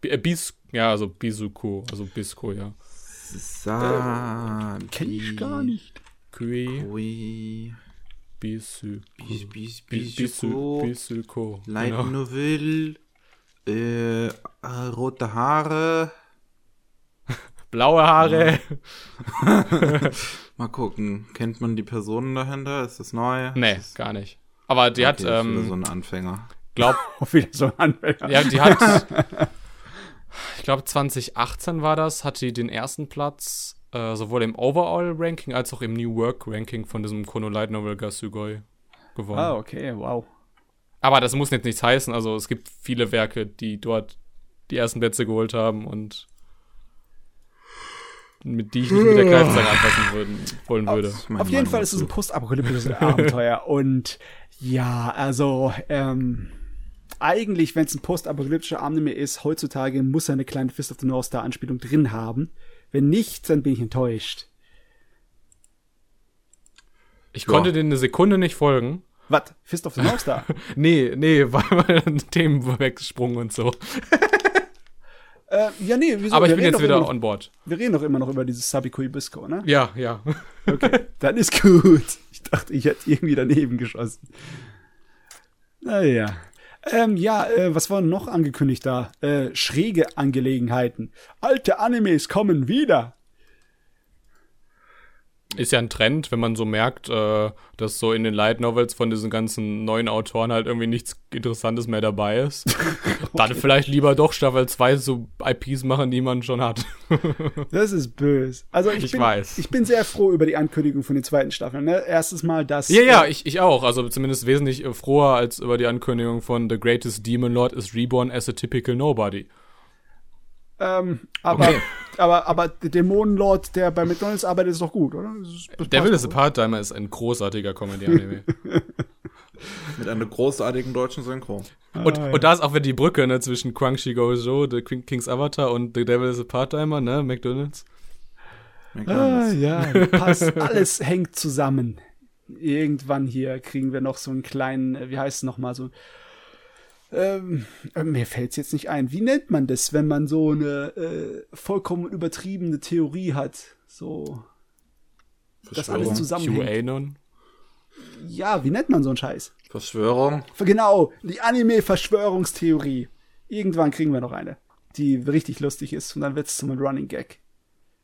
B äh, Bis, ja, also Bisuku, also Bisku, ja. Sa Kenn ich gar nicht. Kui, Ui, Bisu, bis, bis, Bi- bis, Bisu, Bisuko. Light Genau. Novel, äh, äh, rote Haare. *laughs* Blaue Haare. *laughs* Mal gucken, kennt man die Personen dahinter? Ist das neu? Nee, Ist das, gar nicht. Aber die hat, okay, wieder ähm, so ein Anfänger. glaub, *laughs* Auch wieder so ein Anfänger. ja, die hat, ich glaube 2018 war das, hat die den ersten Platz, äh, sowohl im Overall-Ranking als auch im New Work-Ranking von diesem Kono Light Novel Gasugoi gewonnen. Ah, okay, wow. Aber das muss jetzt nichts heißen. Also es gibt viele Werke, die dort die ersten Plätze geholt haben und mit die ich nicht mit der *laughs* Greifzange anfassen würden, wollen würde. Mein Auf jeden Mann Fall ist es ein postapokalyptisches *laughs* Abenteuer. Und ja, also, ähm, eigentlich, wenn es ein postapokalyptischer Anime ist, heutzutage muss er eine kleine Fist of the North Star Anspielung drin haben. Wenn nicht, dann bin ich enttäuscht. Ich Ja. konnte denen eine Sekunde nicht folgen. Was? Fist of the North Star? *laughs* Nee, nee, *laughs* weil weil dann Themen weggesprungen und so. *laughs* äh, ja, nee, wieso? Aber ich wir bin jetzt wieder noch, on board. Wir reden doch immer noch über dieses Sabiko Ibisco, ne? Ja, ja. Okay, dann ist gut. Ich dachte, ich hätte irgendwie daneben geschossen. Naja. Ähm, ja, äh, was war noch angekündigt da? Äh, schräge Angelegenheiten. Alte Animes kommen wieder. Ist ja ein Trend, wenn man so merkt, äh, dass so in den Light Novels von diesen ganzen neuen Autoren halt irgendwie nichts Interessantes mehr dabei ist. *laughs* *laughs* Dann vielleicht lieber doch Staffel 2 so IPs machen, die man schon hat. *laughs* Das ist böse. Also ich, Ich bin, weiß. ich bin sehr froh über die Ankündigung von den zweiten Staffeln. Ne? Erstes Mal, dass Ja, ja, ich, ich auch. Also zumindest wesentlich froher als über die Ankündigung von The Greatest Demon Lord is reborn as a typical nobody. Ähm, aber, Okay. aber aber der Dämonenlord, der bei McDonald's arbeitet, ist doch gut, oder? Das Devil is a. Part-Timer ist ein großartiger Comedy-Anime. *laughs* Mit einer großartigen deutschen Synchro. und, Ah, ja. und da ist auch wieder die Brücke ne, zwischen Quangshi Gojo, The King- King's Avatar und The Devil is a Part-Timer, ne, McDonald's. Ah, McDonald's. ja, passt. *laughs* Alles hängt zusammen. Irgendwann hier kriegen wir noch so einen kleinen, äh, wie heißt es nochmal, so. Ähm, äh, mir fällt es jetzt nicht ein. Wie nennt man das, wenn man so eine äh, vollkommen übertriebene Theorie hat? So, das alles zusammenhängt. QAnon. ja, wie nennt man so einen Scheiß? Verschwörung. Genau, die Anime-Verschwörungstheorie. Irgendwann kriegen wir noch eine, die richtig lustig ist und dann wird's zum Running Gag.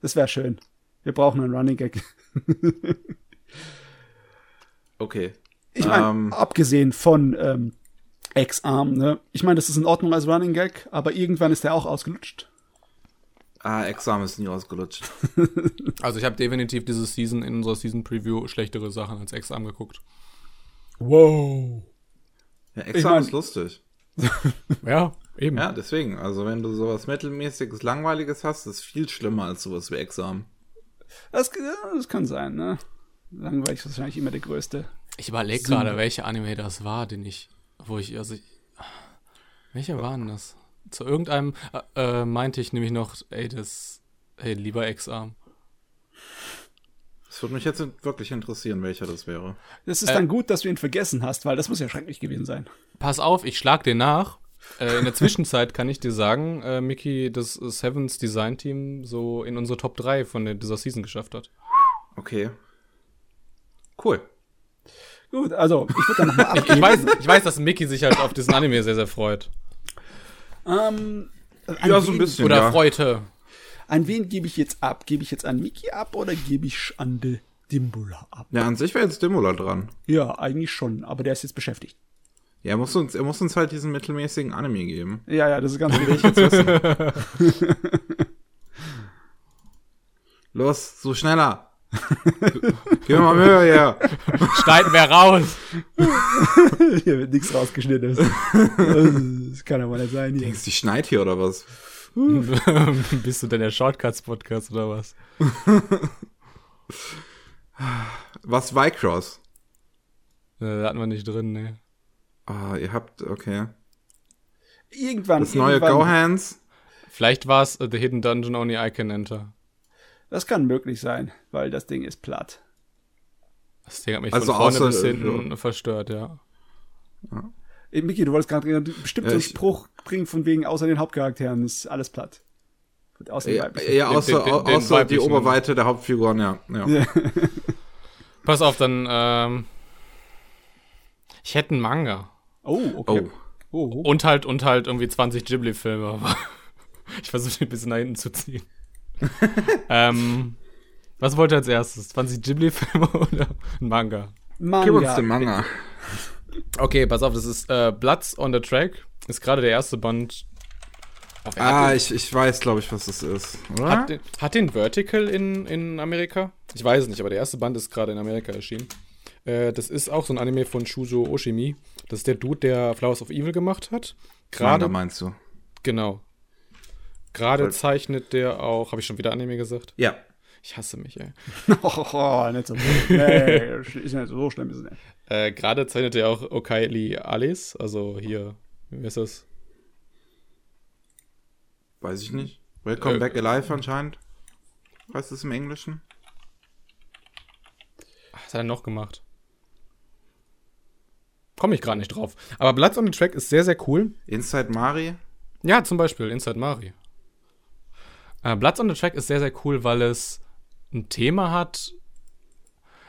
Das wäre schön. Wir brauchen einen Running Gag. Okay. Ich meine, Ähm. abgesehen von ähm, X-Arm, ne? Ich meine, das ist in Ordnung als Running Gag, aber irgendwann ist der auch ausgelutscht. Ah, Examen ist nie ausgelutscht. *laughs* Also ich habe definitiv diese Season in unserer Season Preview schlechtere Sachen als Exam geguckt. Wow. Ja, Examen mein- ist lustig. *laughs* Ja, eben. Ja, deswegen. Also wenn du sowas mittelmäßiges, langweiliges hast, ist viel schlimmer als sowas wie Examen. Das, das kann sein, ne? Langweilig ist wahrscheinlich immer der größte. Ich überlege gerade, welcher Anime das war, den ich, wo ich, also ich, welcher war denn das? Zu irgendeinem äh, äh, meinte ich nämlich noch, ey, das, hey, lieber Ex-Arm. Das würde mich jetzt wirklich interessieren, welcher das wäre. Das ist Äh. dann gut, dass du ihn vergessen hast, weil das muss ja schrecklich gewesen sein. Pass auf, ich schlag den nach. Äh, in der Zwischenzeit kann ich dir sagen, äh, Mickey, das Sevens Design Team so in unsere Top 3 von der, dieser Season geschafft hat. Okay. Cool. Gut, also ich würde dann nochmal ab. *laughs* Ich weiß, ich weiß, dass Mickey sich halt auf diesen Anime sehr, sehr freut. ähm, Ja, so ein bisschen. Oder ja. freute. An wen gebe ich jetzt ab? Gebe ich jetzt an Miki ab oder gebe ich an de Dimbula ab? Ja, an sich wäre jetzt Stimula dran. Ja, eigentlich schon, aber der ist jetzt beschäftigt. Ja, er muss uns, er muss uns halt diesen mittelmäßigen Anime geben. Ja, ja, das ist ganz wichtig. *laughs* Los, so schneller. Gib mal Mühe hier. Schneiden wir raus. *laughs* Hier wird nichts rausgeschnitten. Das kann aber nicht sein hier. Denkst du, die schneit hier oder was? *laughs* Bist du denn der Shortcuts-Podcast oder was? Was Vycross? Äh, hatten wir nicht drin, ne. Ah, ihr habt, okay. Irgendwann. Das neue irgendwann, Go-Hands. Vielleicht war es The Hidden Dungeon Only I Can Enter. Das kann möglich sein, weil das Ding ist platt. Das Ding hat mich Also von vorne außer- bis hinten verstört, ja. Ey, Miki, du wolltest gerade bestimmt Ja, so einen Spruch bringen von wegen, außer den Hauptcharakteren ist alles platt. Außer den Ja, ja außer, Den- den- den außer die. Oberweite der Hauptfiguren, ja. ja. *laughs* Pass auf, dann, ähm, ich hätte einen Manga. Oh, okay. Oh. Oh, oh. Und halt, und halt irgendwie 20 Ghibli-Filme, aber *laughs* ich versuche ein bisschen nach hinten zu ziehen. *laughs* ähm, was wollt ihr als erstes? 20 Ghibli-Filme *laughs* oder ein Manga? Gib uns Manga. den Manga. Okay, pass auf, das ist äh, Bloods on the Track. Ist gerade der erste Band. Auf Ah, hat, ich, ich weiß, glaube ich, was das ist. den, Oder? hat, den, hat den Vertical in, in Amerika? Ich weiß es nicht, aber der erste Band ist gerade in Amerika erschienen. Äh, das ist auch so ein Anime von Shujo Oshimi. Das ist der Dude, der Flowers of Evil gemacht hat. Manga Gerade, meinst du? genau. Gerade zeichnet der auch, habe ich schon wieder Anime gesagt? Ja. Ich hasse mich, ey. Oh, nicht so. Nee, ist nicht so schlimm. Ist es nicht. Äh, Gerade zeichnet er auch Okaili Alice, also hier, wie heißt das? Weiß ich nicht. Welcome Äh, Back Alive anscheinend. Heißt es im Englischen? Was hat er noch gemacht? Komme ich gerade nicht drauf. Aber Bloods on the Track ist sehr, sehr cool. Inside Mari? Ja, zum Beispiel Inside Mari. Äh, Bloods on the Track ist sehr, sehr cool, weil es ein Thema hat,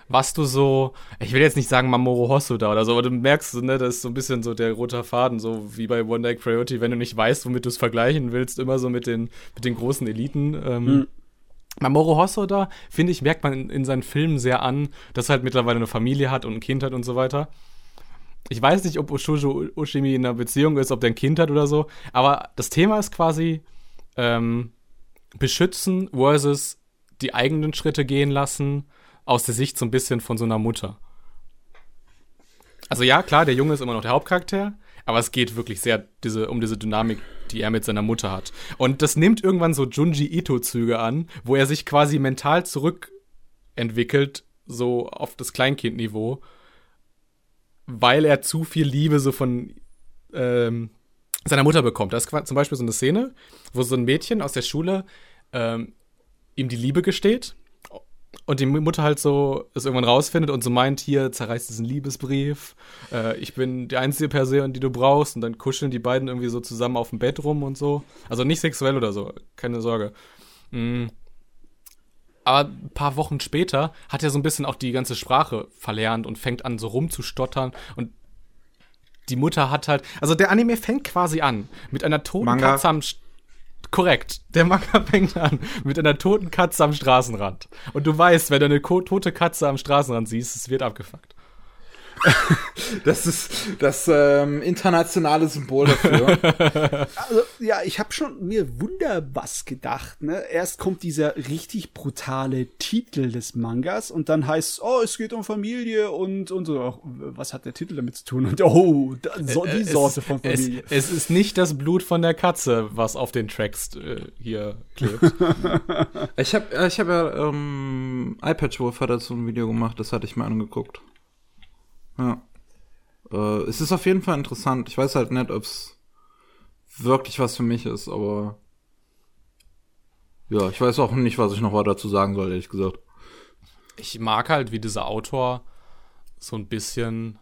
was du so, ich will jetzt nicht sagen Mamoru Hosoda oder so, aber du merkst, ne, das ist so ein bisschen so der rote Faden, so wie bei One Day Priority, wenn du nicht weißt, womit du es vergleichen willst, immer so mit den, mit den großen Eliten. Ähm, Hm. Mamoru Hosoda, finde ich, merkt man in, in seinen Filmen sehr an, dass er halt mittlerweile eine Familie hat und ein Kind hat und so weiter. Ich weiß nicht, ob Oshujo Oshimi in einer Beziehung ist, ob der ein Kind hat oder so, aber das Thema ist quasi ähm, beschützen versus die eigenen Schritte gehen lassen, aus der Sicht so ein bisschen von so einer Mutter. Also ja, klar, der Junge ist immer noch der Hauptcharakter, aber es geht wirklich sehr diese, um diese Dynamik, die er mit seiner Mutter hat. Und das nimmt irgendwann so Junji Ito-Züge an, wo er sich quasi mental zurückentwickelt, so auf das Kleinkindniveau, weil er zu viel Liebe so von ähm, seiner Mutter bekommt. Da ist zum Beispiel so eine Szene, wo so ein Mädchen aus der Schule ähm, ihm die Liebe gesteht und die Mutter halt so es irgendwann rausfindet und so meint, hier zerreißt diesen Liebesbrief, äh, ich bin die einzige Person, die du brauchst und dann kuscheln die beiden irgendwie so zusammen auf dem Bett rum und so. Also nicht sexuell oder so, keine Sorge. Mm. aber ein paar Wochen später hat er so ein bisschen auch die ganze Sprache verlernt und fängt an, so rumzustottern. Und die Mutter hat halt. Also der Anime fängt quasi an mit einer toten Manga. Katze am. St- Korrekt. Der Manga *laughs* fängt an mit einer toten Katze am Straßenrand. Und du weißt, wenn du eine tote Katze am Straßenrand siehst, es wird abgefuckt. *laughs* Das ist das ähm, internationale Symbol dafür. *laughs* Also, ja, ich habe schon mir wunder was gedacht. Ne? Erst kommt dieser richtig brutale Titel des Mangas und dann heißt es, oh, es geht um Familie und, und so. Ach, Was hat der Titel damit zu tun? Und oh, da, so, die Es- Sorte von es, Familie. es ist nicht das Blut von der Katze, was auf den Tracks äh, hier klebt. *laughs* ich habe ich hab ja, ähm, iPatch-Wolf hat dazu ein Video gemacht, das hatte ich mir angeguckt. Ja. Äh, es ist auf jeden Fall interessant. Ich weiß halt nicht, ob es wirklich was für mich ist, aber ja, ich weiß auch nicht, was ich noch weiter dazu sagen soll, ehrlich gesagt. ich mag halt, wie dieser Autor so ein bisschen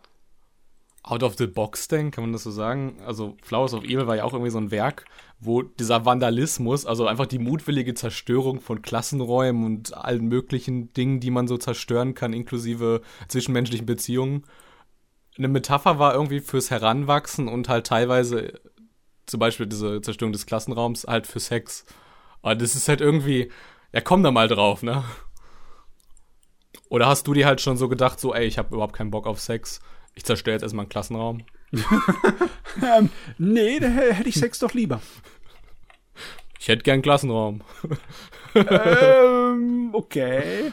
out of the box denkt, kann man das so sagen? Also Flowers of Evil war ja auch irgendwie so ein Werk, wo dieser Vandalismus, also einfach die mutwillige Zerstörung von Klassenräumen und allen möglichen Dingen, die man so zerstören kann, inklusive zwischenmenschlichen Beziehungen, eine Metapher war irgendwie fürs Heranwachsen und halt teilweise zum Beispiel diese Zerstörung des Klassenraums halt für Sex. Aber das ist halt irgendwie, ja komm da mal drauf, ne? Oder hast du dir halt schon so gedacht, so, ey, ich habe überhaupt keinen Bock auf Sex. Ich zerstöre jetzt erstmal einen Klassenraum. *laughs* Ähm, nee, da hä- hätte ich Sex doch lieber. Ich hätte gern einen Klassenraum. ähm, okay.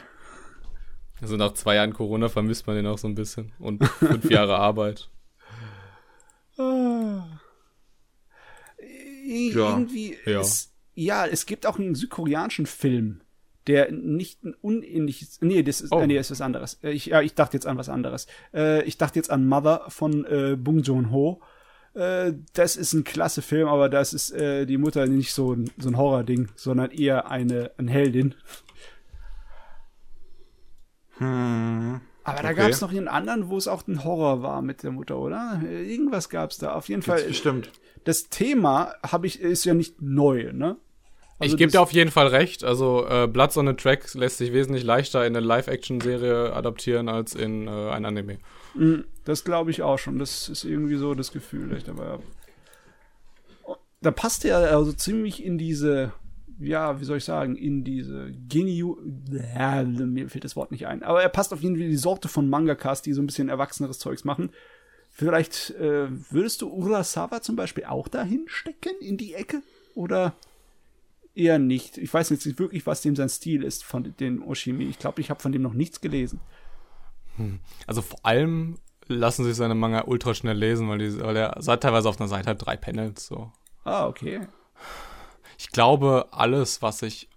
Also nach zwei Jahren Corona vermisst man den auch so ein bisschen. Und fünf Jahre Arbeit. Ah. Ja. Irgendwie, Ja. Es, ja, es gibt auch einen südkoreanischen Film, der nicht ein unähnliches, nee, das ist, Oh. nee, das ist was anderes. Äh, Ich, ja, ich dachte jetzt an was anderes. Äh, ich dachte jetzt an Mother von äh, Bong Joon-ho. Äh, das ist ein klasse Film, aber das ist äh, die Mutter nicht so ein, so ein Horror-Ding, sondern eher eine, eine Heldin. Hm. Aber da Okay. gab es noch einen anderen, wo es auch ein Horror war mit der Mutter, oder? Irgendwas gab es da. Auf jeden Fall. Bestimmt. Das Thema habe ich ist ja nicht neu, ne? Also ich gebe dir auf jeden Fall recht. Also äh, Bloods on the Track lässt sich wesentlich leichter in eine Live-Action-Serie adaptieren als in äh, ein Anime. Mm, Das glaube ich auch schon. Das ist irgendwie so das Gefühl, das ich dabei habe. Da passt er also ziemlich in diese, ja, wie soll ich sagen, in diese Geniu. Ja, mir fällt das Wort nicht ein. Aber er passt auf jeden Fall in die Sorte von Mangakas, die so ein bisschen erwachseneres Zeugs machen. Vielleicht äh, würdest du Urasawa zum Beispiel auch dahin stecken, in die Ecke? Oder eher nicht? Ich weiß jetzt nicht wirklich, was dem sein Stil ist von dem Oshimi. Ich glaube, ich habe von dem noch nichts gelesen. Also vor allem lassen sich seine Manga ultra schnell lesen, weil, die, weil er hat teilweise auf einer Seite halt drei Panels. So. Ah, okay. Ich glaube, alles, was sich,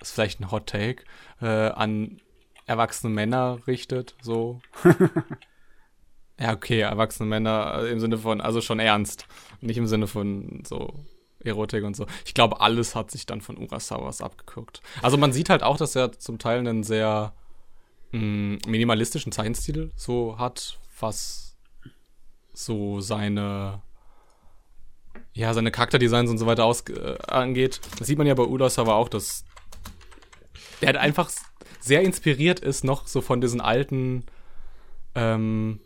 ist vielleicht ein Hot Take, äh, an erwachsene Männer richtet, so. *laughs* ja, okay, erwachsene Männer äh, im Sinne von, also schon ernst. Nicht im Sinne von so Erotik und so. Ich glaube, alles hat sich dann von Urasawas abgeguckt. Also man sieht halt auch, dass er zum Teil einen sehr mh, minimalistischen Zeichenstil so hat, was so seine ja, seine Charakterdesigns und so weiter aus, äh, angeht. Das sieht man ja bei Urasawa auch, dass der halt einfach sehr inspiriert ist noch so von diesen alten ähm,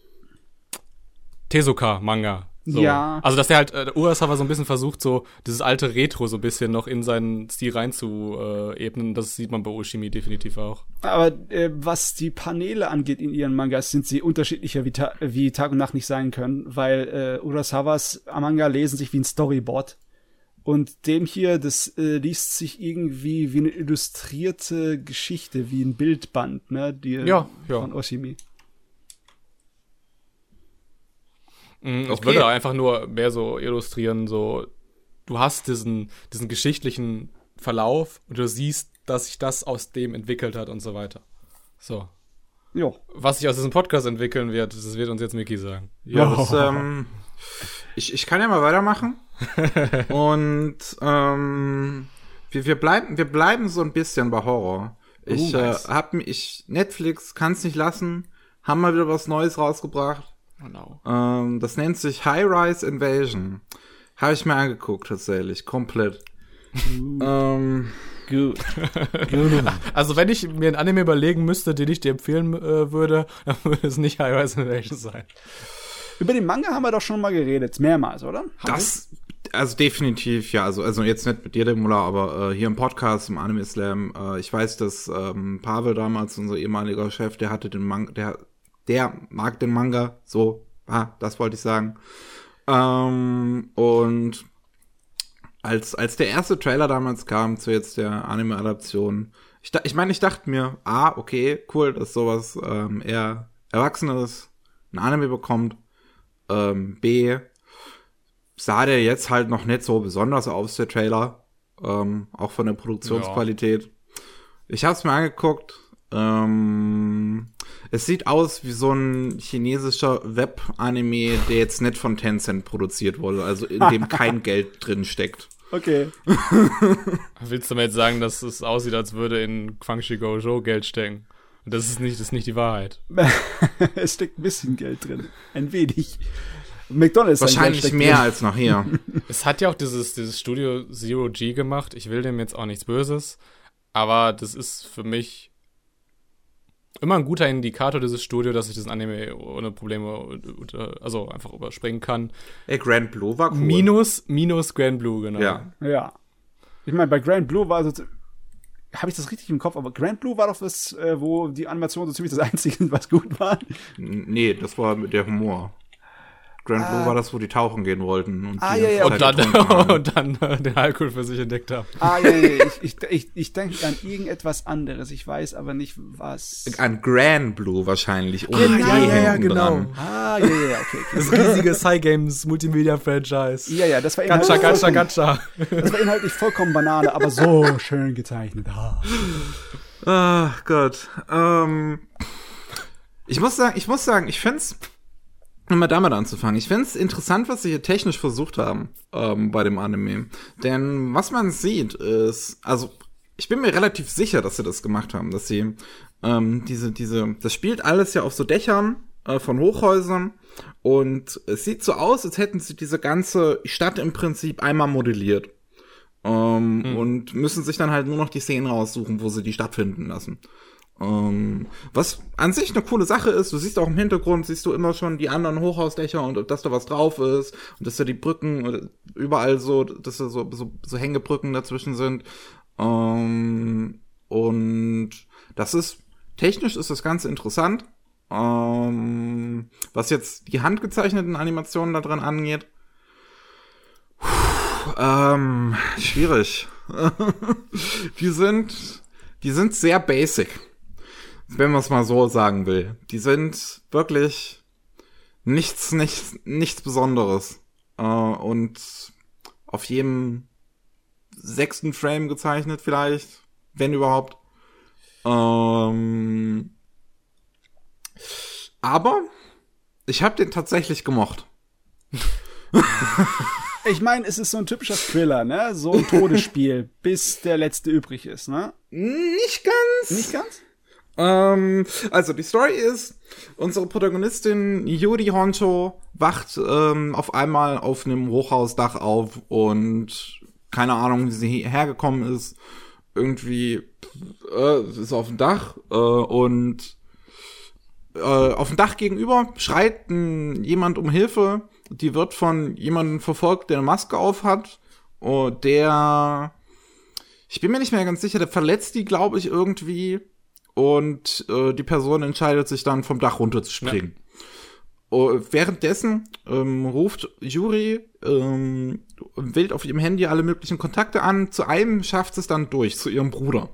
Tezuka-Manga. So. Ja. Also, dass der halt, äh, Urasawa so ein bisschen versucht, so dieses alte Retro so ein bisschen noch in seinen Stil reinzuebnen. Das sieht man bei Oshimi definitiv auch. Aber äh, was die Paneele angeht in ihren Mangas, sind sie unterschiedlicher wie, Ta wie Tag und Nacht nicht sein können, weil äh, Urasawas Manga lesen sich wie ein Storyboard. Und dem hier, das äh, liest sich irgendwie wie eine illustrierte Geschichte, wie ein Bildband, ne? Die, Ja, ja. Von Oshimi. Ich Okay. würde einfach nur mehr so illustrieren, so, du hast diesen, diesen geschichtlichen Verlauf und du siehst, dass sich das aus dem entwickelt hat und so weiter. So. Jo. Was sich aus diesem Podcast entwickeln wird, das wird uns jetzt Mickey sagen. Ja, das, ähm, ich, ich kann ja mal weitermachen. *laughs* Und ähm, wir, wir, bleiben, wir bleiben so ein bisschen bei Horror. Ich Oh, nice. äh, hab mi- ich Netflix kann's nicht lassen, haben mal wieder was Neues rausgebracht. Genau. Ähm, das nennt sich High Rise Invasion. Habe ich mir angeguckt tatsächlich, komplett. ähm, *laughs* Gut. Also wenn ich mir ein Anime überlegen müsste, den ich dir empfehlen äh, würde, *laughs* dann würde es nicht High Rise Invasion sein. Über den Manga haben wir doch schon mal geredet, mehrmals, oder? Haben Das, also definitiv, ja. Also, also jetzt nicht mit dir, der Muller, aber äh, hier im Podcast, im Anime Slam. Äh, ich weiß, dass ähm, Pavel damals, unser ehemaliger Chef, der hatte den Manga, der, der mag den Manga. So, ah, das wollte ich sagen. Ähm, und als, als der erste Trailer damals kam zu jetzt der Anime-Adaption, ich, ich meine, ich dachte mir, ah, okay, cool, dass sowas ähm, eher Erwachsenes ein Anime bekommt. Ähm, B, sah der jetzt halt noch nicht so besonders aus, der Trailer. Ähm, auch von der Produktionsqualität. Ich habe es mir angeguckt. Ähm, es sieht aus wie so ein chinesischer Web-Anime, der jetzt nicht von Tencent produziert wurde, also in dem kein *laughs* Geld drin steckt. Okay. *laughs* Willst du mir jetzt sagen, dass es aussieht, als würde in Quangshi Gojo Geld stecken? Und das ist nicht, das ist nicht die Wahrheit. *laughs* es steckt ein bisschen Geld drin. Ein wenig. McDonalds Wahrscheinlich mehr drin. als noch hier. Es hat ja auch dieses, dieses Studio Zero G gemacht. Ich will dem jetzt auch nichts Böses. Aber das ist für mich immer ein guter Indikator, dieses Studio, dass ich das Anime ohne Probleme, also einfach überspringen kann. Ey, Grand Blue war cool. Minus, minus Grand Blue, genau. Ja. Ja. Ich meine, bei Grand Blue war so. Habe ich das richtig im Kopf? Aber Grand Blue war doch das, äh, wo die Animation so ziemlich das Einzige, was gut war. Nee, das war mit der Humor. Grand Blue war das, wo die tauchen gehen wollten. Und Ah, ja, ja, Und dann, *laughs* und dann äh, den Alkohol für sich entdeckt haben. Ah, ja, ja, ja. *laughs* Ich, ich, ich, ich denke an irgendetwas anderes. Ich weiß aber nicht, was. An Grand Blue wahrscheinlich. Ohne Genau, ja, ja, hinten genau. dran. Ah, ja, ja, ja, okay, okay. Das riesige Cygames Multimedia Franchise. Ja, ja, das war Gacha, inhaltlich, gacha, vollkommen, gacha. das war inhaltlich vollkommen Banane, aber so schön gezeichnet. Ah. Ach Gott. Ähm, ich muss sagen, ich muss sagen, ich find's, um mal damit anzufangen, ich find's interessant, was sie hier technisch versucht haben ähm, bei dem Anime. Denn was man sieht ist, also ich bin mir relativ sicher, dass sie das gemacht haben, dass sie ähm, diese, diese, das spielt alles ja auf so Dächern äh, von Hochhäusern und es sieht so aus, als hätten sie diese ganze Stadt im Prinzip einmal modelliert. Ähm, Und müssen sich dann halt nur noch die Szenen raussuchen, wo sie die stattfinden lassen. Ähm, was an sich eine coole Sache ist, du siehst auch im Hintergrund, siehst du immer schon die anderen Hochhausdächer und dass da was drauf ist und dass da die Brücken oder überall so, dass da so, so, so Hängebrücken dazwischen sind. Ähm, und das ist, technisch ist das Ganze interessant. Ähm, was jetzt die handgezeichneten Animationen da dran angeht, ähm, schwierig. *laughs* die sind, die sind sehr basic. Wenn man es mal so sagen will. Die sind wirklich nichts, nichts, nichts Besonderes. Äh, und auf jedem sechsten Frame gezeichnet vielleicht, wenn überhaupt. Ähm, aber ich habe den tatsächlich gemocht. *laughs* Ich meine, es ist so ein typischer Thriller, ne? So ein Todesspiel, *laughs* bis der letzte übrig ist, ne? Nicht ganz. Nicht ganz? Ähm, also die Story ist, unsere Protagonistin Yuri Honcho wacht ähm, auf einmal auf einem Hochhausdach auf und keine Ahnung, wie sie hierher gekommen ist. Irgendwie äh, ist auf dem Dach äh, und äh, auf dem Dach gegenüber schreit ein, jemand um Hilfe. Die wird von jemandem verfolgt, der eine Maske auf hat. Und der, ich bin mir nicht mehr ganz sicher, der verletzt die, glaube ich, irgendwie. Und äh, die Person entscheidet sich dann vom Dach runterzuspringen. Oh, währenddessen ähm, ruft Juri ähm, wählt auf ihrem Handy alle möglichen Kontakte an. Zu einem schafft es dann durch, zu ihrem Bruder.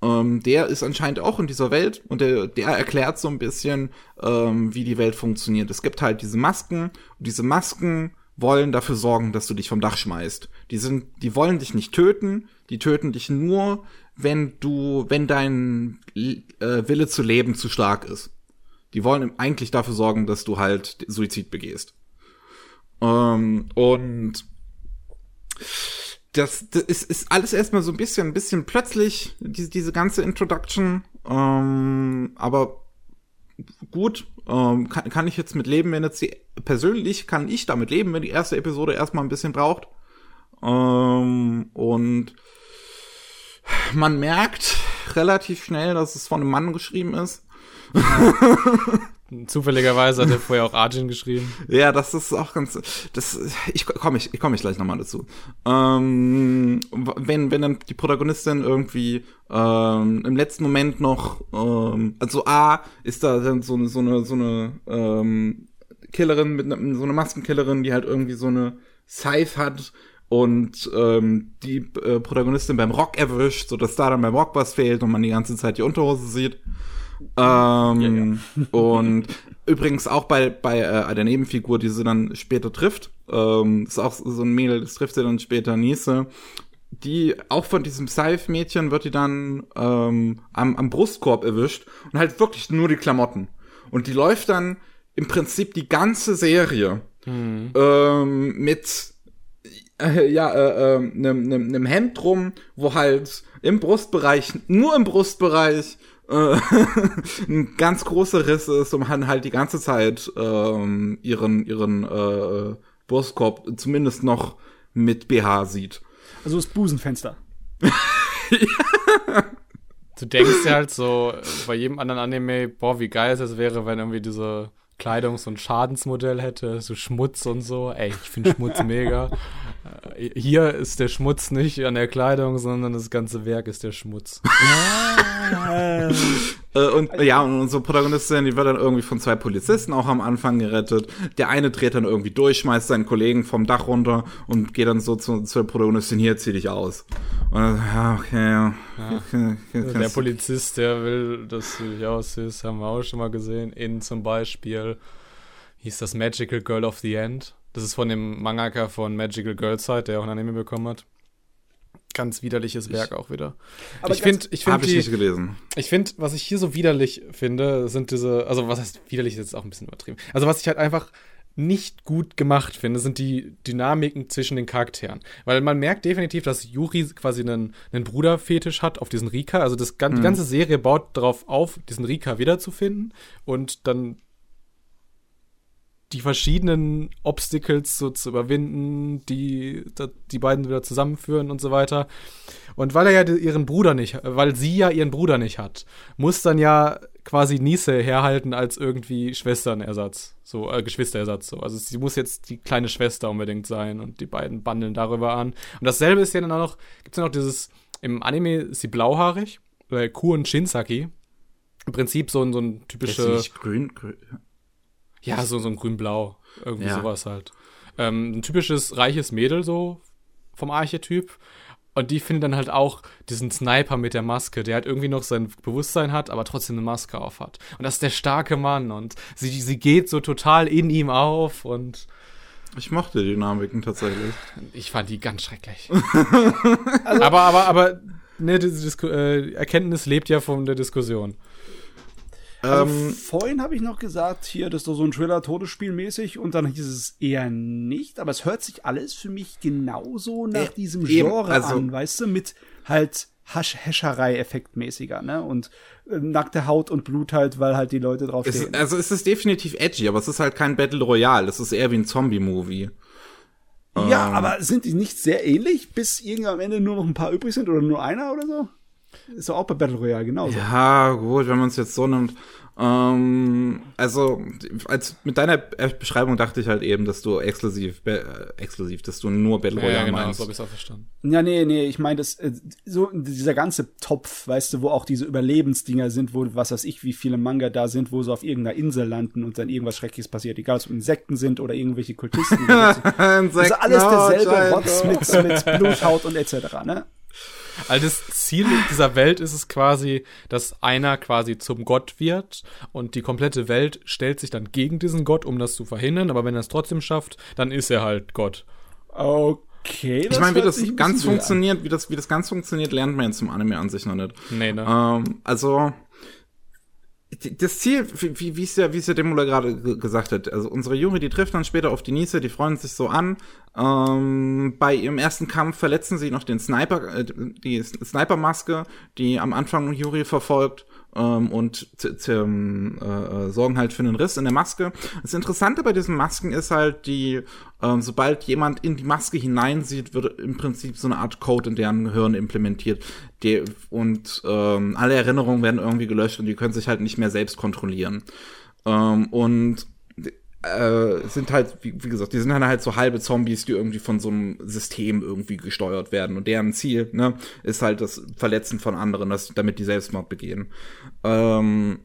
Ähm, der ist anscheinend auch in dieser Welt und der, der erklärt so ein bisschen, ähm, wie die Welt funktioniert. Es gibt halt diese Masken und diese Masken wollen dafür sorgen, dass du dich vom Dach schmeißt. Die sind, die wollen dich nicht töten, die töten dich nur, wenn du, wenn dein äh, Wille zu leben zu stark ist. Die wollen eigentlich dafür sorgen, dass du halt Suizid begehst. Ähm, und das, das ist, ist alles erstmal so ein bisschen, ein bisschen plötzlich, diese, diese ganze Introduction. Ähm, aber gut, ähm, kann, kann ich jetzt mit leben, wenn jetzt die, persönlich kann ich damit leben, wenn die erste Episode erstmal ein bisschen braucht. Ähm, und man merkt relativ schnell, dass es von einem Mann geschrieben ist. *laughs* Zufälligerweise hat er vorher auch Arjun geschrieben. Ja, das ist auch ganz. Das, ich komme ich, ich komme ich gleich nochmal dazu. Ähm, wenn, wenn dann die Protagonistin irgendwie ähm, im letzten Moment noch, ähm, also A, ist da dann so, so eine, so eine ähm, Killerin mit ne, so eine Maskenkillerin, die halt irgendwie so eine Scythe hat und ähm, die äh, Protagonistin beim Rock erwischt, so dass da dann beim Rock was fehlt und man die ganze Zeit die Unterhose sieht. Ähm, ja, ja. *laughs* und übrigens auch bei, bei äh, der Nebenfigur, die sie dann später trifft, ähm, ist auch so ein Mädel, das trifft sie dann später Niese. Die, auch von diesem Scythe-Mädchen wird die dann ähm, am, am Brustkorb erwischt und halt wirklich nur die Klamotten. Und die läuft dann im Prinzip die ganze Serie mhm. ähm, mit äh, ja, äh, äh, nem, nem, nem Hemd drum, wo halt im Brustbereich, nur im Brustbereich, äh, *laughs* ein ganz großer Riss ist und man halt die ganze Zeit ähm, ihren, ihren äh, Brustkorb zumindest noch mit BH sieht. Also das Busenfenster. ja. *laughs* Du denkst ja halt so bei jedem anderen Anime, boah, wie geil es wäre, wenn irgendwie diese Kleidungs- und Schadensmodell hätte, so Schmutz und so. Ey, ich finde Schmutz *laughs* mega. Äh, hier ist der Schmutz nicht an der Kleidung, sondern das ganze Werk ist der Schmutz. *laughs* Äh, und ja, und unsere Protagonistin, die wird dann irgendwie von zwei Polizisten auch am Anfang gerettet. Der eine dreht dann irgendwie durch, schmeißt seinen Kollegen vom Dach runter und geht dann so zu, zur Protagonistin, hier zieh dich aus. Und dann, ja, okay, ja. Okay, okay, der Polizist, der will, dass du dich aussiehst, haben wir auch schon mal gesehen. In zum Beispiel hieß das Magical Girl of the End. Das ist von dem Mangaka von Magical Girl Side, der auch ein Anime bekommen hat ganz widerliches Werk ich, auch wieder. Aber ich finde, ich finde, ich nicht gelesen. Ich finde, was ich hier so widerlich finde, sind diese, also was heißt widerlich, ist jetzt auch ein bisschen übertrieben. Also was ich halt einfach nicht gut gemacht finde, sind die Dynamiken zwischen den Charakteren. Weil man merkt definitiv, dass Yuri quasi einen, einen Bruderfetisch hat auf diesen Rika. Also das, die mhm. ganze Serie baut darauf auf, diesen Rika wiederzufinden. Und dann die verschiedenen Obstacles so zu überwinden, die die beiden wieder zusammenführen und so weiter. Und weil er ja ihren Bruder nicht, weil sie ja ihren Bruder nicht hat, muss dann ja quasi Nise herhalten als irgendwie Schwesternersatz, so äh, Geschwisterersatz. So. Also sie muss jetzt die kleine Schwester unbedingt sein und die beiden bandeln darüber an. Und dasselbe ist ja dann auch noch, gibt es ja noch dieses, im Anime ist sie blauhaarig, bei Ku und Shinsaki. Im Prinzip so ein, so ein typischer. grün, grün, ja, so, so ein grün-blau. Irgendwie ja. sowas halt. Ähm, ein typisches reiches Mädel so vom Archetyp. Und die findet dann halt auch diesen Sniper mit der Maske, der halt irgendwie noch sein Bewusstsein hat, aber trotzdem eine Maske auf hat. Und das ist der starke Mann und sie, sie geht so total in ihm auf und. Ich mochte die Dynamiken tatsächlich. Ich fand die ganz schrecklich. also, *laughs* aber, aber, aber, ne, diese Disku äh, Erkenntnis lebt ja von der Diskussion. Also ähm, vorhin habe ich noch gesagt, hier, das ist doch so ein Thriller-Todesspiel mäßig und dann hieß es eher nicht, aber es hört sich alles für mich genauso nach äh, diesem Genre also, an, weißt du, mit halt Häscherei-Effektmäßiger, ne? Und äh, nackte Haut und Blut halt, weil halt die Leute drauf stehen. Ist, also es ist definitiv edgy, aber es ist halt kein Battle Royale, es ist eher wie ein Zombie-Movie. Ja, ähm. aber sind die nicht sehr ähnlich, bis irgendwann am Ende nur noch ein paar übrig sind oder nur einer oder so? Ist doch auch bei Battle Royale genauso. Ja, gut, wenn man es jetzt so nimmt. Ähm, also, als mit deiner Beschreibung dachte ich halt eben, dass du exklusiv, äh, exklusiv, dass du nur Battle Royale ja, genau, meinst. so habe ich auch verstanden. Ja, nee, nee, ich meine, das, äh, so, dieser ganze Topf, weißt du, wo auch diese Überlebensdinger sind, wo, was weiß ich, wie viele Manga da sind, wo sie auf irgendeiner Insel landen und dann irgendwas Schreckliches passiert, egal ob es Insekten sind oder irgendwelche Kultisten. Insekten, *laughs* also alles derselbe Rotz mit, mit Bluthaut und etc., ne? Also das Ziel dieser Welt ist es quasi, dass einer quasi zum Gott wird und die komplette Welt stellt sich dann gegen diesen Gott, um das zu verhindern. Aber wenn er es trotzdem schafft, dann ist er halt Gott. Okay. Ich meine, wie das ganz funktioniert, wie das, wie das ganz funktioniert, lernt man jetzt zum Anime an sich noch nicht. Nee, ne? Ähm, also das Ziel, wie, wie es ja, wie es ja Demula gerade gesagt hat, also unsere Juri, die trifft dann später auf Denise, die freuen sich so an. Ähm, bei ihrem ersten Kampf verletzen sie noch den Sniper, äh, die Snipermaske, die am Anfang Juri verfolgt. Ähm, und ähm, äh, sorgen halt für einen Riss in der Maske. Das Interessante bei diesen Masken ist halt, die, ähm, sobald jemand in die Maske hineinsieht, wird im Prinzip so eine Art Code in deren Gehirn implementiert. Die, und ähm, alle Erinnerungen werden irgendwie gelöscht und die können sich halt nicht mehr selbst kontrollieren. Ähm, und äh, sind halt, wie, wie, gesagt, die sind dann halt so halbe Zombies, die irgendwie von so einem System irgendwie gesteuert werden. Und deren Ziel, ne, ist halt das Verletzen von anderen, das, damit die Selbstmord begehen. Ähm,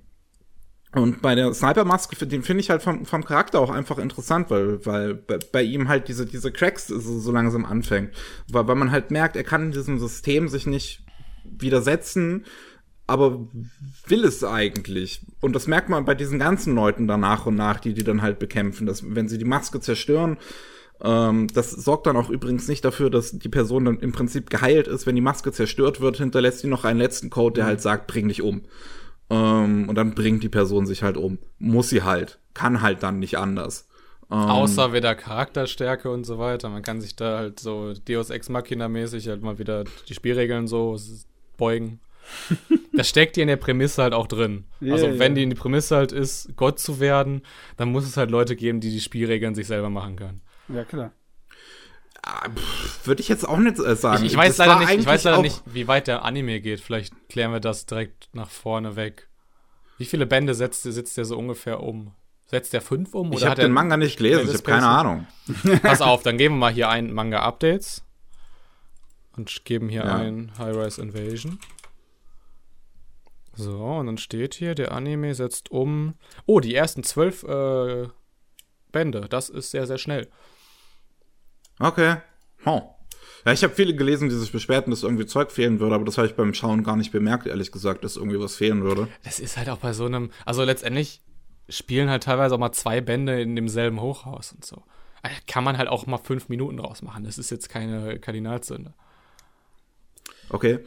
und bei der Sniper-Maske, den finde ich halt vom, vom Charakter auch einfach interessant, weil, weil bei, bei ihm halt diese, diese Cracks so, so langsam anfängt. Weil, weil man halt merkt, er kann in diesem System sich nicht widersetzen aber will es eigentlich. Und das merkt man bei diesen ganzen Leuten dann nach und nach, die die dann halt bekämpfen, dass wenn sie die Maske zerstören, ähm, das sorgt dann auch übrigens nicht dafür, dass die Person dann im Prinzip geheilt ist. Wenn die Maske zerstört wird, hinterlässt sie noch einen letzten Code, der mhm. halt sagt, bring dich um. Ähm, und dann bringt die Person sich halt um. Muss sie halt. Kann halt dann nicht anders. Ähm, Außer wieder Charakterstärke und so weiter. Man kann sich da halt so Deus Ex Machina mäßig halt mal wieder die Spielregeln so beugen *laughs* das steckt dir in der Prämisse halt auch drin. Yeah, also wenn yeah. die in die Prämisse halt ist, Gott zu werden, dann muss es halt Leute geben, die die Spielregeln sich selber machen können. Ja, klar. Ah, Würde ich jetzt auch nicht äh, sagen. Ich, ich weiß leider, nicht, ich weiß leider nicht, wie weit der Anime geht. Vielleicht klären wir das direkt nach vorne weg. Wie viele Bände setzt, sitzt der so ungefähr um? Setzt der fünf um? ich habe den Manga nicht gelesen, ich habe keine Ahnung. *laughs* Pass auf, dann geben wir mal hier ein Manga-Updates und geben hier ja. ein High-Rise Invasion. So, und dann steht hier, der Anime setzt um. Oh, die ersten zwölf äh, Bände. Das ist sehr, sehr schnell. Okay. Oh. Ja, ich habe viele gelesen, die sich beschwerten, dass irgendwie Zeug fehlen würde, aber das habe ich beim Schauen gar nicht bemerkt, ehrlich gesagt, dass irgendwie was fehlen würde. Das ist halt auch bei so einem. Also letztendlich spielen halt teilweise auch mal zwei Bände in demselben Hochhaus und so. Da kann man halt auch mal fünf Minuten draus machen. Das ist jetzt keine Kardinalsünde. Okay.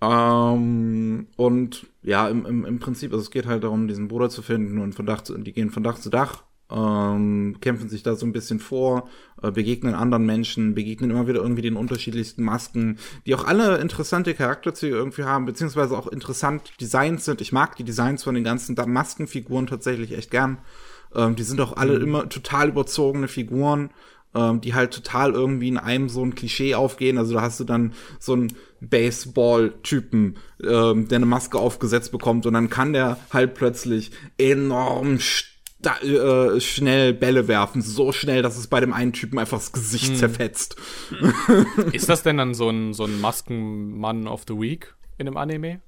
Ähm, und ja, im, im, im Prinzip, also es geht halt darum, diesen Bruder zu finden und von Dach zu, die gehen von Dach zu Dach, ähm, kämpfen sich da so ein bisschen vor, äh, begegnen anderen Menschen, begegnen immer wieder irgendwie den unterschiedlichsten Masken, die auch alle interessante Charakterzüge irgendwie haben, beziehungsweise auch interessant designt sind. Ich mag die Designs von den ganzen Maskenfiguren tatsächlich echt gern. Ähm, die sind auch alle mhm. immer total überzogene Figuren ähm, die halt total irgendwie in einem so ein Klischee aufgehen. Also da hast du dann so einen Baseball-Typen, ähm, der eine Maske aufgesetzt bekommt und dann kann der halt plötzlich enorm äh, schnell Bälle werfen, so schnell, dass es bei dem einen Typen einfach das Gesicht hm. zerfetzt. *laughs* Ist das denn dann so ein, so ein Maskenmann of the Week in einem Anime?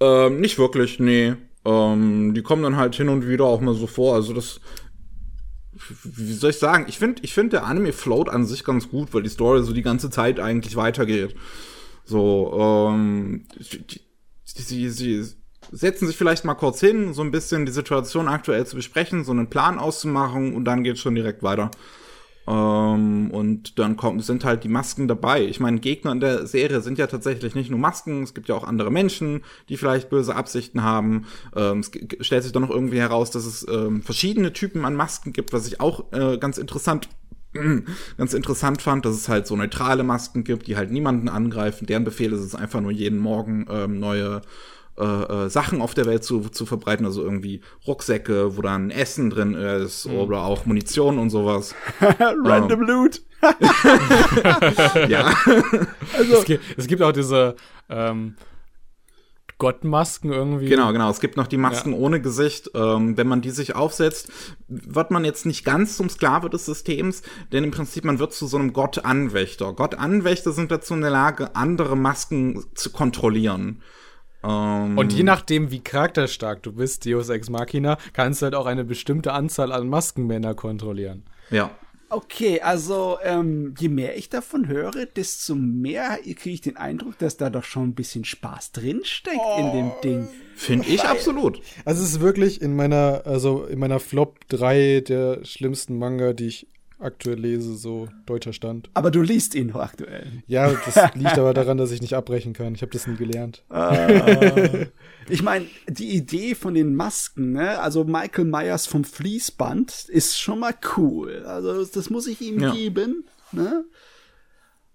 Ähm, nicht wirklich, nee. Ähm, die kommen dann halt hin und wieder auch mal so vor. Also das wie soll ich sagen? Ich finde, ich finde der Anime float an sich ganz gut, weil die Story so die ganze Zeit eigentlich weitergeht. So, ähm, sie, sie setzen sich vielleicht mal kurz hin, so ein bisschen die Situation aktuell zu besprechen, so einen Plan auszumachen und dann geht's schon direkt weiter. Ähm, und dann kommt, sind halt die Masken dabei. Ich meine, Gegner in der Serie sind ja tatsächlich nicht nur Masken, es gibt ja auch andere Menschen, die vielleicht böse Absichten haben. Ähm, es stellt sich dann noch irgendwie heraus, dass es ähm, verschiedene Typen an Masken gibt, was ich auch äh, ganz interessant *clears throat* ganz interessant fand, dass es halt so neutrale Masken gibt, die halt niemanden angreifen. Deren Befehl ist es einfach nur jeden Morgen ähm, neue äh, äh, Sachen auf der Welt zu, zu verbreiten, also irgendwie Rucksäcke, wo dann Essen drin ist mhm. oder auch Munition und sowas. *laughs* Random ähm. Loot. *laughs* ja. Also, es, gibt, es gibt auch diese ähm, Gottmasken irgendwie. Genau, genau. Es gibt noch die Masken ja. ohne Gesicht. Ähm, wenn man die sich aufsetzt, wird man jetzt nicht ganz zum Sklave des Systems, denn im Prinzip man wird zu so einem Gottanwächter. Gottanwächter sind dazu in der Lage, andere Masken zu kontrollieren. Um, und je nachdem, wie charakterstark du bist, Deus Ex Machina, kannst du halt auch eine bestimmte Anzahl an Maskenmänner kontrollieren. Ja. Okay, also ähm, je mehr ich davon höre, desto mehr kriege ich den Eindruck, dass da doch schon ein bisschen Spaß drinsteckt oh, in dem Ding. Finde ich absolut. Also es ist wirklich in meiner, also in meiner Flop 3 der schlimmsten Manga, die ich aktuell lese, so deutscher Stand. Aber du liest ihn noch aktuell. Ja, das *laughs* liegt aber daran, dass ich nicht abbrechen kann. Ich habe das nie gelernt. Ah. *laughs* ich meine, die Idee von den Masken, ne? Also Michael Myers vom Fließband ist schon mal cool. Also das muss ich ihm ja. geben, ne?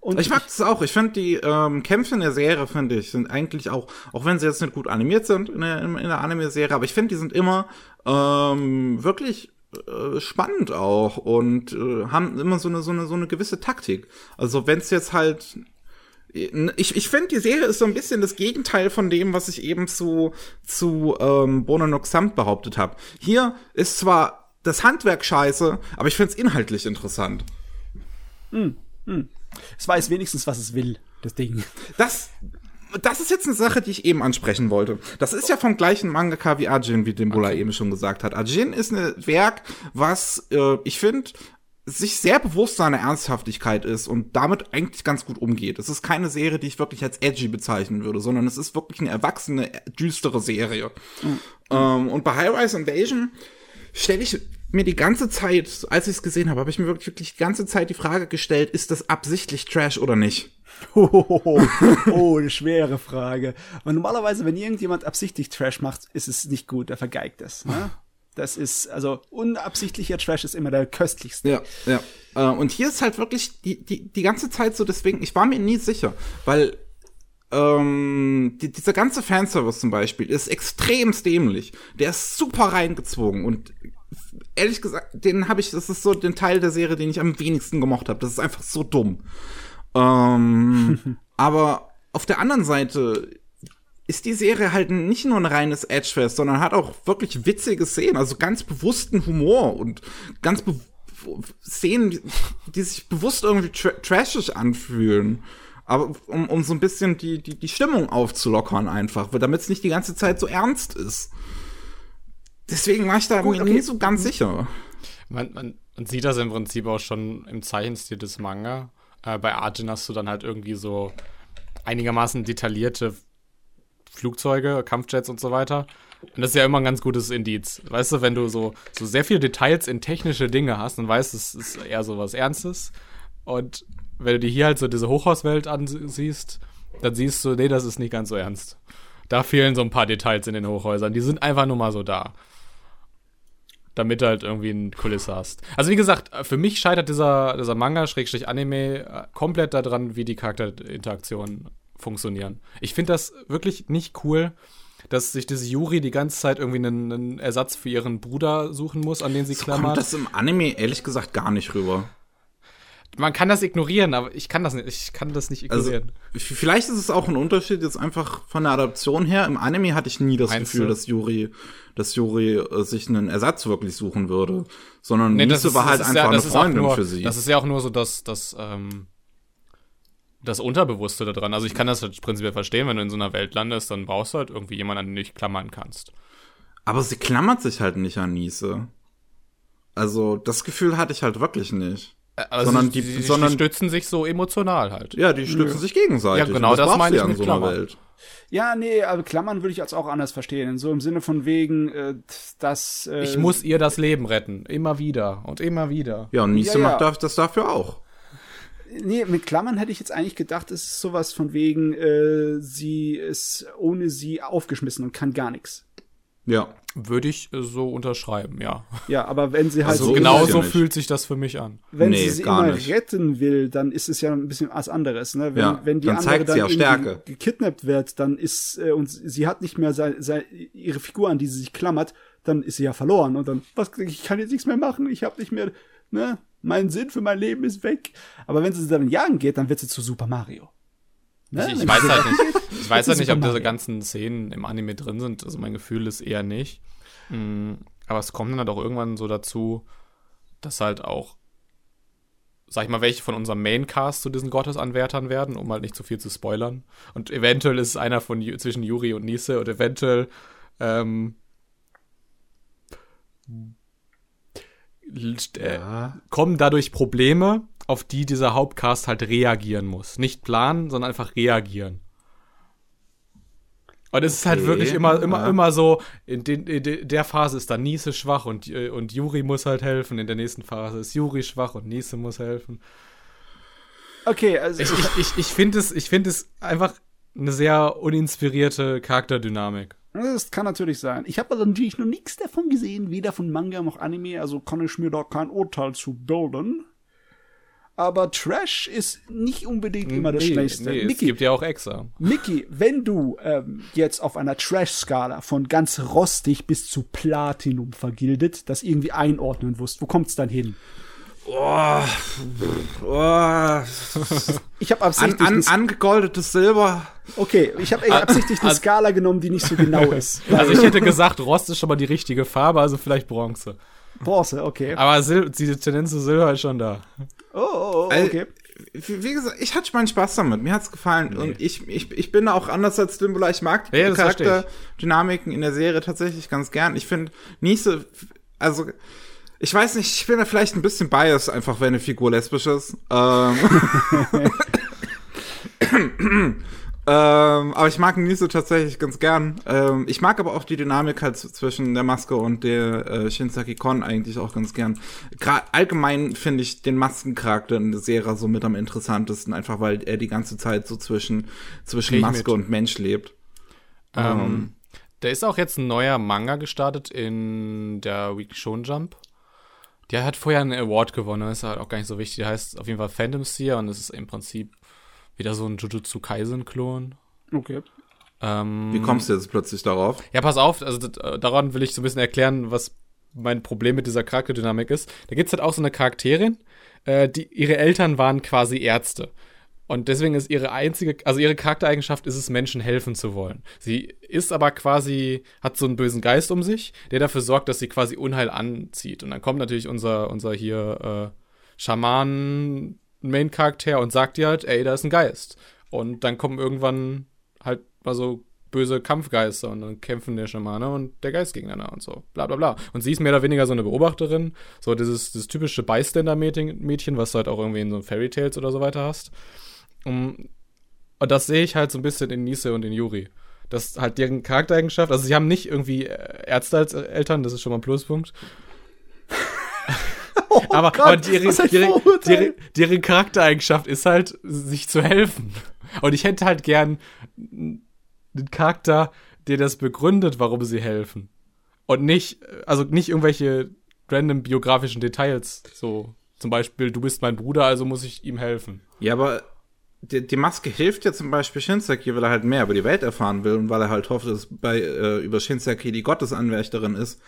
Und Ich mag das auch. Ich finde die ähm, Kämpfe in der Serie, finde ich, sind eigentlich auch, auch wenn sie jetzt nicht gut animiert sind in der, in der Anime-Serie, aber ich finde, die sind immer ähm, wirklich äh, spannend auch und äh, haben immer so eine, so eine, so eine gewisse Taktik. Also wenn es jetzt halt ich, ich finde, die Serie ist so ein bisschen das Gegenteil von dem, was ich eben zu, zu ähm, Bono no Xamt behauptet habe. Hier ist zwar das Handwerk scheiße, aber ich finde es inhaltlich interessant. es weiß wenigstens, was es will, das Ding. Das, das ist jetzt eine Sache, die ich eben ansprechen wollte. Das ist ja vom gleichen Mangaka wie Ajin, wie Dimbula eben schon gesagt hat. Ajin ist ein Werk, was äh, ich finde sich sehr bewusst seiner Ernsthaftigkeit ist und damit eigentlich ganz gut umgeht. Es ist keine Serie, die ich wirklich als edgy bezeichnen würde, sondern es ist wirklich eine erwachsene, düstere Serie. Ähm, und bei High-Rise Invasion stelle ich mir die ganze Zeit, als ich es gesehen habe, habe ich mir wirklich, wirklich die ganze Zeit die Frage gestellt, ist das absichtlich Trash oder nicht? *laughs* Oh, oh, eine schwere Frage. Und normalerweise, wenn irgendjemand absichtlich Trash macht, ist es nicht gut, er vergeigt es. Ne? Das ist, also unabsichtlicher Trash ist immer der köstlichste. Ja, ja. Äh, und hier ist halt wirklich die, die, die ganze Zeit so, deswegen, ich war mir nie sicher, weil ähm, die, dieser ganze Fanservice zum Beispiel ist extrem dämlich. Der ist super reingezogen und ehrlich gesagt, den habe ich, das ist so den Teil der Serie, den ich am wenigsten gemocht habe. Das ist einfach so dumm. Ähm, *laughs* aber auf der anderen Seite ist die Serie halt nicht nur ein reines Edgefest, sondern hat auch wirklich witzige Szenen, also ganz bewussten Humor und ganz Szenen, die, die sich bewusst irgendwie tra trashig anfühlen. Aber um, um so ein bisschen die, die, die Stimmung aufzulockern einfach, damit es nicht die ganze Zeit so ernst ist. Deswegen war ich da Gut, okay. nie so ganz sicher. Man, man, man sieht das im Prinzip auch schon im Zeichenstil des Manga. Äh, bei Arjun hast du dann halt irgendwie so einigermaßen detaillierte Flugzeuge, Kampfjets und so weiter. Und das ist ja immer ein ganz gutes Indiz. Weißt du, wenn du so, so sehr viele Details in technische Dinge hast, dann weißt du, es ist eher so was Ernstes. Und wenn du dir hier halt so diese Hochhauswelt ansiehst, dann siehst du, nee, das ist nicht ganz so ernst. Da fehlen so ein paar Details in den Hochhäusern. Die sind einfach nur mal so da damit du halt irgendwie eine Kulisse hast. Also wie gesagt, für mich scheitert dieser, dieser Manga-Anime komplett daran, wie die Charakterinteraktionen funktionieren. Ich finde das wirklich nicht cool, dass sich diese Yuri die ganze Zeit irgendwie einen, einen Ersatz für ihren Bruder suchen muss, an den sie Kommt klammert. das im Anime ehrlich gesagt gar nicht rüber. Man kann das ignorieren, aber ich kann das nicht, ich kann das nicht Also, ignorieren. v- vielleicht ist es auch ein Unterschied jetzt einfach von der Adaption her. Im Anime hatte ich nie das Meinst Gefühl, du? dass Yuri, dass Yuri äh, sich einen Ersatz wirklich suchen würde, sondern Nee, Nise war halt einfach ja, eine Freundin nur, für sie. Das ist ja auch nur so das, das, ähm, das Unterbewusste daran. Also ich kann das halt prinzipiell verstehen, wenn du in so einer Welt landest, dann brauchst du halt irgendwie jemanden, an den du dich klammern kannst. Aber sie klammert sich halt nicht an Nise. Also das Gefühl hatte ich halt wirklich nicht. Also Sondern die, die- die, sondern- die stützen sich so emotional halt. Ja, die stützen sich gegenseitig. Ja, genau, das brauchst meine du ich ja in mit so einer Klammern. Welt. Ja, nee, aber Klammern würde ich als auch anders verstehen. So im Sinne von wegen, äh, dass. Äh, Ich muss ihr das Leben retten. Immer wieder und immer wieder. Ja, und Nise Ja, ja. macht da- das dafür auch. Nee, mit Klammern hätte ich jetzt eigentlich gedacht, es ist sowas von wegen, äh, sie ist ohne sie aufgeschmissen und kann gar nichts. Ja. Würde ich so unterschreiben, ja. Ja, aber wenn sie halt Also So ist genau es ja so nicht. fühlt sich das für mich an. wenn Nee, sie sie gar immer nicht. retten will, dann ist es ja ein bisschen was anderes. Ne? Wenn, Ja, wenn die dann andere zeigt dann sie auch irgendwie Stärke. gekidnappt wird, dann ist äh, und sie hat nicht mehr sei, sei, ihre Figur, an die sie sich klammert, dann ist sie ja verloren und dann was ich kann jetzt nichts mehr machen, ich habe nicht mehr, ne, mein Sinn für mein Leben ist weg. Aber wenn sie dann jagen geht, dann wird sie zu Super Mario. Ne? Ich, ich Wenn weiß halt nicht, ich weiß halt nicht, ob diese ganzen Szenen im Anime drin sind. Also mein Gefühl ist eher nicht. Mm, Aber es kommt dann halt auch irgendwann so dazu, dass halt auch, sag ich mal, welche von unserem Maincast zu diesen Gottesanwärtern werden, um halt nicht zu viel zu spoilern. Und eventuell ist es einer von zwischen Yuri und Nise und eventuell ähm, äh, Ja. kommen dadurch Probleme, auf die dieser Hauptcast halt reagieren muss. Nicht planen, sondern einfach reagieren. Und es ist halt Okay, wirklich immer, immer, ja. immer so, in, den, in de- der Phase ist dann Nise schwach und, äh, und Juri muss halt helfen. In der nächsten Phase ist Juri schwach und Nise muss helfen. Okay, also Ich, ich, ich, ich finde es, ich finde es einfach eine sehr uninspirierte Charakterdynamik. Das kann natürlich sein. Ich habe aber natürlich noch nichts davon gesehen, weder von Manga noch Anime, also kann ich mir da kein Urteil zu bilden. Aber Trash ist nicht unbedingt immer das. Nee, es Mickey, gibt ja auch Exa. Mickey, wenn du ähm, jetzt auf einer Trash-Skala von ganz rostig bis zu Platinum vergildet, das irgendwie einordnen wirst, wo kommt's dann hin? Oh, oh. *laughs* Ich habe An, absichtlich, an, eine- angegoldetes Silber. okay, ich habe absichtlich eine Skala genommen, die nicht so genau *laughs* ist. Also ich hätte gesagt, Rost ist schon mal die richtige Farbe, also vielleicht Bronze. Bronze, okay. Aber Sil diese Tendenz zu Silber ist schon da. Oh, oh, oh, okay. Wie wie gesagt, ich hatte meinen Spaß damit. Mir hat's gefallen. Und ich, ich, ich bin auch anders als Dimbula. Ich mag die Ja. Charakterdynamiken in der Serie tatsächlich ganz gern. Ich finde nicht so, also, ich weiß nicht, ich bin da vielleicht ein bisschen biased, einfach wenn eine Figur lesbisch ist. Ähm, *laughs* *clears throat* *clears throat* ähm, aber ich mag Niso tatsächlich ganz gern. Ähm, ich mag aber auch die Dynamik halt zwischen der Maske und der äh, Shinsaki Kon eigentlich auch ganz gern. Gra allgemein finde ich den Maskencharakter in der Serie so mit am interessantesten, einfach weil er die ganze Zeit so zwischen, zwischen Maske und Mensch lebt. Ähm, da ist auch jetzt ein neuer Manga gestartet in der Weekly Shonen Jump. Der hat vorher einen Award gewonnen, ist halt auch gar nicht so wichtig. Der heißt auf jeden Fall Phantom Seer und es ist im Prinzip wieder so ein Jujutsu Kaisen-Klon. okay. Ähm, Wie kommst du jetzt plötzlich darauf? Ja, pass auf, also das, äh, daran will ich so ein bisschen erklären, was mein Problem mit dieser Charakterdynamik ist. Da gibt's halt auch so eine Charakterin, äh, die ihre Eltern waren quasi Ärzte. Und deswegen ist ihre einzige, also ihre Charaktereigenschaft ist es, Menschen helfen zu wollen. Sie ist aber quasi, hat so einen bösen Geist um sich, der dafür sorgt, dass sie quasi Unheil anzieht. Und dann kommt natürlich unser, unser hier äh, Schaman-Main-Charakter und sagt ihr halt, ey, da ist ein Geist. Und dann kommen irgendwann halt mal so böse Kampfgeister und dann kämpfen der Schamane und der Geist gegeneinander und so. Bla bla bla. Und sie ist mehr oder weniger so eine Beobachterin, so dieses, dieses typische Bystander-Mädchen, was du halt auch irgendwie in so Fairy Tales oder so weiter hast. Und das sehe ich halt so ein bisschen in Nise und in Yuri. Das halt deren Charaktereigenschaft. Also sie haben nicht irgendwie Ärzte als Eltern, das ist schon mal ein Pluspunkt. *laughs* aber, Gott, aber deren, deren, deren, deren Charaktereigenschaft ist halt, sich zu helfen. Und ich hätte halt gern einen Charakter, der das begründet, warum sie helfen. Und nicht, also nicht irgendwelche random biografischen Details. So, zum Beispiel, du bist mein Bruder, also muss ich ihm helfen. Ja, aber die, die Maske hilft ja zum Beispiel Shinseki, weil er halt mehr über die Welt erfahren will und weil er halt hofft, dass bei äh, über Shinseki die Gottesanwärterin ist,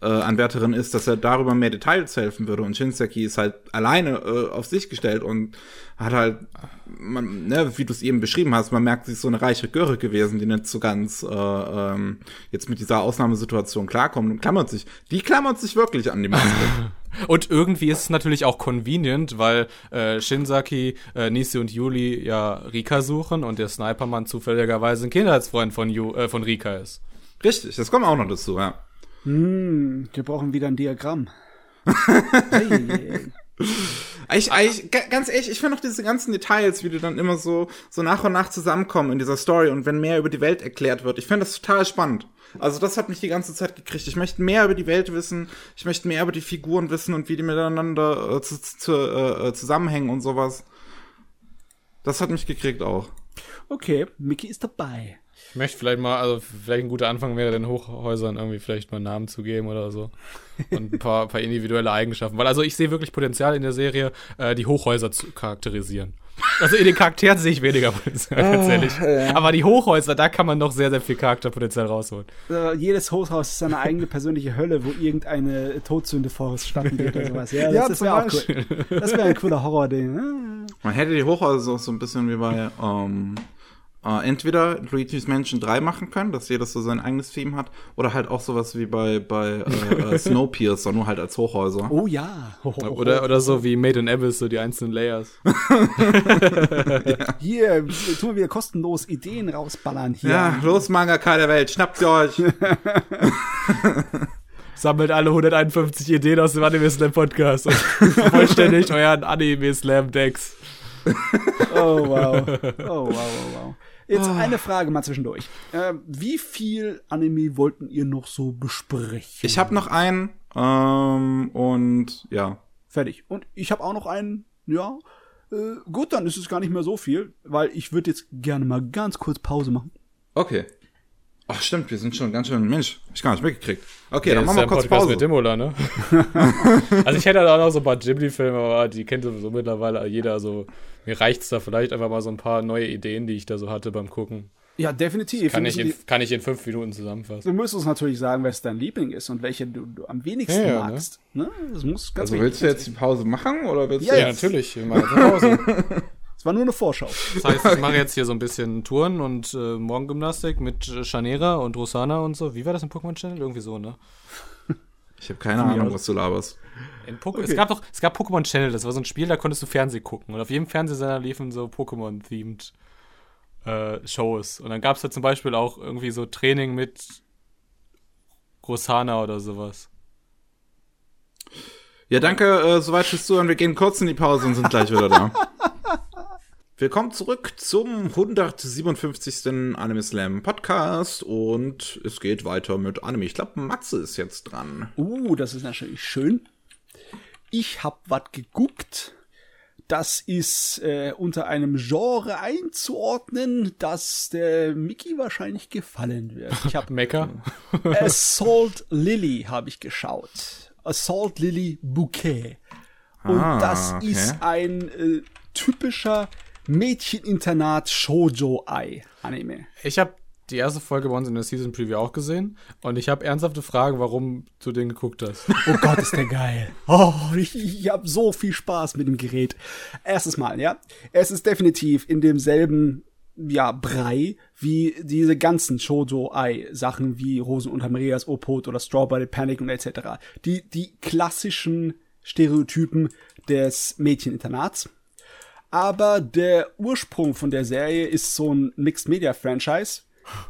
äh, Anwärterin ist, dass er darüber mehr Details helfen würde. Und Shinseki ist halt alleine äh, auf sich gestellt und hat halt, man, ne, wie du es eben beschrieben hast, man merkt, sie ist so eine reiche Göre gewesen, die nicht so ganz äh, ähm, jetzt mit dieser Ausnahmesituation klarkommt und klammert sich. Die klammert sich wirklich an die Maske. *laughs* Und irgendwie ist es natürlich auch convenient, weil äh, Shinsaki, äh, Nisi und Yuli ja Rika suchen und der Snipermann zufälligerweise ein Kindheitsfreund von, Yu, äh, von Rika ist. Richtig, das kommt auch noch dazu, ja. Hm, wir brauchen wieder ein Diagramm. hey, Ich, ich, ga- ganz ehrlich, ich finde auch diese ganzen Details, wie die dann immer so, so nach und nach zusammenkommen in dieser Story und wenn mehr über die Welt erklärt wird. Ich finde das total spannend. Also das hat mich die ganze Zeit gekriegt. Ich möchte mehr über die Welt wissen. Ich möchte mehr über die Figuren wissen und wie die miteinander äh, zu, zu, äh, äh, zusammenhängen und sowas. Das hat mich gekriegt auch. okay, Mickey ist dabei. Ich möchte vielleicht mal, also vielleicht ein guter Anfang wäre, den Hochhäusern irgendwie vielleicht mal einen Namen zu geben oder so. Und ein paar, paar individuelle Eigenschaften. Weil also ich sehe wirklich Potenzial in der Serie, äh, die Hochhäuser zu charakterisieren. Also in den Charakteren sehe ich weniger Potenzial, ganz ehrlich. Aber die Hochhäuser, da kann man noch sehr, sehr viel Charakterpotenzial rausholen. Äh, jedes Hochhaus ist seine eigene persönliche Hölle, wo irgendeine Todsünde vorstatten geht oder sowas. Ja, das, das wäre auch cool. Das wäre ein cooler Horror-Ding. Ah. Man hätte die Hochhäuser auch so ein bisschen wie bei ähm, äh, entweder Luigi's Mansion 3 machen können, dass jeder so sein eigenes Theme hat, oder halt auch sowas wie bei, bei äh, äh, *laughs* Snowpiercer, nur halt als Hochhäuser. Oh ja. Ho, ho, ho. Oder, oder so wie Made in Abyss, so die einzelnen Layers. *laughs* Hier, tun wir wieder kostenlos Ideen rausballern hier. Ja, los Mangaka der Welt, schnappt sie euch. *laughs* Sammelt alle 151 Ideen aus dem Anime Slam Podcast und vollständig euren Anime Slam Decks. Oh wow. Oh wow, wow, wow. Jetzt eine Frage mal zwischendurch. Äh, wie viel Anime wollten ihr noch so besprechen? Ich habe noch einen ähm, und ja. Fertig. Und ich habe auch noch einen, ja. Äh, gut, dann ist es gar nicht mehr so viel, weil ich würde jetzt gerne mal ganz kurz Pause machen. Okay. Ach stimmt, wir sind schon ganz schön, Mensch, hab ich gar nicht mitgekriegt. Okay, Ja, dann machen wir kurz ja ein Podcast Pause. mit Dimmola, ne? *laughs* also ich hätte halt auch noch so ein paar Ghibli-Filme, aber die kennt sowieso mittlerweile jeder. So mir reicht's da vielleicht einfach mal so ein paar neue Ideen, die ich da so hatte beim Gucken. Ja, definitiv. Kann ich, in, kann ich in fünf Minuten zusammenfassen. Du musst uns natürlich sagen, was dein Liebling ist und welche du, du am wenigsten Ja, ja, ne? magst. Ne? Das muss ganz Also willst du jetzt die Pause machen oder willst Ja, du Ja, jetzt? natürlich. Wir machen Pause. *laughs* Das war nur eine Vorschau. Das heißt, ich mache jetzt hier so ein bisschen Touren und äh, Morgengymnastik mit Chanera und Rosana und so. Wie war das im Pokémon Channel? Irgendwie so, ne? Ich habe keine Ahnung, was du laberst. In Poke Es gab doch, es gab Pokémon Channel, das war so ein Spiel, da konntest du Fernsehen gucken. Und auf jedem Fernsehsender liefen so Pokémon-themed äh, Shows. Und dann gab es da zum Beispiel auch irgendwie so Training mit Rosana oder sowas. Ja, danke, äh, soweit fürs Zuhören. Wir gehen kurz in die Pause und sind gleich wieder da. *laughs* Willkommen zurück zum 157. Anime Slam Podcast und es geht weiter mit Anime. Ich glaube, Matze ist jetzt dran. Uh, das ist natürlich schön. Ich hab was geguckt. Das ist äh, unter einem Genre einzuordnen, das der Mickey wahrscheinlich gefallen wird. Ich habe *laughs* Mecha? *laughs* Assault Lily habe ich geschaut. Assault Lily Bouquet. Und Ah, das okay. ist ein äh, typischer Mädcheninternat Shoujo Ai Anime. Ich habe die erste Folge bei uns in der Season Preview auch gesehen und ich habe ernsthafte Fragen, warum du den geguckt hast. *laughs* Oh Gott, ist der geil. Oh, ich, ich habe so viel Spaß mit dem Gerät. Erstes Mal, ja. Es ist definitiv in demselben ja, Brei wie diese ganzen Shoujo-Ei-Sachen wie Rosen unter Marias Opot oder Strawberry Panic und etc. Die, die klassischen Stereotypen des Mädcheninternats. Aber der Ursprung von der Serie ist so ein Mixed-Media-Franchise.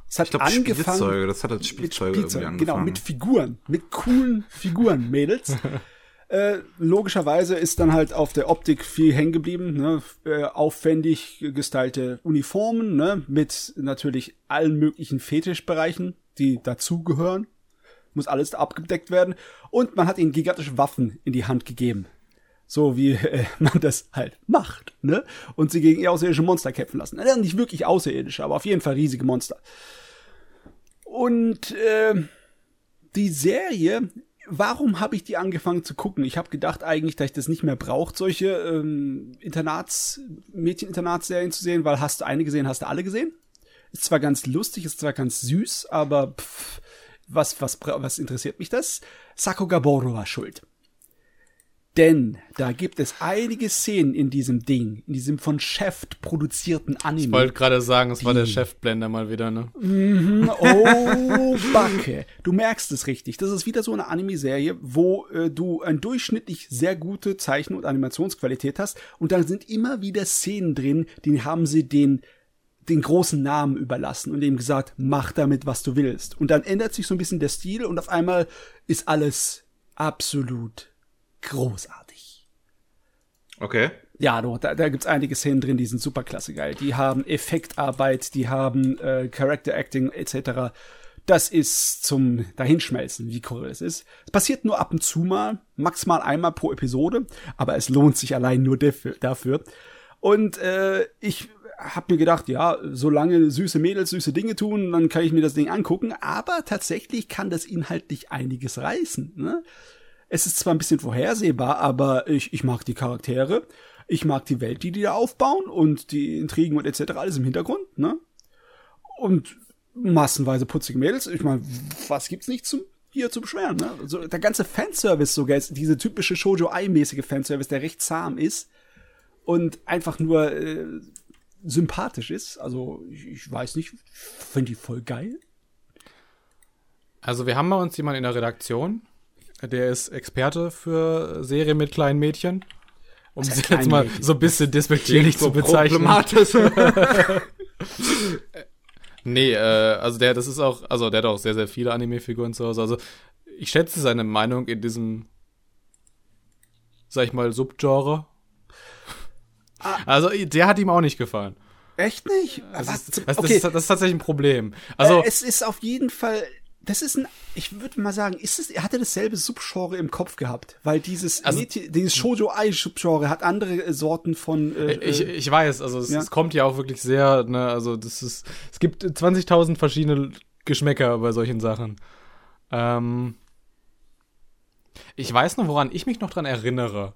Es hat Ich glaube, angefangen Spielzeuge, das hat als mit Spielzeuge irgendwie Spielzeug, angefangen. genau, mit Figuren, mit coolen Figuren, Mädels. *laughs* äh, logischerweise ist dann halt auf der Optik viel hängen geblieben, ne? äh, aufwendig gestylte Uniformen, ne? mit natürlich allen möglichen Fetischbereichen, die dazugehören. Muss alles abgedeckt werden. Und man hat ihnen gigantische Waffen in die Hand gegeben. So wie äh, man das halt macht, ne? Und sie gegen außerirdische Monster kämpfen lassen. Ja, nicht wirklich außerirdische, aber auf jeden Fall riesige Monster. Und äh, die Serie, warum habe ich die angefangen zu gucken? Ich habe gedacht eigentlich, dass ich das nicht mehr braucht, solche ähm, Internats, Mädchen-Internatsserien zu sehen, weil hast du eine gesehen, hast du alle gesehen. Ist zwar ganz lustig, ist zwar ganz süß, aber pff, was, was, was interessiert mich das? Sako Gaboro war schuld. Denn da gibt es einige Szenen in diesem Ding, in diesem von Chef produzierten Anime. Ich wollte gerade sagen, es war der Chefblender mal wieder, ne? Oh, Backe. Du merkst es richtig. Das ist wieder so eine Anime-Serie, wo äh, du ein durchschnittlich sehr gute Zeichen- und Animationsqualität hast. Und dann sind immer wieder Szenen drin, die haben sie den, den großen Namen überlassen und ihm gesagt, mach damit, was du willst. Und dann ändert sich so ein bisschen der Stil und auf einmal ist alles absolut großartig. Okay. Ja, doch, da, da gibt's einige Szenen drin, die sind super klasse geil. Die haben Effektarbeit, die haben äh, Character Acting etc. Das ist zum Dahinschmelzen, wie cool es ist. Es passiert nur ab und zu mal, maximal einmal pro Episode, aber es lohnt sich allein nur dafür. dafür. Und äh, ich hab mir gedacht, ja, solange süße Mädels süße Dinge tun, dann kann ich mir das Ding angucken. Aber tatsächlich kann das inhaltlich einiges reißen. Ne? Es ist zwar ein bisschen vorhersehbar, aber ich, ich mag die Charaktere. Ich mag die Welt, die die da aufbauen und die Intrigen und etc. alles im Hintergrund, ne? Und massenweise putzige Mädels. Ich meine, was gibt's nicht zum hier zu beschweren, ne? Also der ganze Fanservice sogar ist diese typische Shoujo-Ai-mäßige Fanservice, der recht zahm ist und einfach nur äh, sympathisch ist. Also ich, ich weiß nicht, finde die voll geil. Also wir haben bei uns jemanden in der Redaktion, der ist Experte für Serien mit kleinen Mädchen. Um sie jetzt kleine mal Mädchen? so ein bisschen despektierlich zu bezeichnen. Problematisch. *laughs* *laughs* Nee, äh, also der, das ist auch, also der hat auch sehr, sehr viele Anime-Figuren zu Hause. Also ich schätze seine Meinung in diesem, sag ich mal, Subgenre. Also der hat ihm auch nicht gefallen. Echt nicht? Das Was? ist, das, okay. das, ist, das ist tatsächlich ein Problem. Also äh, es ist auf jeden Fall, das ist ein, ich würde mal sagen, ist es, hat er dasselbe Subgenre im Kopf gehabt? Weil dieses, Also- dieses Shoujo-Ai-Subgenre hat andere äh, Sorten von, äh, ich, äh, ich weiß, also es, ja. es kommt ja auch wirklich sehr, ne, also das ist, es gibt 20.000 verschiedene Geschmäcker bei solchen Sachen. Ähm, ich weiß noch, woran ich mich noch dran erinnere.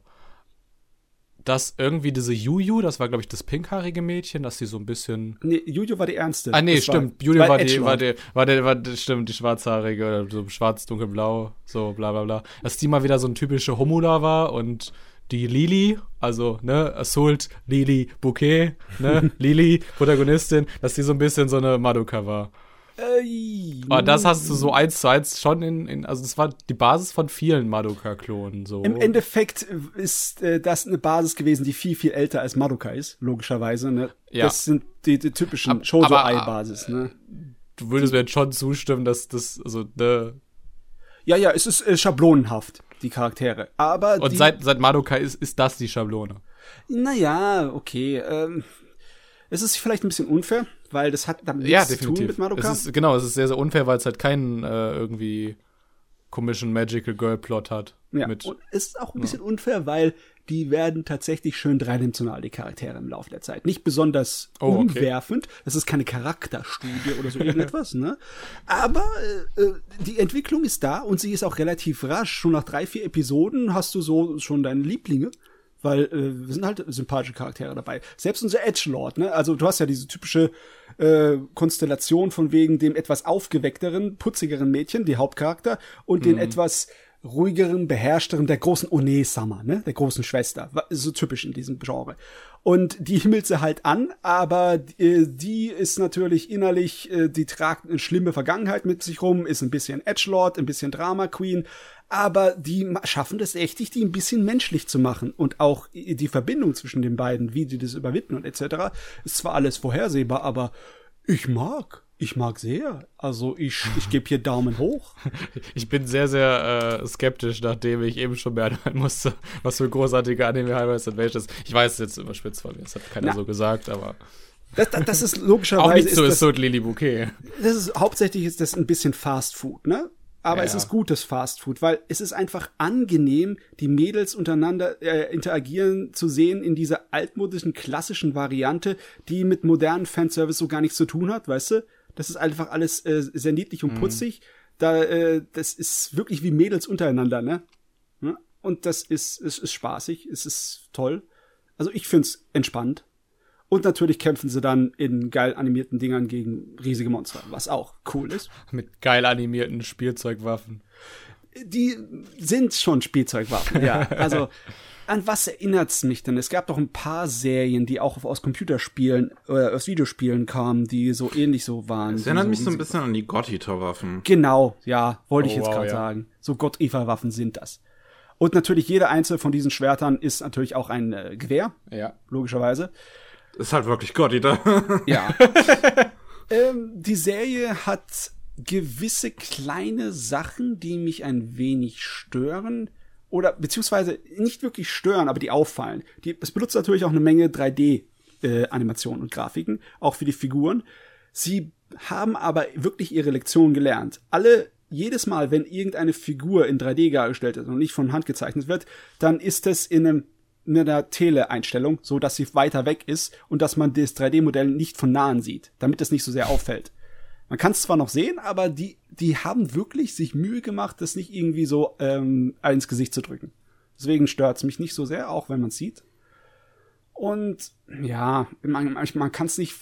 Dass irgendwie diese Juju, das war, glaube ich, das pinkhaarige Mädchen, dass sie so ein bisschen. Nee, Juju war die Ernste. Ah, nee, Das stimmt. War, Juju war war, die, war, die, war, der, war, die, stimmt, die schwarzhaarige, oder so schwarz, dunkelblau, so bla bla bla. Dass die mal wieder so ein typischer Homula war und die Lili, also, ne, Assault, Lili, Bouquet, ne, *laughs* Lili, Protagonistin, dass die so ein bisschen so eine Madoka war. Äh, Aber das hast du so eins zu eins schon in, in also das war die Basis von vielen Madoka-Klonen, so. Im Endeffekt ist äh, das eine Basis gewesen, die viel, viel älter als Madoka ist, logischerweise. Ne? Ja. Das sind die, die typischen Shoujo-Ei-Basis. Ne? du würdest mir jetzt schon zustimmen, dass das, also, ne, Ja, ja, es ist äh, schablonenhaft, die Charaktere. Aber und die, seit, seit Madoka ist, ist das die Schablone. Naja, okay. Ähm, es ist vielleicht ein bisschen unfair, weil das hat damit Ja, nichts zu tun definitiv. mit Madoka. Es ist, genau, es ist sehr, sehr unfair, weil es halt keinen äh, irgendwie komischen Magical Girl Plot hat. Ja, Mit, und es ist auch ein bisschen unfair, weil die werden tatsächlich schön dreidimensional, die Charaktere im Laufe der Zeit. Nicht besonders Oh, okay. umwerfend, das ist keine Charakterstudie oder so *laughs* irgendetwas, ne? Aber äh, äh, die Entwicklung ist da und sie ist auch relativ rasch. Schon nach drei, vier Episoden hast du so schon deine Lieblinge. Weil äh, wir sind halt sympathische Charaktere dabei. Selbst unser Edgelord, ne? Also du hast ja diese typische äh, Konstellation von wegen dem etwas aufgeweckteren, putzigeren Mädchen, die Hauptcharakter, und den etwas ruhigeren, beherrschteren, der großen One-Sama, ne? Der großen Schwester. So typisch in diesem Genre. Und die himmelt sie halt an, aber äh, die ist natürlich innerlich, äh, die tragt eine schlimme Vergangenheit mit sich rum, ist ein bisschen Edgelord, ein bisschen Drama Queen, aber die schaffen das echt, die ein bisschen menschlich zu machen. Und auch i- die Verbindung zwischen den beiden, wie die das überwinden und etc., ist zwar alles vorhersehbar, aber ich mag. Ich mag sehr. Also ich, ich gebe hier Daumen hoch. *laughs* ich bin sehr, sehr äh, skeptisch, nachdem ich eben schon beantworten musste, was für großartige Anime Highway Invasion ist. Ich weiß es jetzt überspitzt von mir, das hat keiner Na. so gesagt, aber Das, das, das ist auch logischerweise. nicht so ist ist so Lily Bouquet. das ist hauptsächlich ist das ein bisschen Fast Food, ne? Aber Ja, es ist gutes Fast Food, weil es ist einfach angenehm, die Mädels untereinander äh, interagieren zu sehen in dieser altmodischen klassischen Variante, die mit modernen Fanservice so gar nichts zu tun hat, weißt du? Das ist einfach alles äh, sehr niedlich Mhm. und putzig. Da äh, das ist wirklich wie Mädels untereinander, ne? Und das ist es ist spaßig, es ist toll. Also ich find's entspannt. Und natürlich kämpfen sie dann in geil animierten Dingern gegen riesige Monster, was auch cool ist. Mit geil animierten Spielzeugwaffen. Die sind schon Spielzeugwaffen, ja. *laughs* Also, an was erinnert's mich denn? Es gab doch ein paar Serien, die auch aus Computerspielen, äh, aus Videospielen kamen, die so ähnlich so waren. Das erinnert mich so ein bisschen an die Gottiter-Waffen. Genau, ja, wollte ich Oh, jetzt wow, gerade ja. sagen. So Gott-Eva-Waffen sind das. Und natürlich jede einzelne von diesen Schwertern ist natürlich auch ein äh, Gewehr, Ja. logischerweise. Ist halt wirklich Gottiter. Ja. *laughs* ähm, die Serie hat gewisse kleine Sachen, die mich ein wenig stören. Oder beziehungsweise nicht wirklich stören, aber die auffallen. Die, es benutzt natürlich auch eine Menge 3D-Animationen und Grafiken, auch für die Figuren. Sie haben aber wirklich ihre Lektion gelernt. Alle, jedes Mal, wenn irgendeine Figur in 3D dargestellt ist und nicht von Hand gezeichnet wird, dann ist es in einem in einer Tele-Einstellung, so dass sie weiter weg ist und dass man das 3D-Modell nicht von nahen sieht, damit es nicht so sehr auffällt. Man kann es zwar noch sehen, aber die, die haben wirklich sich Mühe gemacht, das nicht irgendwie so ähm, ins Gesicht zu drücken. Deswegen stört es mich nicht so sehr, auch wenn man es sieht. Und ja, man, man kann es nicht,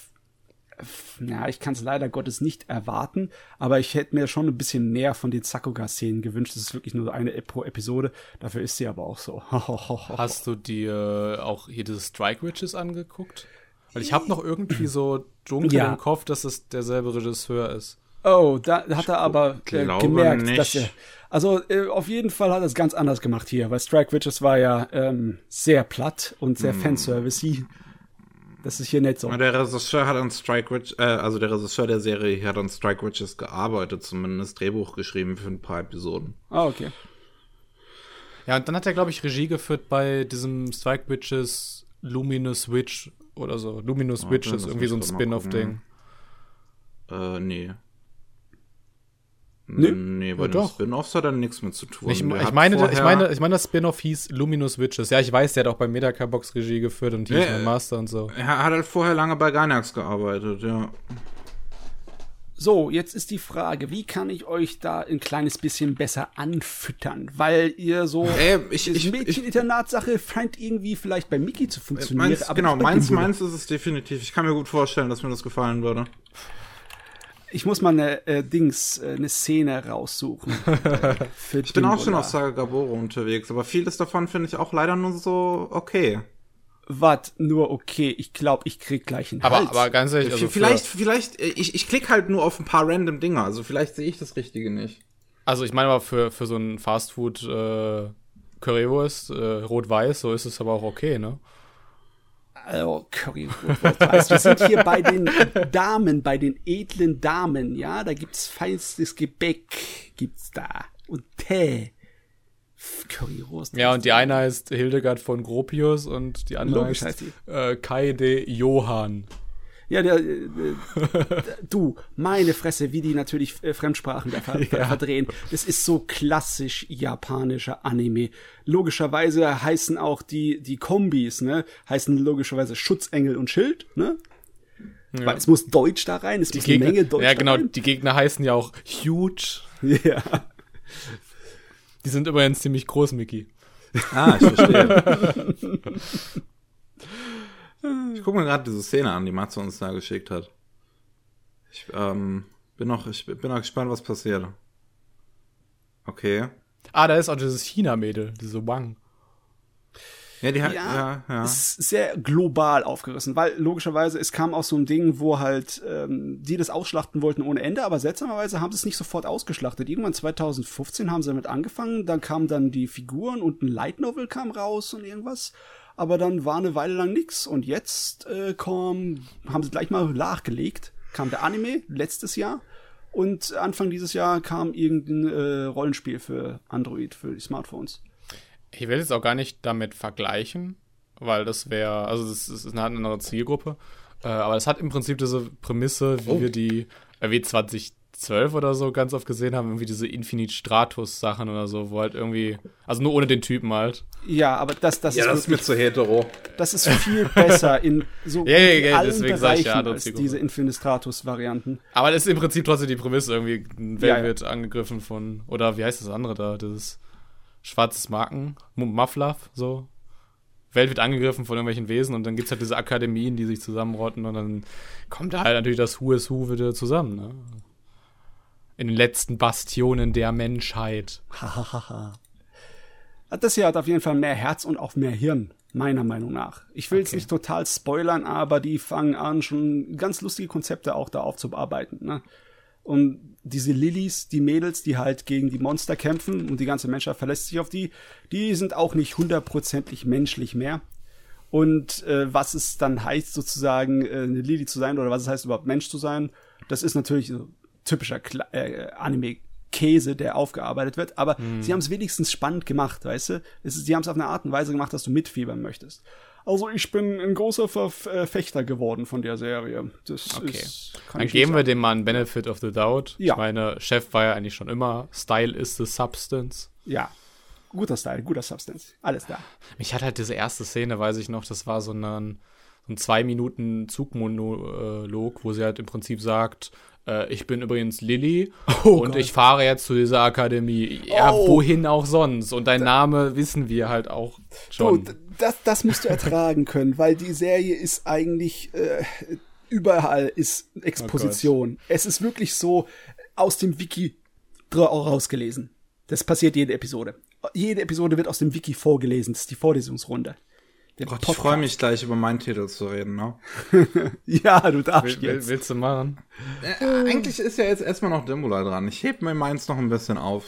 ja, ich kann es leider Gottes nicht erwarten, aber ich hätte mir schon ein bisschen mehr von den Sakuga-Szenen gewünscht. Das ist wirklich nur eine pro Episode. Dafür ist sie aber auch so. *laughs* Hast du dir auch hier diese Strike Witches angeguckt? Weil ich habe noch irgendwie so dunkel Ja. im Kopf, dass es derselbe Regisseur ist. Oh, da hat er aber äh, gemerkt, nicht. dass er. Also äh, auf jeden Fall hat er es ganz anders gemacht hier, weil Strike Witches war ja ähm, sehr platt und Hm. sehr fanservicey. Das ist hier nicht so. Der Regisseur hat an Strike Witch, äh, also der Regisseur der Serie hier hat an Strike Witches gearbeitet, zumindest Drehbuch geschrieben für ein paar Episoden. Ah, okay. Ja, und dann hat er, glaube ich, Regie geführt bei diesem Strike Witches Luminous Witch oder so. Luminous Warte, Witches, lass irgendwie so ein Spin-off-Ding. Äh, nee. Nee? Nee, bei Ja, den doch. Spin-Offs hat er nichts mit zu tun. Ich, ich, meine, ich, meine, ich meine, das Spin-off hieß Luminous Witches. Ja, ich weiß, der hat auch bei Medaka-Box Regie geführt und hier Ja, ist mein äh, Master und so. Er hat halt vorher lange bei Gainax gearbeitet, ja. So, jetzt ist die Frage, wie kann ich euch da ein kleines bisschen besser anfüttern? Weil ihr so Äh, ich- ich- Mädcheninternat-Sache scheint irgendwie vielleicht bei Mickey zu funktionieren. Meins, aber genau, meins, meins ist es definitiv. Ich kann mir gut vorstellen, dass mir das gefallen würde. Ich muss mal eine äh, Dings, äh, eine Szene raussuchen. äh, *laughs* für Ich bin auch schon auf Saga Gaboro unterwegs, aber vieles davon finde ich auch leider nur so okay. Wart, nur okay. Ich glaube, ich krieg gleich einen Aber, Hals. aber ganz ehrlich, also vielleicht, vielleicht, äh, ich, ich klicke halt nur auf ein paar random Dinger, also vielleicht sehe ich das Richtige nicht. also ich meine aber für, für so ein Fastfood äh, Currywurst, äh, rot-weiß, so ist es aber auch okay, ne? Also, Currywurst. Weißt, wir sind hier bei den Damen, bei den edlen Damen, ja? Da gibt's feinstes Gebäck, gibt's da. Und Tee. Currywurst. Ja, und die eine heißt Hildegard von Gropius und die andere Logisch heißt heißt äh, Kai de Johann. Ja, der, äh, du, meine Fresse, wie die natürlich äh, Fremdsprachen da ver ver- verdrehen. Das ist so klassisch japanischer Anime. Logischerweise heißen auch die, die Kombis, ne, heißen logischerweise Schutzengel und Schild, ne? Weil es muss Deutsch da rein, es muss eine Menge Deutsch ja, da genau, rein. die Gegner heißen ja auch Huge. Ja. Die sind übrigens ziemlich groß, Mickey. Ah, ich verstehe. *laughs* ich gucke mir gerade diese Szene an, die Matze uns da geschickt hat. Ich ähm, bin noch, ich bin noch gespannt, was passiert. Okay. Ah, da ist auch dieses China-Mädel, diese Wang. Ja, die hat, Ja, ja, ja. ist sehr global aufgerissen, weil logischerweise es kam aus so einem Ding, wo halt ähm, die das ausschlachten wollten ohne Ende, aber seltsamerweise haben sie es nicht sofort ausgeschlachtet. Irgendwann 2015 haben sie damit angefangen, dann kamen dann die Figuren und ein Light Novel kam raus und irgendwas, aber dann war eine Weile lang nichts. Und jetzt äh, kam, haben sie gleich mal nachgelegt, kam der Anime letztes Jahr und Anfang dieses Jahr kam irgendein äh, Rollenspiel für Android, für die Smartphones. Ich will jetzt auch gar nicht damit vergleichen, weil das wäre, also das, ist eine andere Zielgruppe. Äh, aber es hat im Prinzip diese Prämisse, wie oh. wir die äh, WW 20 zwölf oder so ganz oft gesehen haben, irgendwie diese Infinite Stratus Sachen oder so, wo halt irgendwie, also nur ohne den Typen halt. Ja, aber das, das, ja, ist, das ist mir zu hetero. Das ist viel besser in so *laughs* ja, ja, ja, allen deswegen Bereichen ich ja, als diese Infinite Stratus Varianten. Aber das ist im Prinzip trotzdem die Prämisse irgendwie, wer ja, ja. wird angegriffen von oder wie heißt das andere da, dieses schwarzes Marken Mufflaff so. Welt wird angegriffen von irgendwelchen Wesen und dann gibt es halt diese Akademien, die sich zusammenrotten und dann kommt da halt natürlich das Who is Who wieder zusammen. Ne? In den letzten Bastionen der Menschheit. Das hier hat auf jeden Fall mehr Herz und auch mehr Hirn, meiner Meinung nach. Ich will jetzt nicht total spoilern, aber die fangen an, schon ganz lustige Konzepte auch da aufzuarbeiten. Ne? Und diese Lilies, die Mädels, die halt gegen die Monster kämpfen und die ganze Menschheit verlässt sich auf die, die sind auch nicht hundertprozentig menschlich mehr. Und äh, was es dann heißt, sozusagen äh, eine Lily zu sein oder was es heißt, überhaupt Mensch zu sein, das ist natürlich so typischer Kla äh, Anime-Käse, der aufgearbeitet wird. Aber sie haben es wenigstens spannend gemacht, weißt du? Es ist, sie haben es auf eine Art und Weise gemacht, dass du mitfiebern möchtest. Also ich bin ein großer Verfechter geworden von der Serie. Das Okay. ist. Dann geben wir dem mal einen Benefit of the Doubt. Ja. Ich meine, Chef war ja eigentlich schon immer Style is the Substance. Ja. Guter Style, guter Substance. Alles da. Mich hat halt diese erste Szene, weiß ich noch, das war so ein, ein zwei Minuten Zugmonolog, wo sie halt im Prinzip sagt, äh, ich bin übrigens Lilly und ich fahre jetzt zu dieser Akademie. Ja, Oh. wohin auch sonst? Und dein Name wissen wir halt auch schon. Du, das, das musst du ertragen *laughs* können, weil die Serie ist eigentlich äh, überall ist Exposition. es ist wirklich so aus dem Wiki rausgelesen. Das passiert jede Episode. Jede Episode wird aus dem Wiki vorgelesen. Das ist die Vorlesungsrunde. Der Gott, ich Podcast. freue mich gleich über meinen Titel zu reden, ne? *laughs* Ja, du darfst will, will, jetzt. willst du machen? Äh, eigentlich ist ja jetzt erstmal noch Dimbula dran. Ich heb mir meins noch ein bisschen auf.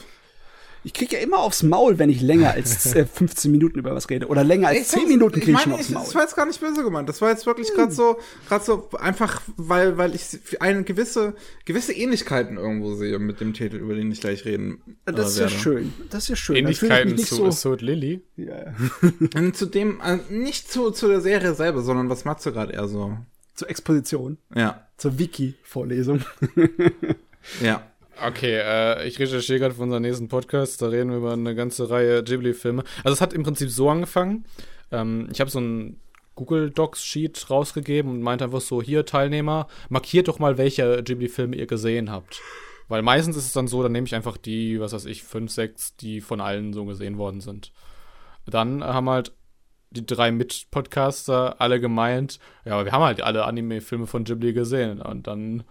Ich krieg ja immer aufs Maul, wenn ich länger als *laughs* äh, 15 Minuten über was rede. Oder länger als 10 Minuten krieg ich schon aufs ich, Maul. Das war jetzt gar nicht böse gemeint. Das war jetzt wirklich gerade so, gerade so einfach, weil, weil ich eine gewisse, gewisse Ähnlichkeiten irgendwo sehe mit dem Titel, über den ich gleich reden äh, Das ist ja werde. schön. Das ist ja schön. Ich Ähnlichkeiten zu so. Assault Lily. Ja, ja. *laughs* Und zu dem, äh, nicht zu, zu der Serie selber, sondern was Matze gerade eher so. Zur Exposition. Ja, Zur Wiki-Vorlesung. ja. *laughs* Okay, äh, ich recherchiere gerade für unseren nächsten Podcast. Da reden wir über eine ganze Reihe Ghibli-Filme. Also es hat im Prinzip so angefangen. Ähm, ich habe so einen Google Docs Sheet rausgegeben und meinte einfach so, hier Teilnehmer, markiert doch mal, welche Ghibli-Filme ihr gesehen habt. Weil meistens ist es dann so, dann nehme ich einfach die, was weiß ich, fünf, sechs, die von allen so gesehen worden sind. Dann haben halt die drei Mit-Podcaster alle gemeint, ja, wir haben halt alle Anime-Filme von Ghibli gesehen. Und dann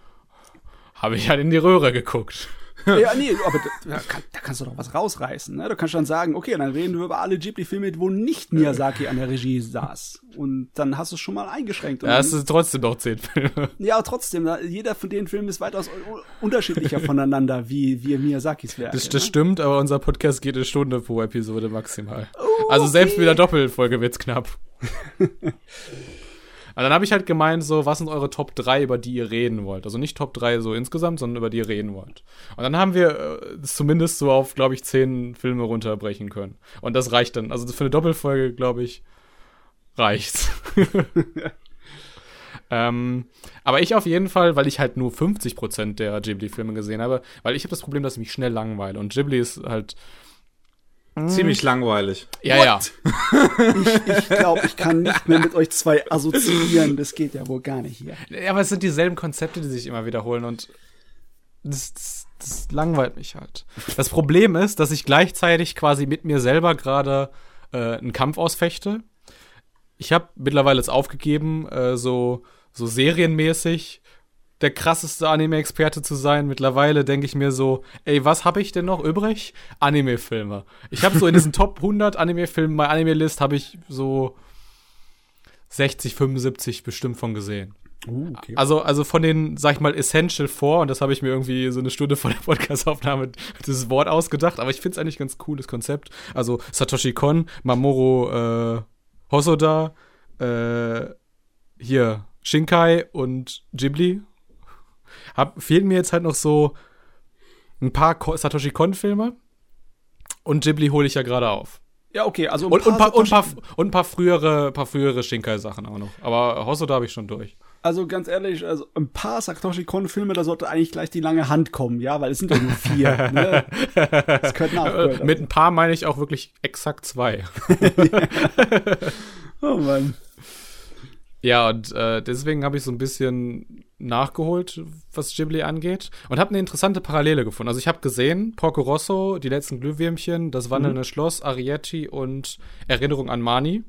habe ich halt in die Röhre geguckt. Ja, nee, aber da, kann, da kannst du doch was rausreißen. Ne? Du kannst dann sagen, okay, dann reden wir über alle Ghibli-Filme, wo nicht Miyazaki an der Regie saß. Und dann hast du es schon mal eingeschränkt. Und Ja, es sind trotzdem noch zehn Filme. ja, aber trotzdem, da- jeder von den Filmen ist weitaus unterschiedlicher voneinander, wie, wie Miyazakis Werke. Das, das ne? stimmt, aber unser Podcast geht eine Stunde pro Episode maximal. Also selbst mit der Doppelfolge wird's knapp. *laughs* Und dann habe ich halt gemeint, so, was sind eure Top 3, über die ihr reden wollt? Also nicht Top 3 so insgesamt, sondern über die ihr reden wollt. Und dann haben wir äh, es zumindest so auf, glaube ich, 10 Filme runterbrechen können. Und das reicht dann. Also für eine Doppelfolge, glaube ich, reicht's. *laughs* ähm, aber ich auf jeden Fall, weil ich halt nur 50% der Ghibli-Filme gesehen habe, weil ich habe das Problem, dass ich mich schnell langweile. Und Ghibli ist halt. Ziemlich langweilig. Ja, ja. Ich, ich glaube, ich kann nicht mehr mit euch zwei assoziieren. Das geht ja wohl gar nicht hier. Ja, aber es sind dieselben Konzepte, die sich immer wiederholen und das, das, das langweilt mich halt. Das Problem ist, dass ich gleichzeitig quasi mit mir selber gerade äh, einen Kampf ausfechte. Ich habe mittlerweile jetzt aufgegeben, äh, so, so serienmäßig der krasseste Anime-Experte zu sein. Mittlerweile denke ich mir so, ey, was habe ich denn noch übrig? Anime-Filme. Ich habe so in diesen *laughs* Top 100 Anime-Filmen, bei Anime-List habe ich so 60, 75 bestimmt von gesehen. Uh, okay. Also, also von den, sag ich mal, Essential vor, und das habe ich mir irgendwie so eine Stunde vor der Podcast-Aufnahme *laughs* dieses Wort ausgedacht, aber ich finde es eigentlich ganz cooles Konzept. Also Satoshi Kon, Mamoru äh, Hosoda, äh, hier Shinkai und Ghibli. Hab, fehlen mir jetzt halt noch so ein paar Satoshi Kon-Filme. Und Ghibli hole ich ja gerade auf. Ja, okay, also ein Und, und, ein paar, und, paar, und ein paar frühere, paar frühere Shinkai-Sachen auch noch. Aber Hosoda habe ich schon durch. Also ganz ehrlich, also ein paar Satoshi Kon-Filme, da sollte eigentlich gleich die lange Hand kommen, ja, weil es sind ja nur vier. *laughs* ne? Das könnte Äh, nachgeholt mit ein paar meine ich auch wirklich exakt zwei. *laughs* Oh Mann. Ja, und äh, deswegen habe ich so ein bisschen nachgeholt, was Ghibli angeht. Und habe eine interessante Parallele gefunden. Also ich habe gesehen, Porco Rosso, die letzten Glühwürmchen, das wandelnde Schloss, Arietti und Erinnerung an Mani.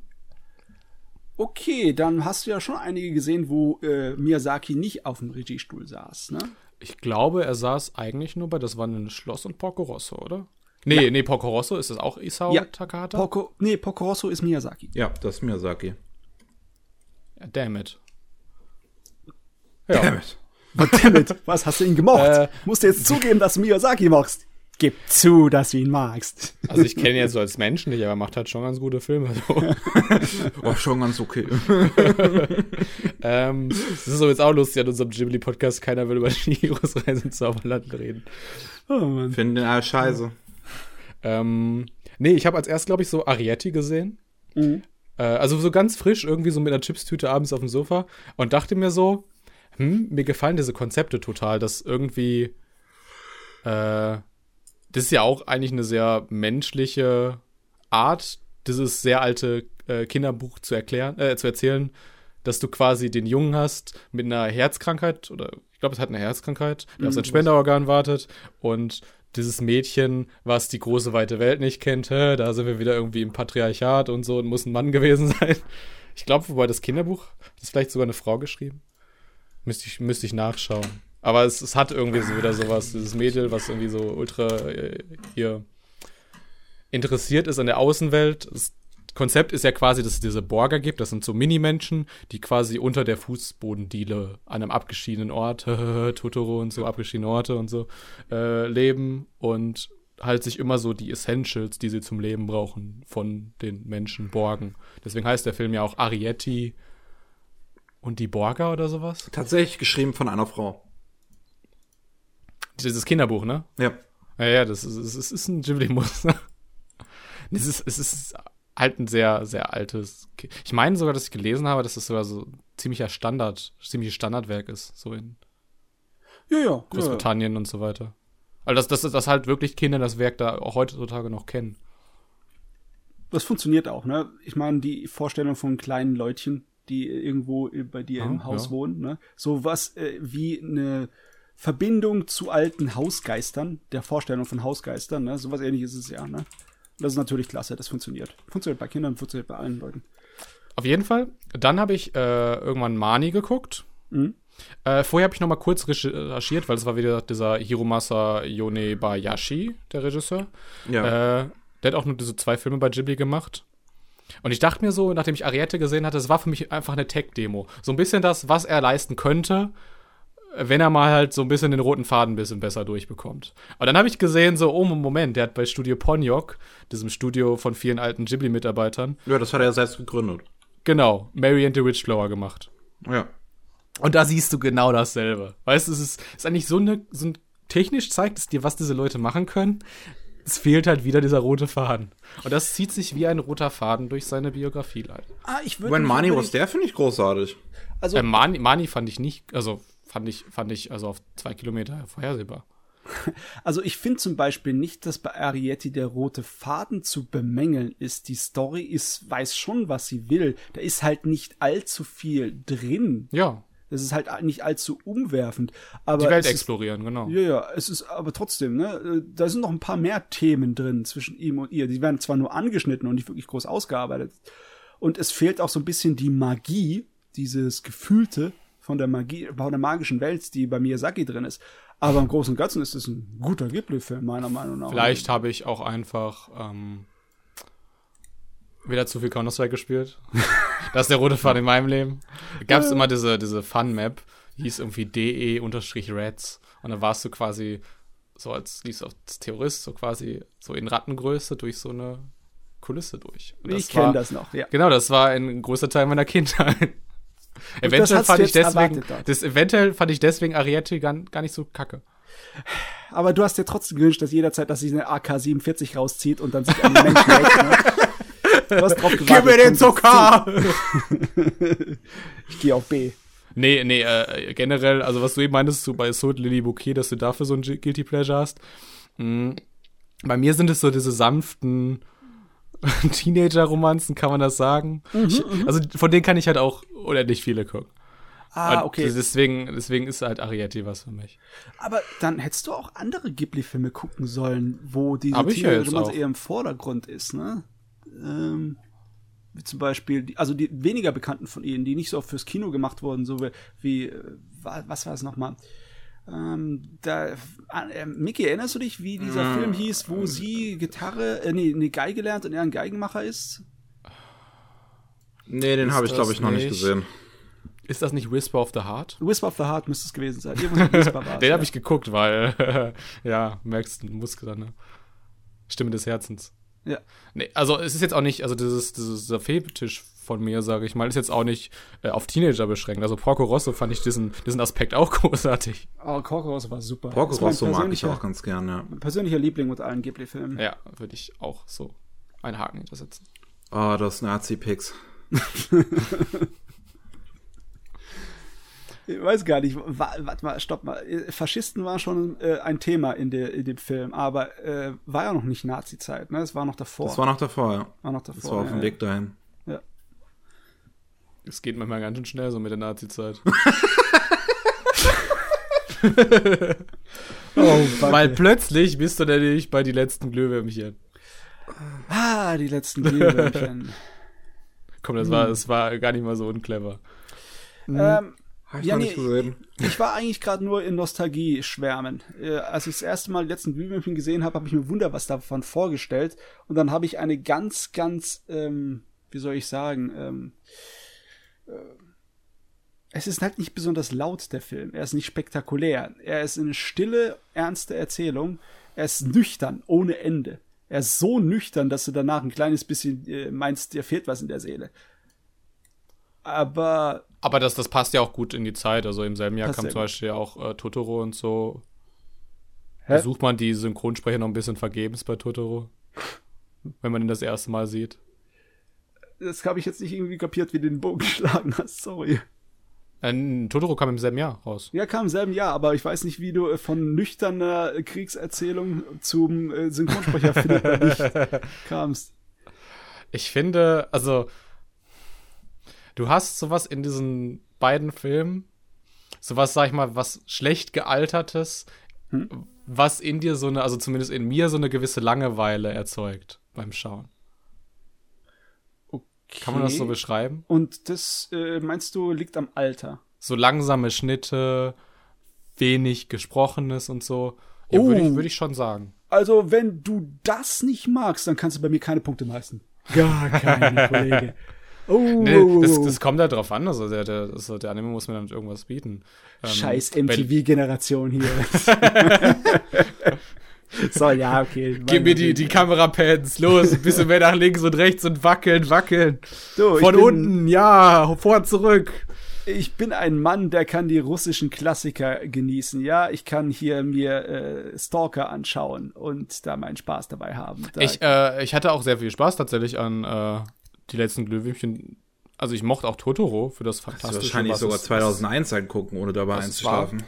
Okay, dann hast du ja schon einige gesehen, wo äh, Miyazaki nicht auf dem Regiestuhl saß, ne? Ich glaube, er saß eigentlich nur bei das wandelnde Schloss und Porco Rosso, oder? Nee, nee, Porco Rosso, ist das auch Isao Ja. Takahata? Porco, nee, Porco Rosso ist Miyazaki. Ja, das ist Miyazaki. Ja, damn it. Damn it. Was hast du ihn gemocht? Äh. Musst du jetzt zugeben, dass du Miyazaki magst. Gib zu, dass du ihn magst. Also ich kenne ihn jetzt so als Menschen nicht, aber er macht halt schon ganz gute Filme. So. *laughs* Oh, schon ganz okay. *laughs* ähm, das ist so jetzt auch lustig an unserem Ghibli-Podcast. Keiner will über Shihiros Reise ins Zauberland reden. Oh Mann. Finden den alle scheiße. Ähm, nee, ich habe als erst, glaube ich, so Arietti gesehen. Mhm. Äh, also so ganz frisch, irgendwie so mit einer Chipstüte abends auf dem Sofa und dachte mir so, hm, mir gefallen diese Konzepte total, dass irgendwie, äh, das ist ja auch eigentlich eine sehr menschliche Art, dieses sehr alte äh, Kinderbuch zu erklären, äh, zu erzählen, dass du quasi den Jungen hast mit einer Herzkrankheit oder ich glaube, es hat eine Herzkrankheit, der auf sein Spenderorgan wartet und dieses Mädchen, was die große weite Welt nicht kennt, da sind wir wieder irgendwie im Patriarchat und so und muss ein Mann *laughs* gewesen sein. Ich glaube, wobei das Kinderbuch, das ist vielleicht sogar eine Frau geschrieben. Müsste ich, müsste ich nachschauen. Aber es, es hat irgendwie so wieder sowas, dieses Mädel, was irgendwie so ultra äh, hier interessiert ist an der Außenwelt. Das Konzept ist ja quasi, dass es diese Borger gibt. Das sind so Minimenschen, die quasi unter der Fußbodendiele an einem abgeschiedenen Ort, *laughs* Totoro und so, abgeschiedene Orte und so, äh, leben und halt sich immer so die Essentials, die sie zum Leben brauchen, von den Menschen borgen. Deswegen heißt der Film ja auch Arietti und die Borger oder sowas. Tatsächlich geschrieben von einer Frau. Dieses Kinderbuch, ne? Ja. Ja, ja, das ist, es ist ein Ghibli-Muster. Es ist, es ist halt ein sehr, sehr altes. Ki- Ich meine sogar, dass ich gelesen habe, dass es sogar so ziemlicher Standard, ziemliches Standardwerk ist, so in Ja, ja. ja. Großbritannien und so weiter. Also, dass, dass, dass halt wirklich Kinder das Werk da auch heutzutage noch kennen. Das funktioniert auch, ne? Ich meine, die Vorstellung von kleinen Leutchen, die irgendwo bei dir im Ah, Haus ja. wohnen. Ne? So was äh, wie eine Verbindung zu alten Hausgeistern, der Vorstellung von Hausgeistern. Ne? So was ähnliches ist es ja. Ne? Das ist natürlich klasse, das funktioniert. Funktioniert bei Kindern, funktioniert bei allen Leuten. Auf jeden Fall. Dann habe ich äh, irgendwann Mani geguckt. Mhm. Äh, vorher habe ich noch mal kurz recherchiert, weil es war wieder dieser Hiromasa Yonebayashi, der Regisseur. Ja. Äh, der hat auch nur diese zwei Filme bei Ghibli gemacht. Und ich dachte mir so, nachdem ich Ariette gesehen hatte, es war für mich einfach eine Tech-Demo. So ein bisschen das, was er leisten könnte, wenn er mal halt so ein bisschen den roten Faden ein bisschen besser durchbekommt. Und dann habe ich gesehen, so, oh, Moment, der hat bei Studio Ponyok, diesem Studio von vielen alten Ghibli-Mitarbeitern, ja, das hat er ja selbst gegründet. genau, Mary and the Witchflower gemacht. Ja. Und da siehst du genau dasselbe. Weißt du, es ist, ist eigentlich so eine, so ein, technisch zeigt es dir, was diese Leute machen können. Es fehlt halt wieder dieser rote Faden. Und das zieht sich wie ein roter Faden durch seine Biografie leider. Ah, ich würde When Money was there, finde ich großartig. Also, Äh, Mani, Mani fand ich nicht, also fand ich, fand ich also auf zwei Kilometer vorhersehbar. *laughs* Also ich finde zum Beispiel nicht, dass bei Arietti der rote Faden zu bemängeln ist. Die Story ist, weiß schon, was sie will. Da ist halt nicht allzu viel drin. Ja, Das ist halt nicht allzu umwerfend. Aber die Welt ist, explorieren, genau. Ja, ja, es ist aber trotzdem, ne, da sind noch ein paar mehr Themen drin zwischen ihm und ihr. Die werden zwar nur angeschnitten und nicht wirklich groß ausgearbeitet. Und es fehlt auch so ein bisschen die Magie, dieses Gefühlte von der Magie, von der magischen Welt, die bei Miyazaki drin ist. Aber im Großen und Ganzen ist es ein guter Ghibli-Film, meiner Meinung nach. Vielleicht habe ich auch einfach ähm, wieder zu viel Counter-Strike gespielt. *laughs* das ist der rote Faden in meinem Leben. Gab es immer diese, diese Fun-Map, die hieß irgendwie DE-Reds. Und dann warst du quasi so als liefst als Terrorist so quasi so in Rattengröße durch so eine Kulisse durch. Ich kenne das noch, ja. Genau, das war ein großer Teil meiner Kindheit. Eventuell fand ich deswegen, das, eventuell fand ich deswegen Ariete gar, gar nicht so kacke. Aber du hast dir trotzdem gewünscht, dass jederzeit, dass sie eine AK-47 rauszieht und dann sich den Menschen ne? *laughs* Du hast drauf gewartet. Komm, *laughs* Ich gehe auf B. Nee, nee, äh, generell, also was du eben meintest, so bei Soul Lily Bouquet, dass du dafür so ein Gu- Guilty Pleasure hast. Mhm. Bei mir sind es so diese sanften *laughs* Teenager-Romanzen, kann man das sagen? ich, also von denen kann ich halt auch unendlich viele gucken. Ah, Und okay. Deswegen, deswegen ist halt Ariete was für mich. Aber dann hättest du auch andere Ghibli-Filme gucken sollen, wo diese Teenager-Romanze eher im Vordergrund ist, ne? Ähm, wie zum Beispiel, die, also die weniger bekannten von ihnen, die nicht so oft fürs Kino gemacht wurden, so wie, wie äh, wa- was war es nochmal? Ähm, da, äh, Mickey, erinnerst du dich, wie dieser Film hieß, wo sie Gitarre, äh, nee, nee, Geige lernt und er ein Geigenmacher ist? Nee, den habe ich, glaube ich, noch nicht gesehen. Ist das nicht Whisper of the Heart? Whisper of the Heart müsste es gewesen sein. *laughs* Den ja. habe ich geguckt, weil, *laughs* ja, merkst du, Muskel, ne? Stimme des Herzens. Ja. Nee, also es ist jetzt auch nicht, also dieses, dieses dieser Fetisch von mir, sage ich mal, ist jetzt auch nicht äh, auf Teenager beschränkt. Also Porco Rosso fand ich diesen, diesen Aspekt auch *laughs* großartig. Oh, Corco Rosso war super. Porco Rosso mag ich auch ganz gern, ja. Persönlicher Liebling unter allen Ghibli-Filmen. Ja, würde ich auch so einen Haken hintersetzen. Oh, das Nazi-Pix. *laughs* Ich weiß gar nicht. wa- Warte mal, stopp mal. Faschisten war schon äh, ein Thema in, der, in dem Film, aber äh, war ja noch nicht Nazi-Zeit, ne? Es war noch davor. Das war noch davor, ja. war noch davor. Das war auf dem ja, Weg dahin. Es geht manchmal ganz schön schnell so mit der Nazi-Zeit. *laughs* Oh, Weil plötzlich bist du nämlich bei die letzten Glühwürmchen. ah, die letzten *laughs* Glühwürmchen. Komm, das war, das war gar nicht mal so unclever. ähm, Hab ich Ja, noch nee, nicht gesehen. ich war eigentlich gerade nur in Nostalgie schwärmen. Äh, als ich das erste Mal die letzten Glühwürmchen gesehen habe, habe ich mir wunder was davon vorgestellt. Und dann habe ich eine ganz, ganz, ähm, wie soll ich sagen, ähm, äh, es ist halt nicht besonders laut, der Film. Er ist nicht spektakulär. Er ist eine stille, ernste Erzählung. Er ist nüchtern, ohne Ende. Er ist so nüchtern, dass du danach ein kleines bisschen äh, meinst, dir fehlt was in der Seele. Aber Aber das, das passt ja auch gut in die Zeit. Also im selben Jahr kam zum gut. Beispiel auch äh, Totoro und so. Hä? Da sucht man die Synchronsprecher noch ein bisschen vergebens bei Totoro. Wenn man ihn das erste Mal sieht. Das habe ich jetzt nicht irgendwie kapiert, wie du den Bogen *laughs* geschlagen hast, sorry. Äh, Totoro kam im selben Jahr raus. Ja, kam im selben Jahr, aber ich weiß nicht, wie du äh, von nüchterner äh, Kriegserzählung zum äh, Synchronsprecher *laughs* Philipp Licht kamst. Ich finde, also du hast sowas in diesen beiden Filmen, sowas, sag ich mal, was schlecht gealtertes, hm? was in dir so eine, also zumindest in mir so eine gewisse Langeweile erzeugt beim Schauen. Kann man das so beschreiben? Und das, äh, meinst du, liegt am Alter? So langsame Schnitte, wenig Gesprochenes und so. Ja, oh. würde ich, würd ich schon sagen. Also, wenn du das nicht magst, dann kannst du bei mir keine Punkte meisten. Gar keine, *laughs* Kollege. Oh, nee, das, das kommt halt drauf an. Also der, der, also der Anime muss mir damit irgendwas bieten. Ähm, Scheiß MTV-Generation hier. *laughs* *laughs* so, ja, okay. Gib mir die, die Kamerapads, los, ein bisschen mehr nach links und rechts und wackeln, wackeln. Du, Von bin, unten, ja, vor, zurück. Ich bin ein Mann, der kann die russischen Klassiker genießen, ja. Ich kann hier mir äh, Stalker anschauen und da meinen Spaß dabei haben. Da ich, äh, ich hatte auch sehr viel Spaß tatsächlich an äh, die letzten Glühwürmchen. Also ich mochte auch Totoro für das fantastische. Das wahrscheinlich sogar 2001 angucken, ohne dabei einzuschlafen.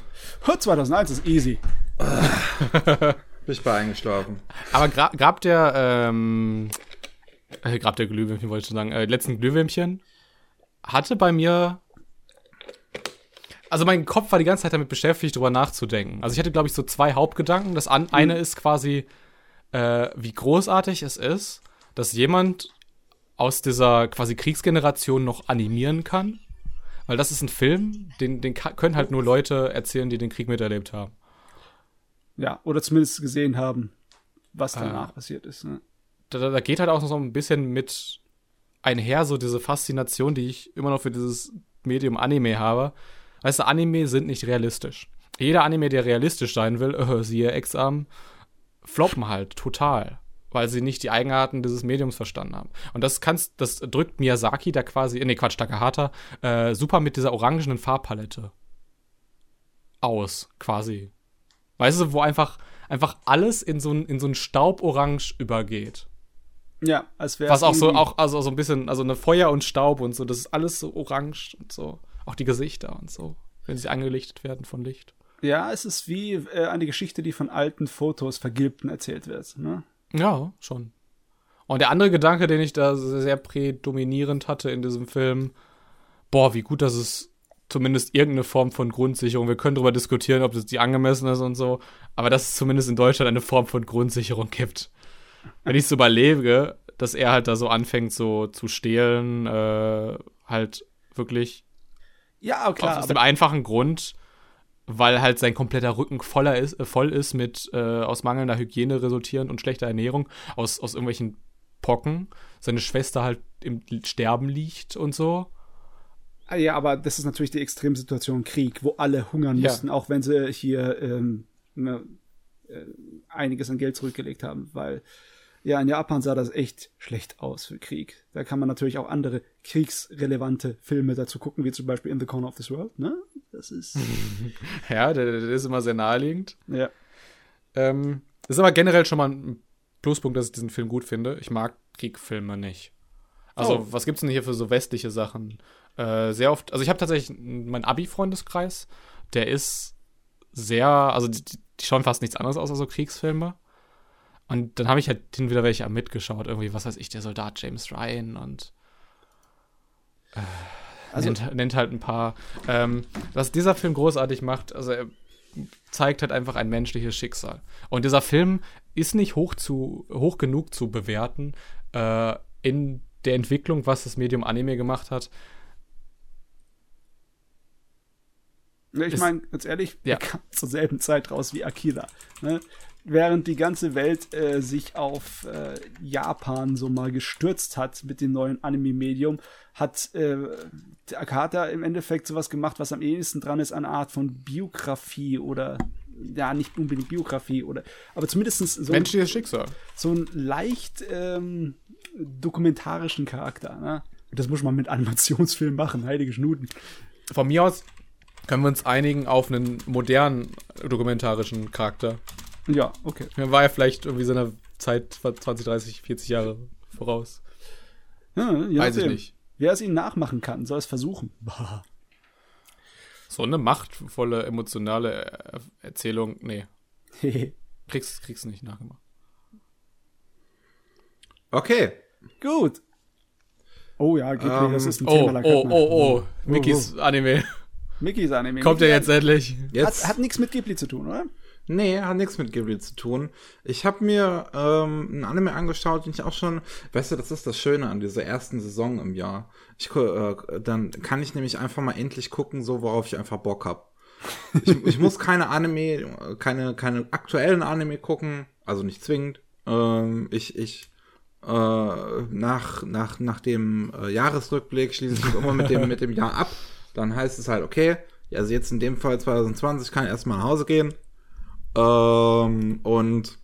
War. 2001 ist easy. *laughs* Bin ich bei eingeschlafen. Aber gra gab der, ähm, äh, grab der Glühwürmchen, wollte ich schon sagen, äh, letzten Glühwürmchen hatte bei mir also mein Kopf war die ganze Zeit damit beschäftigt, darüber nachzudenken. Also ich hatte, glaube ich, so zwei Hauptgedanken. Das an, mhm. eine ist quasi, äh, wie großartig es ist, dass jemand aus dieser quasi Kriegsgeneration noch animieren kann. Weil das ist ein Film, den, den können halt nur Leute erzählen, die den Krieg miterlebt haben. Ja, oder zumindest gesehen haben, was danach äh, passiert ist. Ne? Da, da geht halt auch noch so ein bisschen mit einher, so diese Faszination, die ich immer noch für dieses Medium Anime habe. Weißt du, Anime sind nicht realistisch. Jeder Anime, der realistisch sein will, äh, siehe Exam, floppen halt total weil sie nicht die Eigenarten dieses Mediums verstanden haben. Und das kannst, das drückt Miyazaki da quasi, nee, Quatsch, Takahata, äh, super mit dieser orangenen Farbpalette aus, quasi. Weißt du, wo einfach, einfach alles in so ein, in so ein Stauborange übergeht. Ja, als wäre Was auch so, auch, also so ein bisschen, also eine Feuer und Staub und so, das ist alles so orange und so. Auch die Gesichter und so, wenn sie angelichtet werden von Licht. Ja, es ist wie äh, eine Geschichte, die von alten Fotos vergilbten erzählt wird, ne? Ja, schon. Und der andere Gedanke, den ich da sehr prädominierend hatte in diesem Film, boah, wie gut, dass es zumindest irgendeine Form von Grundsicherung, wir können darüber diskutieren, ob das die angemessen ist und so, aber dass es zumindest in Deutschland eine Form von Grundsicherung gibt. Wenn ich es überlege, dass er halt da so anfängt, so zu stehlen, äh, halt wirklich. Ja, klar. Aus dem einfachen Grund, weil halt sein kompletter Rücken voller ist, äh, voll ist mit äh, aus mangelnder Hygiene resultierend und schlechter Ernährung, aus, aus irgendwelchen Pocken. Seine Schwester halt im Sterben liegt und so. Ah, ja, aber das ist natürlich die Extremsituation Krieg, wo alle hungern ja. mussten, auch wenn sie hier ähm, ne, äh, einiges an Geld zurückgelegt haben, weil ja, in Japan sah das echt schlecht aus für Krieg. Da kann man natürlich auch andere kriegsrelevante Filme dazu gucken, wie zum Beispiel In the Corner of this World, ne? Das ist. *laughs* ja, der, der, ist immer sehr naheliegend. Ja. Ähm, das ist aber generell schon mal ein Pluspunkt, dass ich diesen Film gut finde. Ich mag Kriegfilme nicht. Also, oh. was gibt's denn hier für so westliche Sachen? Äh, sehr oft, also ich habe tatsächlich meinen Abi-Freundeskreis, der ist sehr, also die, die schauen fast nichts anderes aus als so Kriegsfilme. Und dann habe ich halt hin wieder welche mitgeschaut, irgendwie, was weiß ich, der Soldat James Ryan und äh, also, nennt, nennt, halt ein paar. Ähm, was dieser Film großartig macht, also er zeigt halt einfach ein menschliches Schicksal. Und dieser Film ist nicht hoch, zu, hoch genug zu bewerten äh, in der Entwicklung, was das Medium Anime gemacht hat. Ich meine, ganz ehrlich, ja. kam zur selben Zeit raus wie Akira. Ne? während die ganze Welt äh, sich auf äh, Japan so mal gestürzt hat mit dem neuen Anime-Medium, hat äh, Akata im Endeffekt sowas gemacht, was am ehesten dran ist, eine Art von Biografie oder ja, nicht unbedingt Biografie oder aber zumindest so menschliches Schicksal. So einen leicht ähm, dokumentarischen Charakter. Ne? Das muss man mit Animationsfilmen machen, heilige Schnuten. Von mir aus können wir uns einigen auf einen modernen dokumentarischen Charakter. Ja, okay. Er war ja vielleicht irgendwie seiner Zeit 20, 30, 40 Jahre voraus. Ja, Weiß ich nicht. Wer es ihnen nachmachen kann, soll es versuchen. Bah. So eine machtvolle, emotionale Erzählung, nee. *laughs* kriegst, kriegst nicht nachgemacht. Okay. Gut. Oh ja, Ghibli, Ähm, das ist ein Oh, Thema. da oh, kann man- oh, oh. Mickys Anime. Mickys Anime. Kommt er Mickey jetzt endlich? Jetzt, Hat, hat nichts mit Ghibli zu tun, oder? nee, hat nichts mit Ghibli zu tun. Ich habe mir ähm, einen Anime angeschaut, den ich auch schon, weißt du, das ist das Schöne an dieser ersten Saison im Jahr. Ich, äh, dann kann ich nämlich einfach mal endlich gucken, so worauf ich einfach Bock hab. Ich, ich muss keine Anime, keine, keine aktuellen Anime gucken, also nicht zwingend. Ähm, ich, ich, äh, nach, nach, nach dem äh, Jahresrückblick schließe ich mich immer mit dem, mit dem Jahr ab. Dann heißt es halt, okay, also jetzt in dem Fall 2020 kann ich erstmal nach Hause gehen. Ähm, und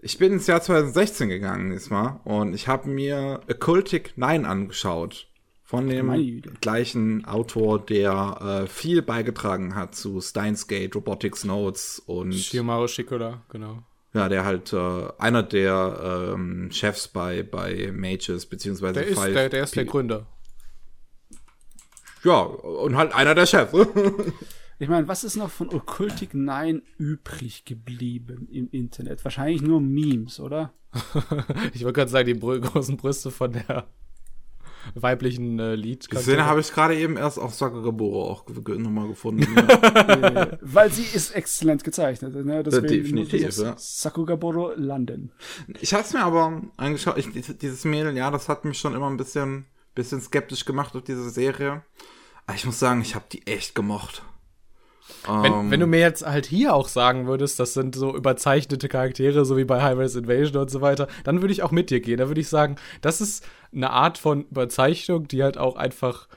ich bin ins Jahr 2016 gegangen diesmal und ich habe mir Occultic 9 angeschaut. Von dem gleichen Autor, der äh, viel beigetragen hat zu Steins Gate, Robotics Notes und Shiomaru Shikoda, genau. ja, der halt äh, einer der ähm, Chefs bei, bei Mages, beziehungsweise Der ist, Five der, der ist der Gründer. Ja, und halt einer der Chefs. *laughs* Ich meine, was ist noch von Occultic 9 übrig geblieben im Internet? Wahrscheinlich nur Memes, oder? *laughs* Ich wollte gerade sagen, die großen Brüste von der weiblichen äh, Lied. Die Szene habe ich gerade eben erst auf Sakagaburo auch nochmal gefunden. *laughs* Äh, Weil sie ist exzellent gezeichnet. Ne? Deswegen definitiv, ja. Sakugaboro landen. Ich hab's mir aber angeschaut, ich, dieses Mädel, ja, das hat mich schon immer ein bisschen, bisschen skeptisch gemacht auf diese Serie. Aber ich muss sagen, ich habe die echt gemocht. Wenn, Ähm, wenn du mir jetzt halt hier auch sagen würdest, das sind so überzeichnete Charaktere, so wie bei High-Res Invasion und so weiter, dann würde ich auch mit dir gehen. Da würde ich sagen, das ist eine Art von Überzeichnung, die halt auch einfach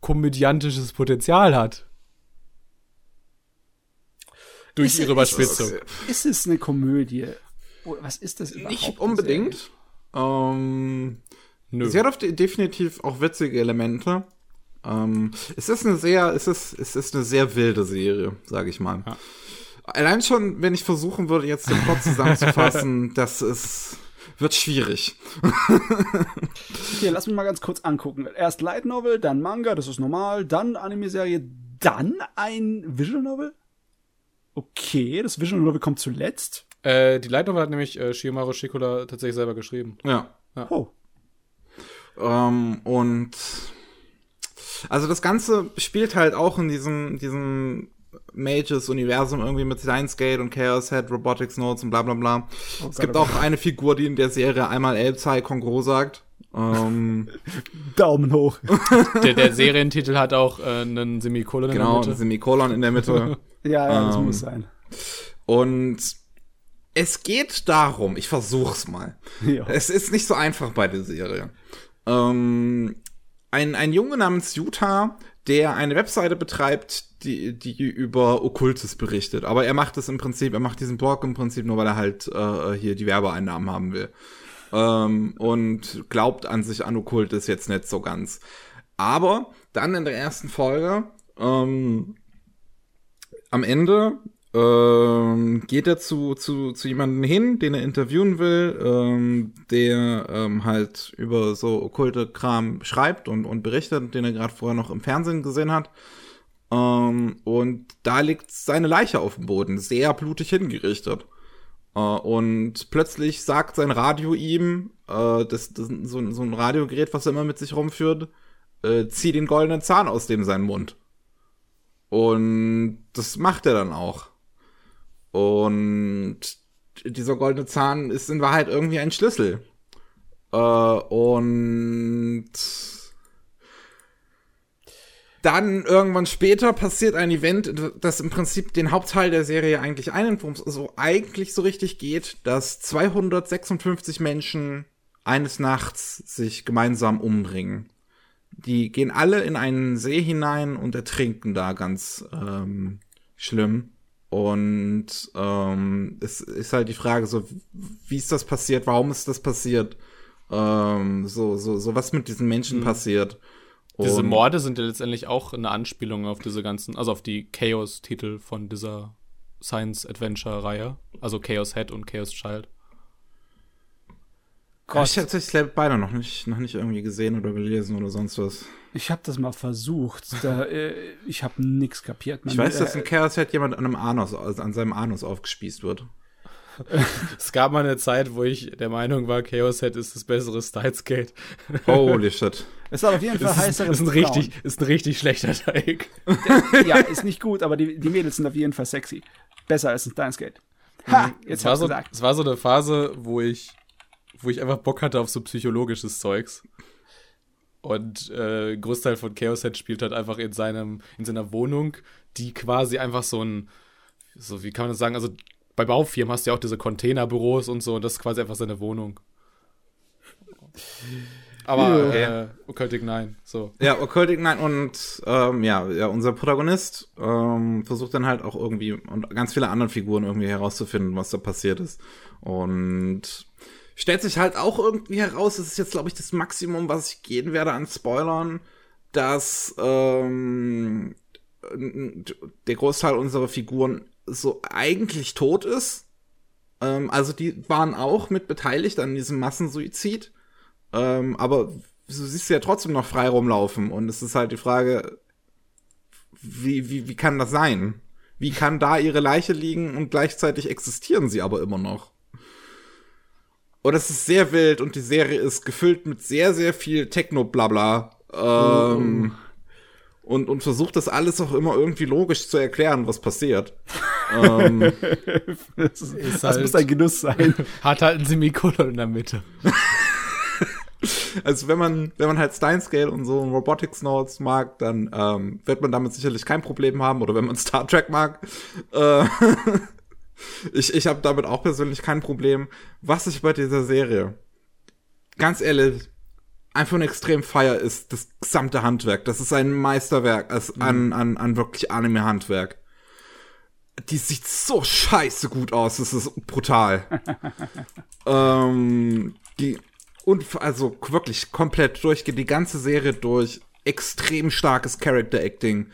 komödiantisches Potenzial hat. Durch Ist- ihre ist- Überspitzung. Ist es eine Komödie? Was ist das überhaupt? nicht unbedingt. Ähm, Nö. Sie hat auf de definitiv auch witzige Elemente. Ähm, es ist eine sehr, es ist, es ist eine sehr wilde Serie, sage ich mal. Ja. Allein schon, wenn ich versuchen würde, jetzt den Plot zusammenzufassen, *laughs* das ist, wird schwierig. *laughs* Hier, lass mich mal ganz kurz angucken. Erst Light Novel, dann Manga, das ist normal, dann Anime-Serie, dann ein Visual Novel? Okay, das Visual Novel kommt zuletzt. Äh, die Light Novel hat nämlich äh, Shiomaru Shikoda tatsächlich selber geschrieben. Ja. Oh. Ähm, und also das Ganze spielt halt auch in diesem, diesem Mages-Universum irgendwie mit Science-Gate und Chaos Head, Robotics Notes und bla bla bla. es gibt Gott, auch eine Figur, die in der Serie einmal Elzai Kongro sagt. Ähm, *laughs* Daumen hoch. *laughs* Der, der Serientitel hat auch äh, einen Semikolon genau, in ein der Mitte. Semikolon in der Mitte. *laughs* ja, ja, das Ähm, muss sein. Und es geht darum, ich versuch's mal. Ja. Es ist nicht so einfach bei der Serie. Ähm, ein, ein Junge namens Utah, der eine Webseite betreibt, die, die über Okkultes berichtet. Aber er macht es im Prinzip, er macht diesen Blog im Prinzip nur, weil er halt äh, hier die Werbeeinnahmen haben will. Ähm, und glaubt an sich an Okkultes jetzt nicht so ganz. Aber dann in der ersten Folge, ähm, am Ende ähm, geht er zu, zu, zu jemandem hin, den er interviewen will, ähm, der ähm, halt über so okkulte Kram schreibt und, und berichtet, den er gerade vorher noch im Fernsehen gesehen hat. Ähm, und da liegt seine Leiche auf dem Boden, sehr blutig hingerichtet. Äh, und plötzlich sagt sein Radio ihm, äh, das, das so, so ein Radiogerät, was er immer mit sich rumführt, äh, zieh den goldenen Zahn aus dem seinen Mund. Und das macht er dann auch. Und dieser goldene Zahn ist in Wahrheit irgendwie ein Schlüssel. Äh, und dann irgendwann später passiert ein Event, das im Prinzip den Hauptteil der Serie eigentlich einnimmt, worum es so eigentlich so richtig geht, dass 256 Menschen eines Nachts sich gemeinsam umbringen. Die gehen alle in einen See hinein und ertrinken da ganz ähm, schlimm. Und ähm, es ist halt die Frage, so wie ist das passiert, warum ist das passiert? Ähm, so, so, so was mit diesen Menschen passiert. Diese Und- Morde sind ja letztendlich auch eine Anspielung auf diese ganzen, also auf die Chaos-Titel von dieser Science-Adventure-Reihe. Also Chaos Head und Chaos Child. Gott. Ich habe tatsächlich beide noch nicht, noch nicht irgendwie gesehen oder gelesen oder sonst was. Ich habe das mal versucht. Da, äh, ich habe nix kapiert. Ich Man, weiß, dass äh, in Chaos Head jemand an einem Anus, also an seinem Anus aufgespießt wird. *laughs* es gab mal eine Zeit, wo ich der Meinung war, Chaos Head ist das bessere Styles-Gate. Holy shit. *laughs* Es hat auf jeden Fall Das ist, heißere ist, ein richtig, ist ein richtig schlechter Teig. ja, *laughs* ist nicht gut, aber die, die Mädels sind auf jeden Fall sexy. Besser als ein Steins-Gate. Ha, jetzt Es war, so, gesagt. es war so eine Phase, wo ich, wo ich einfach Bock hatte auf so psychologisches Zeugs. Und äh, Großteil von Chaos Head spielt halt einfach in seinem, in seiner Wohnung, die quasi einfach so ein, so wie kann man das sagen, also bei Baufirmen hast du ja auch diese Containerbüros und so, und das ist quasi einfach seine Wohnung. Aber Ja. äh, Occultic Nine, so. Ja, Occultic Night und ähm, ja, ja, unser Protagonist ähm, versucht dann halt auch irgendwie und ganz viele andere Figuren irgendwie herauszufinden, was da passiert ist. Und stellt sich halt auch irgendwie heraus, das ist jetzt, glaube ich, das Maximum, was ich gehen werde an Spoilern, dass ähm, der Großteil unserer Figuren so eigentlich tot ist. Ähm, also die waren auch mit beteiligt an diesem Massensuizid. Ähm, aber du siehst sie ja trotzdem noch frei rumlaufen. Und es ist halt die Frage, wie, wie, wie kann das sein? Wie kann da ihre Leiche liegen und gleichzeitig existieren sie aber immer noch? Und es ist sehr wild und die Serie ist gefüllt mit sehr, sehr viel Techno-Blabla. Ähm, und, und versucht das alles auch immer irgendwie logisch zu erklären, was passiert. ähm, *laughs* Das, Ist das halt- muss ein Genuss sein. *laughs* Hat halt ein Semikolon in der Mitte. *laughs* Also wenn man, wenn man halt Steinscale und so Robotics Notes mag, dann ähm, wird man damit sicherlich kein Problem haben. Oder wenn man Star Trek mag. Äh, ich ich habe damit auch persönlich kein Problem. Was ich bei dieser Serie, ganz ehrlich, einfach nur extrem feier ist das gesamte Handwerk. Das ist ein Meisterwerk als an, an, an wirklich Anime-Handwerk. Die sieht so scheiße gut aus. Das ist brutal. *laughs* ähm, die und also wirklich komplett durchgeht die ganze Serie durch. Extrem starkes Character Acting.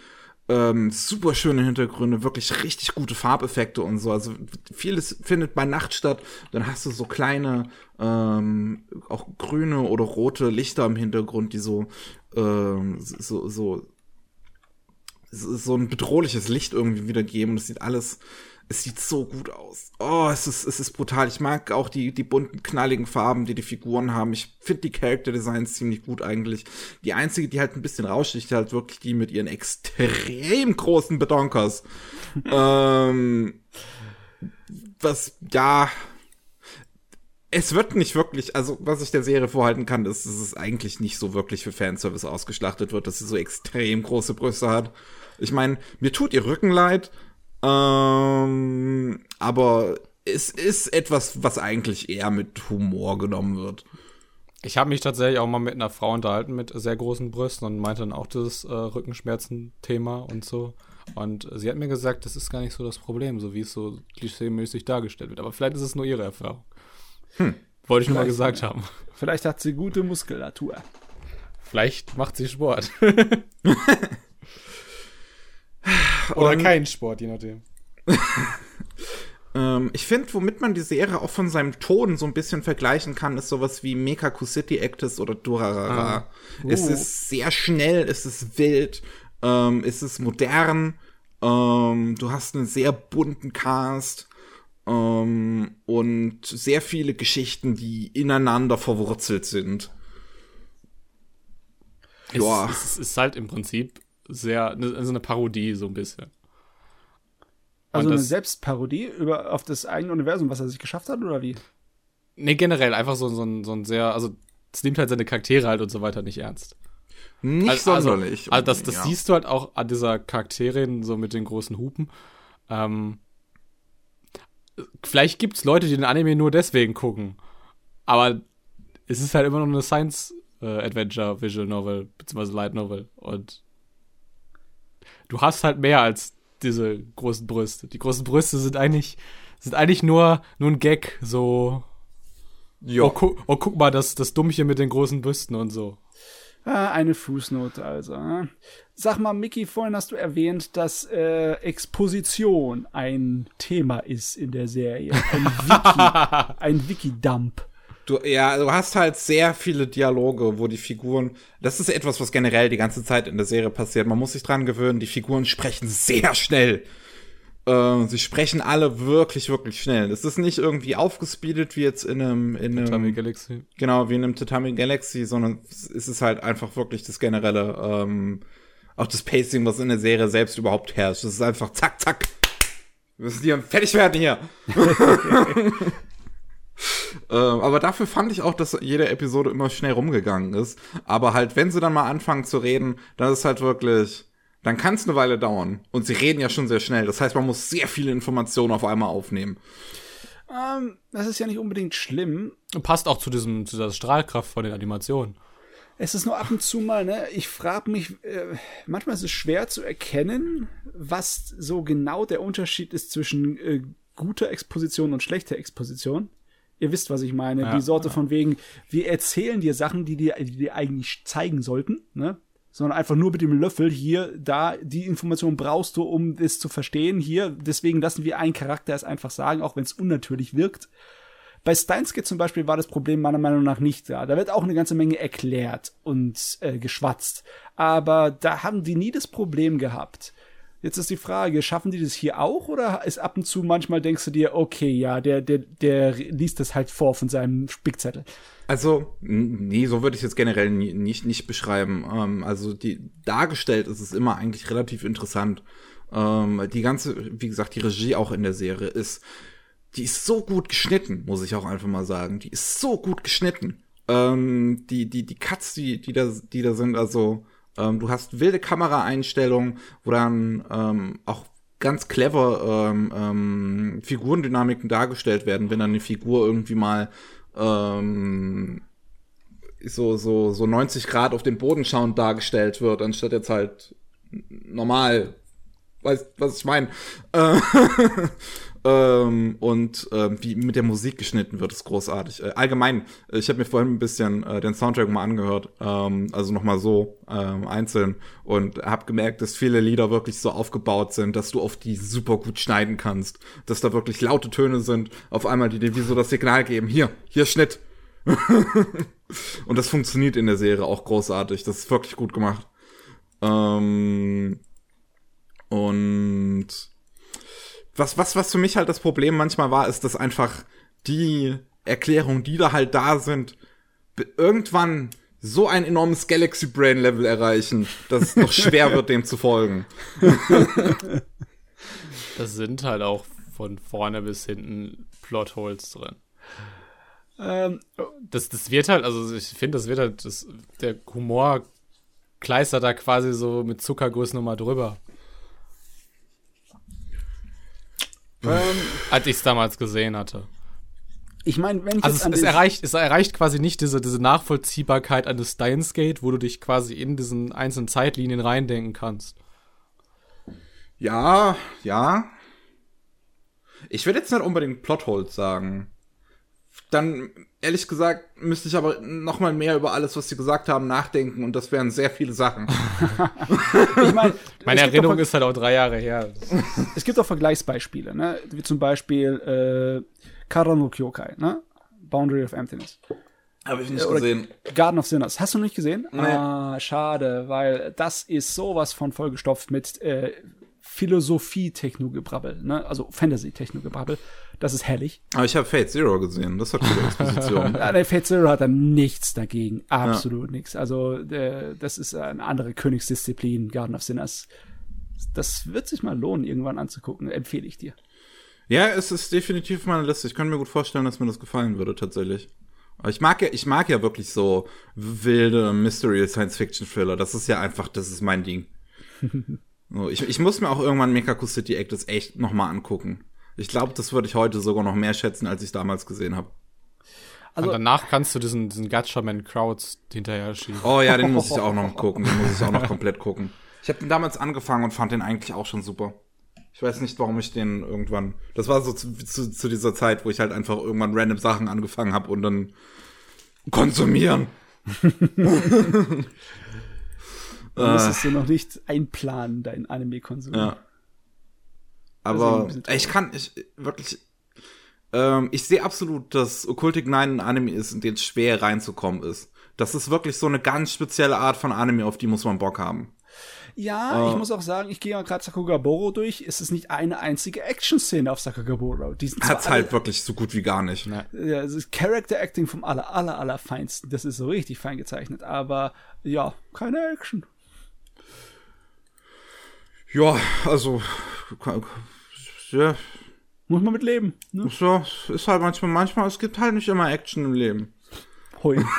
Ähm, super schöne Hintergründe, wirklich richtig gute Farbeffekte und so. Also vieles findet bei Nacht statt. Dann hast du so kleine, ähm, auch grüne oder rote Lichter im Hintergrund, die so, ähm, so, so, so so ein bedrohliches Licht irgendwie wiedergeben. Das sieht alles, es sieht so gut aus. Oh, es ist, es ist brutal. Ich mag auch die, die bunten, knalligen Farben, die die Figuren haben. Ich finde die Character Designs ziemlich gut eigentlich. Die einzige, die halt ein bisschen raussticht, halt wirklich die mit ihren extrem großen Bedonkers. *laughs* ähm, was, ja, es wird nicht wirklich, also was ich der Serie vorhalten kann, ist, dass es eigentlich nicht so wirklich für Fanservice ausgeschlachtet wird, dass sie so extrem große Brüste hat. Ich meine, mir tut ihr Rücken leid, ähm, aber es ist etwas, was eigentlich eher mit Humor genommen wird. Ich habe mich tatsächlich auch mal mit einer Frau unterhalten mit sehr großen Brüsten und meinte dann auch das äh, Rückenschmerzen-Thema und so. Und sie hat mir gesagt, das ist gar nicht so das Problem, so wie es so klischee-mäßig dargestellt wird. Aber vielleicht ist es nur ihre Erfahrung. Wollte ich nur mal gesagt haben. Vielleicht hat sie gute Muskulatur. Vielleicht macht sie Sport. *laughs* *laughs* Oder Und- keinen Sport, je nachdem. *laughs* Ähm, ich finde, womit man die Serie auch von seinem Ton so ein bisschen vergleichen kann, ist sowas wie Mekaku City Actors oder Durarara. Ah. Es Uh. ist sehr schnell, es ist wild, ähm, es ist modern, ähm, du hast einen sehr bunten Cast ähm, und sehr viele Geschichten, die ineinander verwurzelt sind. Ja. Es, es ist halt im Prinzip sehr, ne- also eine Parodie, so ein bisschen. Also Und eine das- Selbstparodie über, auf das eigene Universum, was er sich geschafft hat, oder wie? Nee, generell einfach so, so, ein, so ein sehr, also es nimmt halt seine Charaktere halt und so weiter nicht ernst. Nicht Also, sonderlich. Also das, das ja. siehst du halt auch an dieser Charakterin, so mit den großen Hupen. Ähm, vielleicht gibt's Leute, die den Anime nur deswegen gucken. Aber es ist halt immer noch eine Science-Adventure Visual Novel, beziehungsweise Light Novel. Und du hast halt mehr als diese großen Brüste. Die großen Brüste sind eigentlich, sind eigentlich nur, nur ein Gag, so. Ja. Oh, gu oh, guck mal, das, das Dummchen mit den großen Brüsten und so. Ah, eine Fußnote also. ah. Sag mal, Mickey, vorhin hast du erwähnt, dass äh, Exposition ein Thema ist in der Serie. Ein Wiki, *laughs* ein Wiki-Dump. Du, ja, du hast halt sehr viele Dialoge, wo die Figuren, das ist etwas, was generell die ganze Zeit in der Serie passiert. Man muss sich dran gewöhnen, die Figuren sprechen sehr schnell. Äh, sie sprechen alle wirklich, wirklich schnell. Es ist nicht irgendwie aufgespeedet wie jetzt in einem, in einem Tatami Galaxy. Genau, wie in einem Tatami Galaxy, sondern es ist halt einfach wirklich das generelle, ähm, auch das Pacing, was in der Serie selbst überhaupt herrscht. Das ist einfach zack, zack. Wir müssen hier fertig werden hier. *laughs* *laughs* ähm, aber dafür fand ich auch, dass jede Episode immer schnell rumgegangen ist. Aber halt, wenn sie dann mal anfangen zu reden, dann ist halt wirklich, dann kann es eine Weile dauern. Und sie reden ja schon sehr schnell. Das heißt, man muss sehr viele Informationen auf einmal aufnehmen. Ähm, das ist ja nicht unbedingt schlimm. Und passt auch zu diesem, zu dieser Strahlkraft von den Animationen. Es ist nur ab und zu mal, ne, ich frage mich, äh, manchmal ist es schwer zu erkennen, was so genau der Unterschied ist zwischen äh, guter Exposition und schlechter Exposition. Ihr wisst, was ich meine. Ja, die Sorte von wegen, wir erzählen dir Sachen, die dir, die dir eigentlich zeigen sollten, ne? Sondern einfach nur mit dem Löffel hier, da, die Information brauchst du, um es zu verstehen. Hier, deswegen lassen wir einen Charakter es einfach sagen, auch wenn es unnatürlich wirkt. Bei Steinske zum Beispiel war das Problem meiner Meinung nach nicht da. Da wird auch eine ganze Menge erklärt und äh, geschwatzt. Aber da haben die nie das Problem gehabt. Jetzt ist die Frage, schaffen die das hier auch oder ist ab und zu manchmal denkst du dir, okay, ja, der, der, der liest das halt vor von seinem Spickzettel. Also, nee, so würde ich es jetzt generell nicht, nicht beschreiben. Ähm, also, die, dargestellt ist es immer eigentlich relativ interessant. Ähm, die ganze, wie gesagt, die Regie auch in der Serie ist, die ist so gut geschnitten, muss ich auch einfach mal sagen. Die ist so gut geschnitten. Ähm, die, die, die Cuts, die, die da, die da sind, also, ähm, du hast wilde Kameraeinstellungen, wo dann ähm, auch ganz clever ähm, ähm, Figurendynamiken dargestellt werden, wenn dann eine Figur irgendwie mal ähm, so, so, so 90 Grad auf den Boden schauend dargestellt wird, anstatt jetzt halt normal. Weißt, was ich meine? Äh, *laughs* ähm, und ähm, wie mit der Musik geschnitten wird, ist großartig. Äh, allgemein, äh, ich habe mir vorhin ein bisschen äh, den Soundtrack mal angehört, ähm, also nochmal so ähm, einzeln und habe gemerkt, dass viele Lieder wirklich so aufgebaut sind, dass du auf die super gut schneiden kannst, dass da wirklich laute Töne sind, auf einmal die dir wie so das Signal geben, hier, hier Schnitt. *laughs* und das funktioniert in der Serie auch großartig, das ist wirklich gut gemacht. Ähm, und was, was, was für mich halt das Problem manchmal war, ist, dass einfach die Erklärungen, die da halt da sind, irgendwann so ein enormes Galaxy Brain Level erreichen, dass es noch schwer wird, dem zu folgen. *laughs* Das sind halt auch von vorne bis hinten Plotholes drin. Ähm, Das, das wird halt, also ich finde, das wird halt, das, der Humor kleistert da quasi so mit Zuckerguss nochmal drüber. Ähm, Als ich es damals gesehen hatte. ich meine, wenn ich Also jetzt es, an es, erreicht, es erreicht quasi nicht diese, diese Nachvollziehbarkeit eines Steins Gate, wo du dich quasi in diesen einzelnen Zeitlinien reindenken kannst. Ja, ja. Ich würde jetzt nicht unbedingt Plotholes sagen. Dann, ehrlich gesagt, müsste ich aber noch mal mehr über alles, was sie gesagt haben, nachdenken und das wären sehr viele Sachen. *laughs* ich mein, Meine es gibt Erinnerung ist halt auch drei Jahre her. Es gibt auch Vergleichsbeispiele, ne? wie zum Beispiel äh, Kara no Kyokai, ne? Boundary of Emptiness. Habe ich nicht Oder- gesehen. Garden of Sinners. Hast du noch nicht gesehen? Nee. Ah, schade, weil das ist sowas von vollgestopft mit äh, Philosophie-Technogebrabbel, ne? Also Fantasy-Technogebrabbel. Das ist herrlich. Aber ich habe Fate Zero gesehen. Das hat gute Exposition. *laughs* Ja, Fate Zero hat da nichts dagegen. Absolut nichts. Also, äh, das ist eine andere Königsdisziplin, Garden of Sinners. Das wird sich mal lohnen, irgendwann anzugucken. Empfehle ich dir. ja, es ist definitiv auf meiner Liste. Ich kann mir gut vorstellen, dass mir das gefallen würde, tatsächlich. Ich mag ja, ich mag ja wirklich so wilde Mystery Science Fiction Thriller. Das ist ja einfach, das ist mein Ding. *laughs* so, ich, ich muss mir auch irgendwann Mekaku City Actors echt noch mal angucken. Ich glaube, das würde ich heute sogar noch mehr schätzen, als ich damals gesehen habe. Also- Und danach kannst du diesen, diesen Gatchaman Crowds hinterher schieben. Oh ja, den muss ich *laughs* auch noch gucken. Den muss ich auch noch komplett gucken. Ich habe den damals angefangen und fand den eigentlich auch schon super. Ich weiß nicht, warum ich den irgendwann. Das war so zu, zu, zu dieser Zeit, wo ich halt einfach irgendwann random Sachen angefangen habe und dann konsumieren. *laughs* Du musstest du noch nicht einplanen, deinen Anime-Konsum. Ja. Ein Aber ich kann, ich wirklich, ähm, ich sehe absolut, dass Occultic 9 ein Anime ist, in den es schwer reinzukommen ist. Das ist wirklich so eine ganz spezielle Art von Anime, auf die muss man Bock haben. Ja, ich Äh. muss auch sagen, ich gehe ja gerade Sakugaboro durch. Es ist nicht eine einzige Action-Szene auf Sakugaboro. Die sind zwar Hat's halt wirklich so gut wie gar nicht. Alle, ja, es ist Character Acting vom aller, aller, aller Feinsten. Das ist so richtig fein gezeichnet. Aber ja, keine Action. Ja, also, ja, Muss man mit leben. Ne? so, ist halt manchmal, manchmal, es gibt halt nicht immer Action im Leben. Hui. *laughs*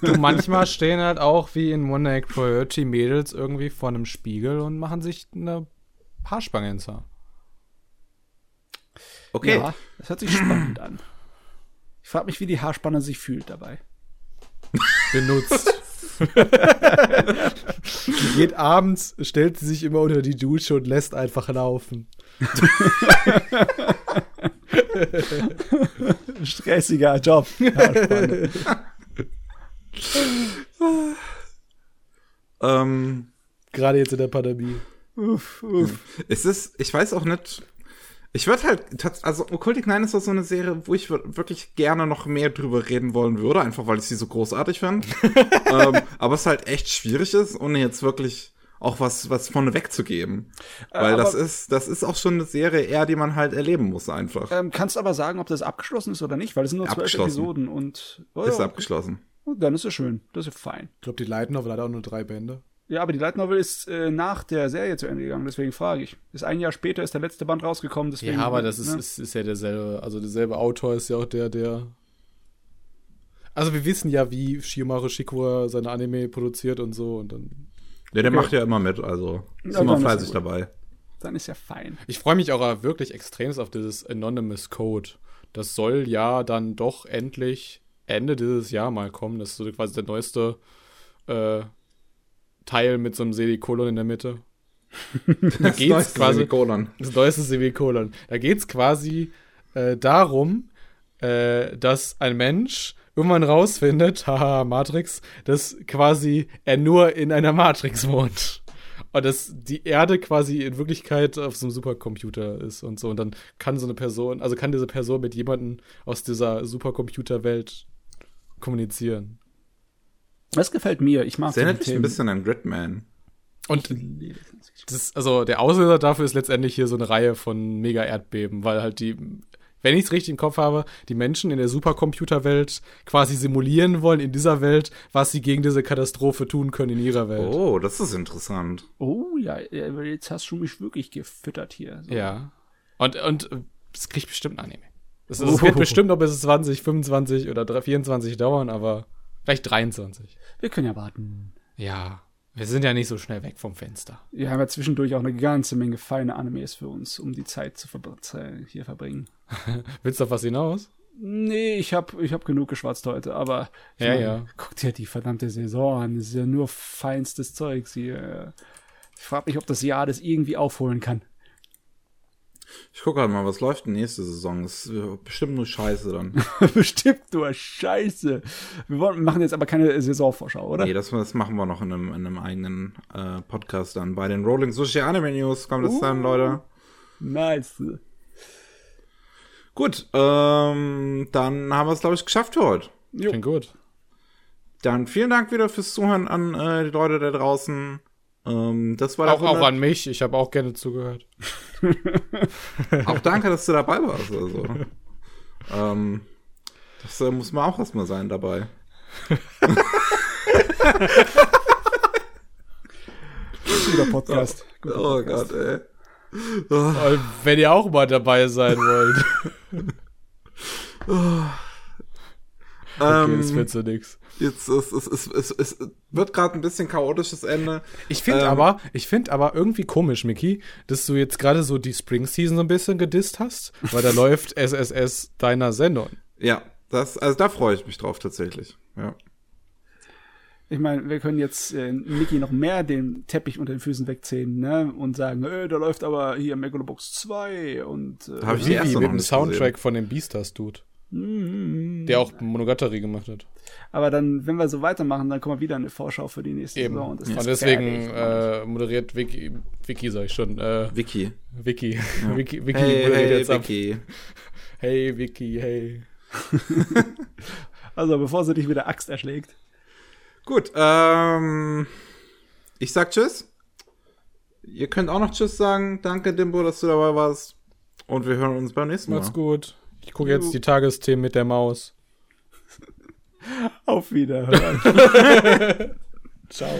Du, manchmal stehen halt auch wie in One Egg Priority Mädels irgendwie vor einem Spiegel und machen sich eine Haarspange ins Haar. Okay. Ja, das hört sich spannend an. Ich frage mich, wie die Haarspanne sich fühlt dabei. Benutzt. Die *laughs* geht abends, stellt sie sich immer unter die Dusche und lässt einfach laufen. *laughs* Stressiger Job. *laughs* Ähm, Gerade jetzt in der Pandemie. uff, uff. es ist, ich weiß auch nicht, ich würde halt, also Occultic 9 ist doch so eine Serie, wo ich wir- wirklich gerne noch mehr drüber reden wollen würde, einfach weil ich sie so großartig fand. *laughs* ähm, aber es halt echt schwierig ist, ohne jetzt wirklich auch was, was vorne wegzugeben. Weil aber- das ist, das ist auch schon eine Serie eher, die man halt erleben muss einfach. Ähm, kannst aber sagen, ob das abgeschlossen ist oder nicht, weil es sind nur zwölf. Episoden und oh, ist ja, abgeschlossen. dann ist es schön. Das ist fein. Ich glaube, die Light Novel hat auch nur drei Bände. Ja, aber die Light Novel ist äh, nach der Serie zu Ende gegangen, deswegen frage ich. Ist ein Jahr später ist der letzte Band rausgekommen, deswegen. Ja, aber das ist, ne? ist, ist ja derselbe, also derselbe Autor ist ja auch der, der. Also wir wissen ja, wie Shimaru Shikura seine Anime produziert und so und dann. Ja, der Okay. macht ja immer mit, also ist Ja, immer dann ist fleißig ja dabei. Dann ist ja fein. Ich freue mich auch wirklich extremst auf dieses Anonymous Code. Das soll ja dann doch endlich Ende dieses Jahr mal kommen. Das ist so quasi der neueste äh, Teil mit so einem Semikolon in der Mitte. *laughs* Da geht's neueste quasi. Semikolon. Das neueste Semikolon. Da geht es quasi äh, darum, äh, dass ein Mensch irgendwann rausfindet, *laughs* haha, Matrix, dass quasi er nur in einer Matrix wohnt. Und dass die Erde quasi in Wirklichkeit auf so einem Supercomputer ist und so. Und dann kann so eine Person, also kann diese Person mit jemandem aus dieser Supercomputerwelt kommunizieren. Das gefällt mir. Ich mag Das erinnert mich ein bisschen an Gridman. Und das, also der Auslöser dafür ist letztendlich hier so eine Reihe von Mega-Erdbeben, weil halt die, wenn ich es richtig im Kopf habe, die Menschen in der Supercomputerwelt quasi simulieren wollen in dieser Welt, was sie gegen diese Katastrophe tun können in ihrer Welt. Oh, das ist interessant. Oh ja, jetzt hast du mich wirklich gefüttert hier. So. Ja. Und, und äh, es kriegt bestimmt ein Anime. Es, Oh. es wird bestimmt noch bis 20, 25 oder 3, 24 dauern, aber vielleicht 23. Wir können ja warten. Ja. Wir sind ja nicht so schnell weg vom Fenster. Wir haben ja zwischendurch auch eine ganze Menge feine Animes für uns, um die Zeit zu ver hier verbringen. *laughs* Willst du auf was hinaus? Nee, ich hab, ich hab genug geschwatzt heute, aber Ja, meine, ja. guck dir die verdammte Saison an. Das ist ja nur feinstes Zeugs hier. Ich frage mich, ob das Jahr das irgendwie aufholen kann. Ich gucke halt mal, was läuft denn nächste Saison? Das ist bestimmt nur Scheiße dann. *laughs* Bestimmt nur Scheiße. Wir wollen, machen jetzt aber keine Saisonvorschau, oder? nee, das, das machen wir noch in einem, in einem eigenen äh, Podcast dann. Bei den Rolling Sushi Anime News kommt das dann, Leute. Nice. Gut, ähm, dann haben wir es, glaube ich, geschafft für heute. Jo. Klingt gut. Dann vielen Dank wieder fürs Zuhören an äh, die Leute da draußen. Ähm, das war Auch, auch 100 an mich. Ich habe auch gerne zugehört. *laughs* Auch danke, dass du dabei warst. Also. ähm, das äh, muss man auch erstmal sein dabei. Guter Podcast. Guter Oh Podcast. Gott, ey. Und wenn ihr auch mal dabei sein wollt. *laughs* Okay, das Ähm, wird so nix. Jetzt es, es, es, es, es wird gerade ein bisschen chaotisches Ende. Ich finde ähm, aber, ich finde aber irgendwie komisch, Mickey, dass du jetzt gerade so die Spring Season so ein bisschen gedisst hast, weil da *laughs* läuft SSS deiner Sendung. Ja, das, also da freue ich mich drauf tatsächlich. Ja. Ich meine, wir können jetzt äh, Niki noch mehr den Teppich unter den Füßen wegziehen, ne? Und sagen, äh, da läuft aber hier Megalobox 2 und äh, Hab ich die erste wie noch mit dem Soundtrack gesehen. von dem Beastars-Dude, Mm, der auch Monogatari gemacht hat. Aber dann, wenn wir so weitermachen, dann kommen wir wieder eine Vorschau für die nächste Eben. Saison. Das Und ist deswegen äh, moderiert Vicky, Vicky sag ich schon, äh, Vicky. Vicky, *laughs* Vicky, Vicky Hey, moderiert hey, jetzt ab. Vicky. *laughs* Hey, Vicky, hey. *laughs* Also, bevor sie dich mit der Axt erschlägt. Gut, ähm, ich sag Tschüss. Ihr könnt auch noch Tschüss sagen. Danke, Dimbo, dass du dabei warst. Und wir hören uns beim nächsten Mal. Macht's gut. Ich gucke jetzt die Tagesthemen mit der Maus. Auf Wiederhören. *laughs* *laughs* Ciao.